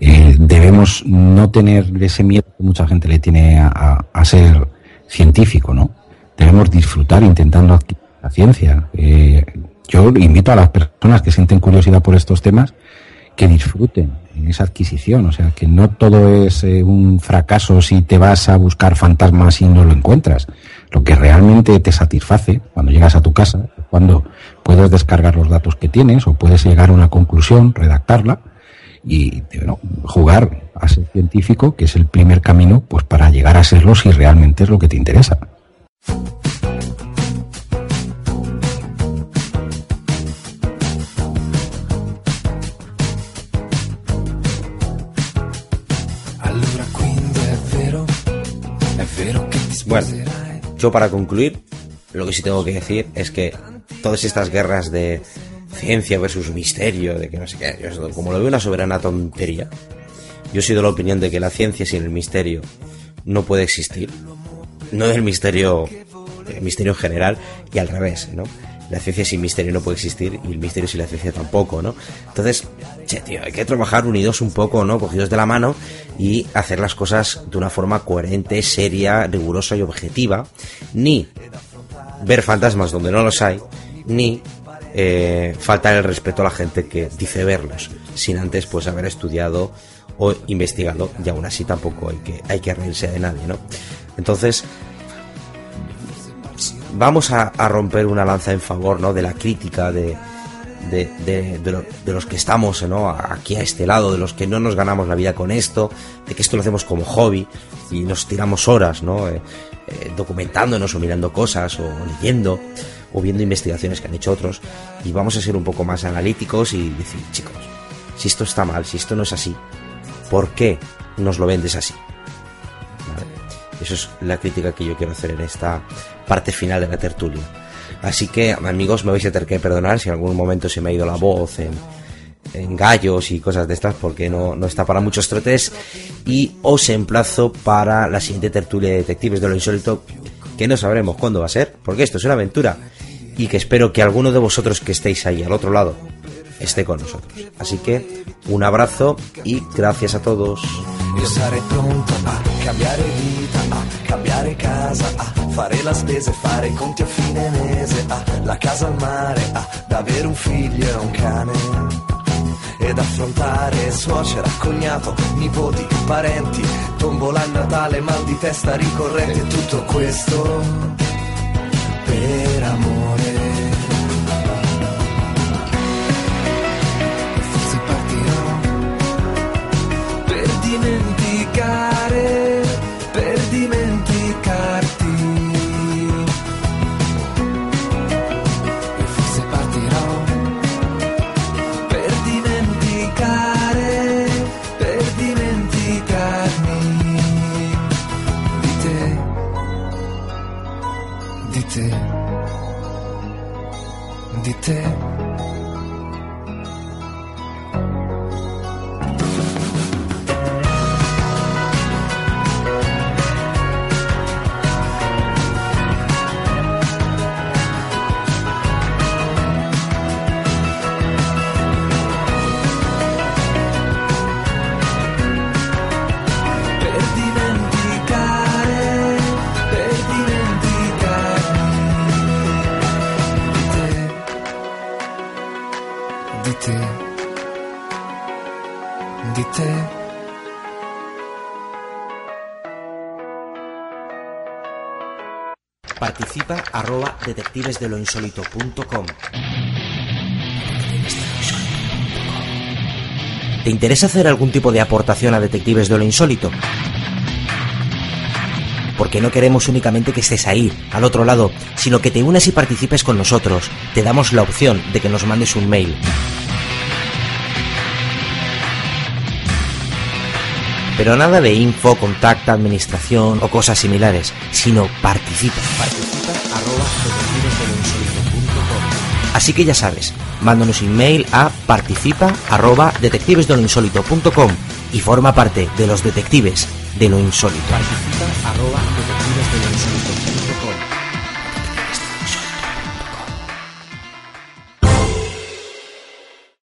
Eh, debemos no tener ese miedo que mucha gente le tiene a, ser científico, ¿no? Debemos disfrutar intentando la ciencia. Eh, yo invito a las personas que sienten curiosidad por estos temas que disfruten en esa adquisición, o sea, que no todo es eh, un fracaso si te vas a buscar fantasmas y no lo encuentras. Lo que realmente te satisface cuando llegas a tu casa, cuando puedes descargar los datos que tienes o puedes llegar a una conclusión, redactarla y jugar a ser científico, que es el primer camino pues para llegar a serlo si realmente es lo que te interesa. Bueno, yo para concluir, lo que sí tengo que decir es que todas estas guerras de ciencia versus misterio, de que no sé qué, yo como lo veo una soberana tontería, yo soy de la opinión de que la ciencia sin el misterio no puede existir. No del misterio, el misterio en general y al revés, ¿no? La ciencia sin misterio no puede existir y el misterio sin la ciencia tampoco, ¿no? Entonces, che, tío, hay que trabajar unidos un poco, ¿no? Cogidos de la mano y hacer las cosas de una forma coherente, seria, rigurosa y objetiva. Ni ver fantasmas donde no los hay, ni eh, faltar el respeto a la gente que dice verlos, sin antes pues haber estudiado o investigado, y aún así tampoco hay que, hay que reírse de nadie, ¿no? Entonces, vamos a, romper una lanza en favor, ¿no? De la crítica de, de, de los que estamos, ¿no? Aquí a este lado, de los que no nos ganamos la vida con esto, de que esto lo hacemos como hobby y nos tiramos horas, ¿no? Eh, eh, documentándonos o mirando cosas o leyendo o viendo investigaciones que han hecho otros y vamos a ser un poco más analíticos y decir, chicos, si esto está mal, si esto no es así, ¿por qué nos lo vendes así? ¿Vale? Eso es la crítica que yo quiero hacer en esta parte final de la tertulia. Así que, amigos, me vais a tener que perdonar si en algún momento se me ha ido la voz en, gallos y cosas de estas, porque no, no está para muchos trotes. Y os emplazo para la siguiente tertulia de Detectives de lo Insólito, que no sabremos cuándo va a ser, porque esto es una aventura. Y que espero que alguno de vosotros que estéis ahí al otro lado esté con nosotros. Así que un abrazo y gracias a todos. Io sarei pronto a cambiare vita, a cambiare casa, a fare la spesa e fare conti a fine mese, a la casa al mare, a avere un figlio e un cane. Ed affrontare suocera, cognato, nipoti, parenti, tombola a Natale, mal di testa ricorrente, tutto questo per amore. Di Participa arroba detectivesdeloinsólito.com ¿Te interesa hacer algún tipo de aportación a Detectives de lo Insólito? Porque no queremos únicamente que estés ahí, al otro lado, sino que te unas y participes con nosotros. Te damos la opción de que nos mandes un mail. Pero nada de info, contacta, administración o cosas similares, sino participa. Participa arroba. Así que ya sabes, mándanos un mail a participa arroba y forma parte de los detectives de lo insólito. Participa arroba detectives de lo insólito.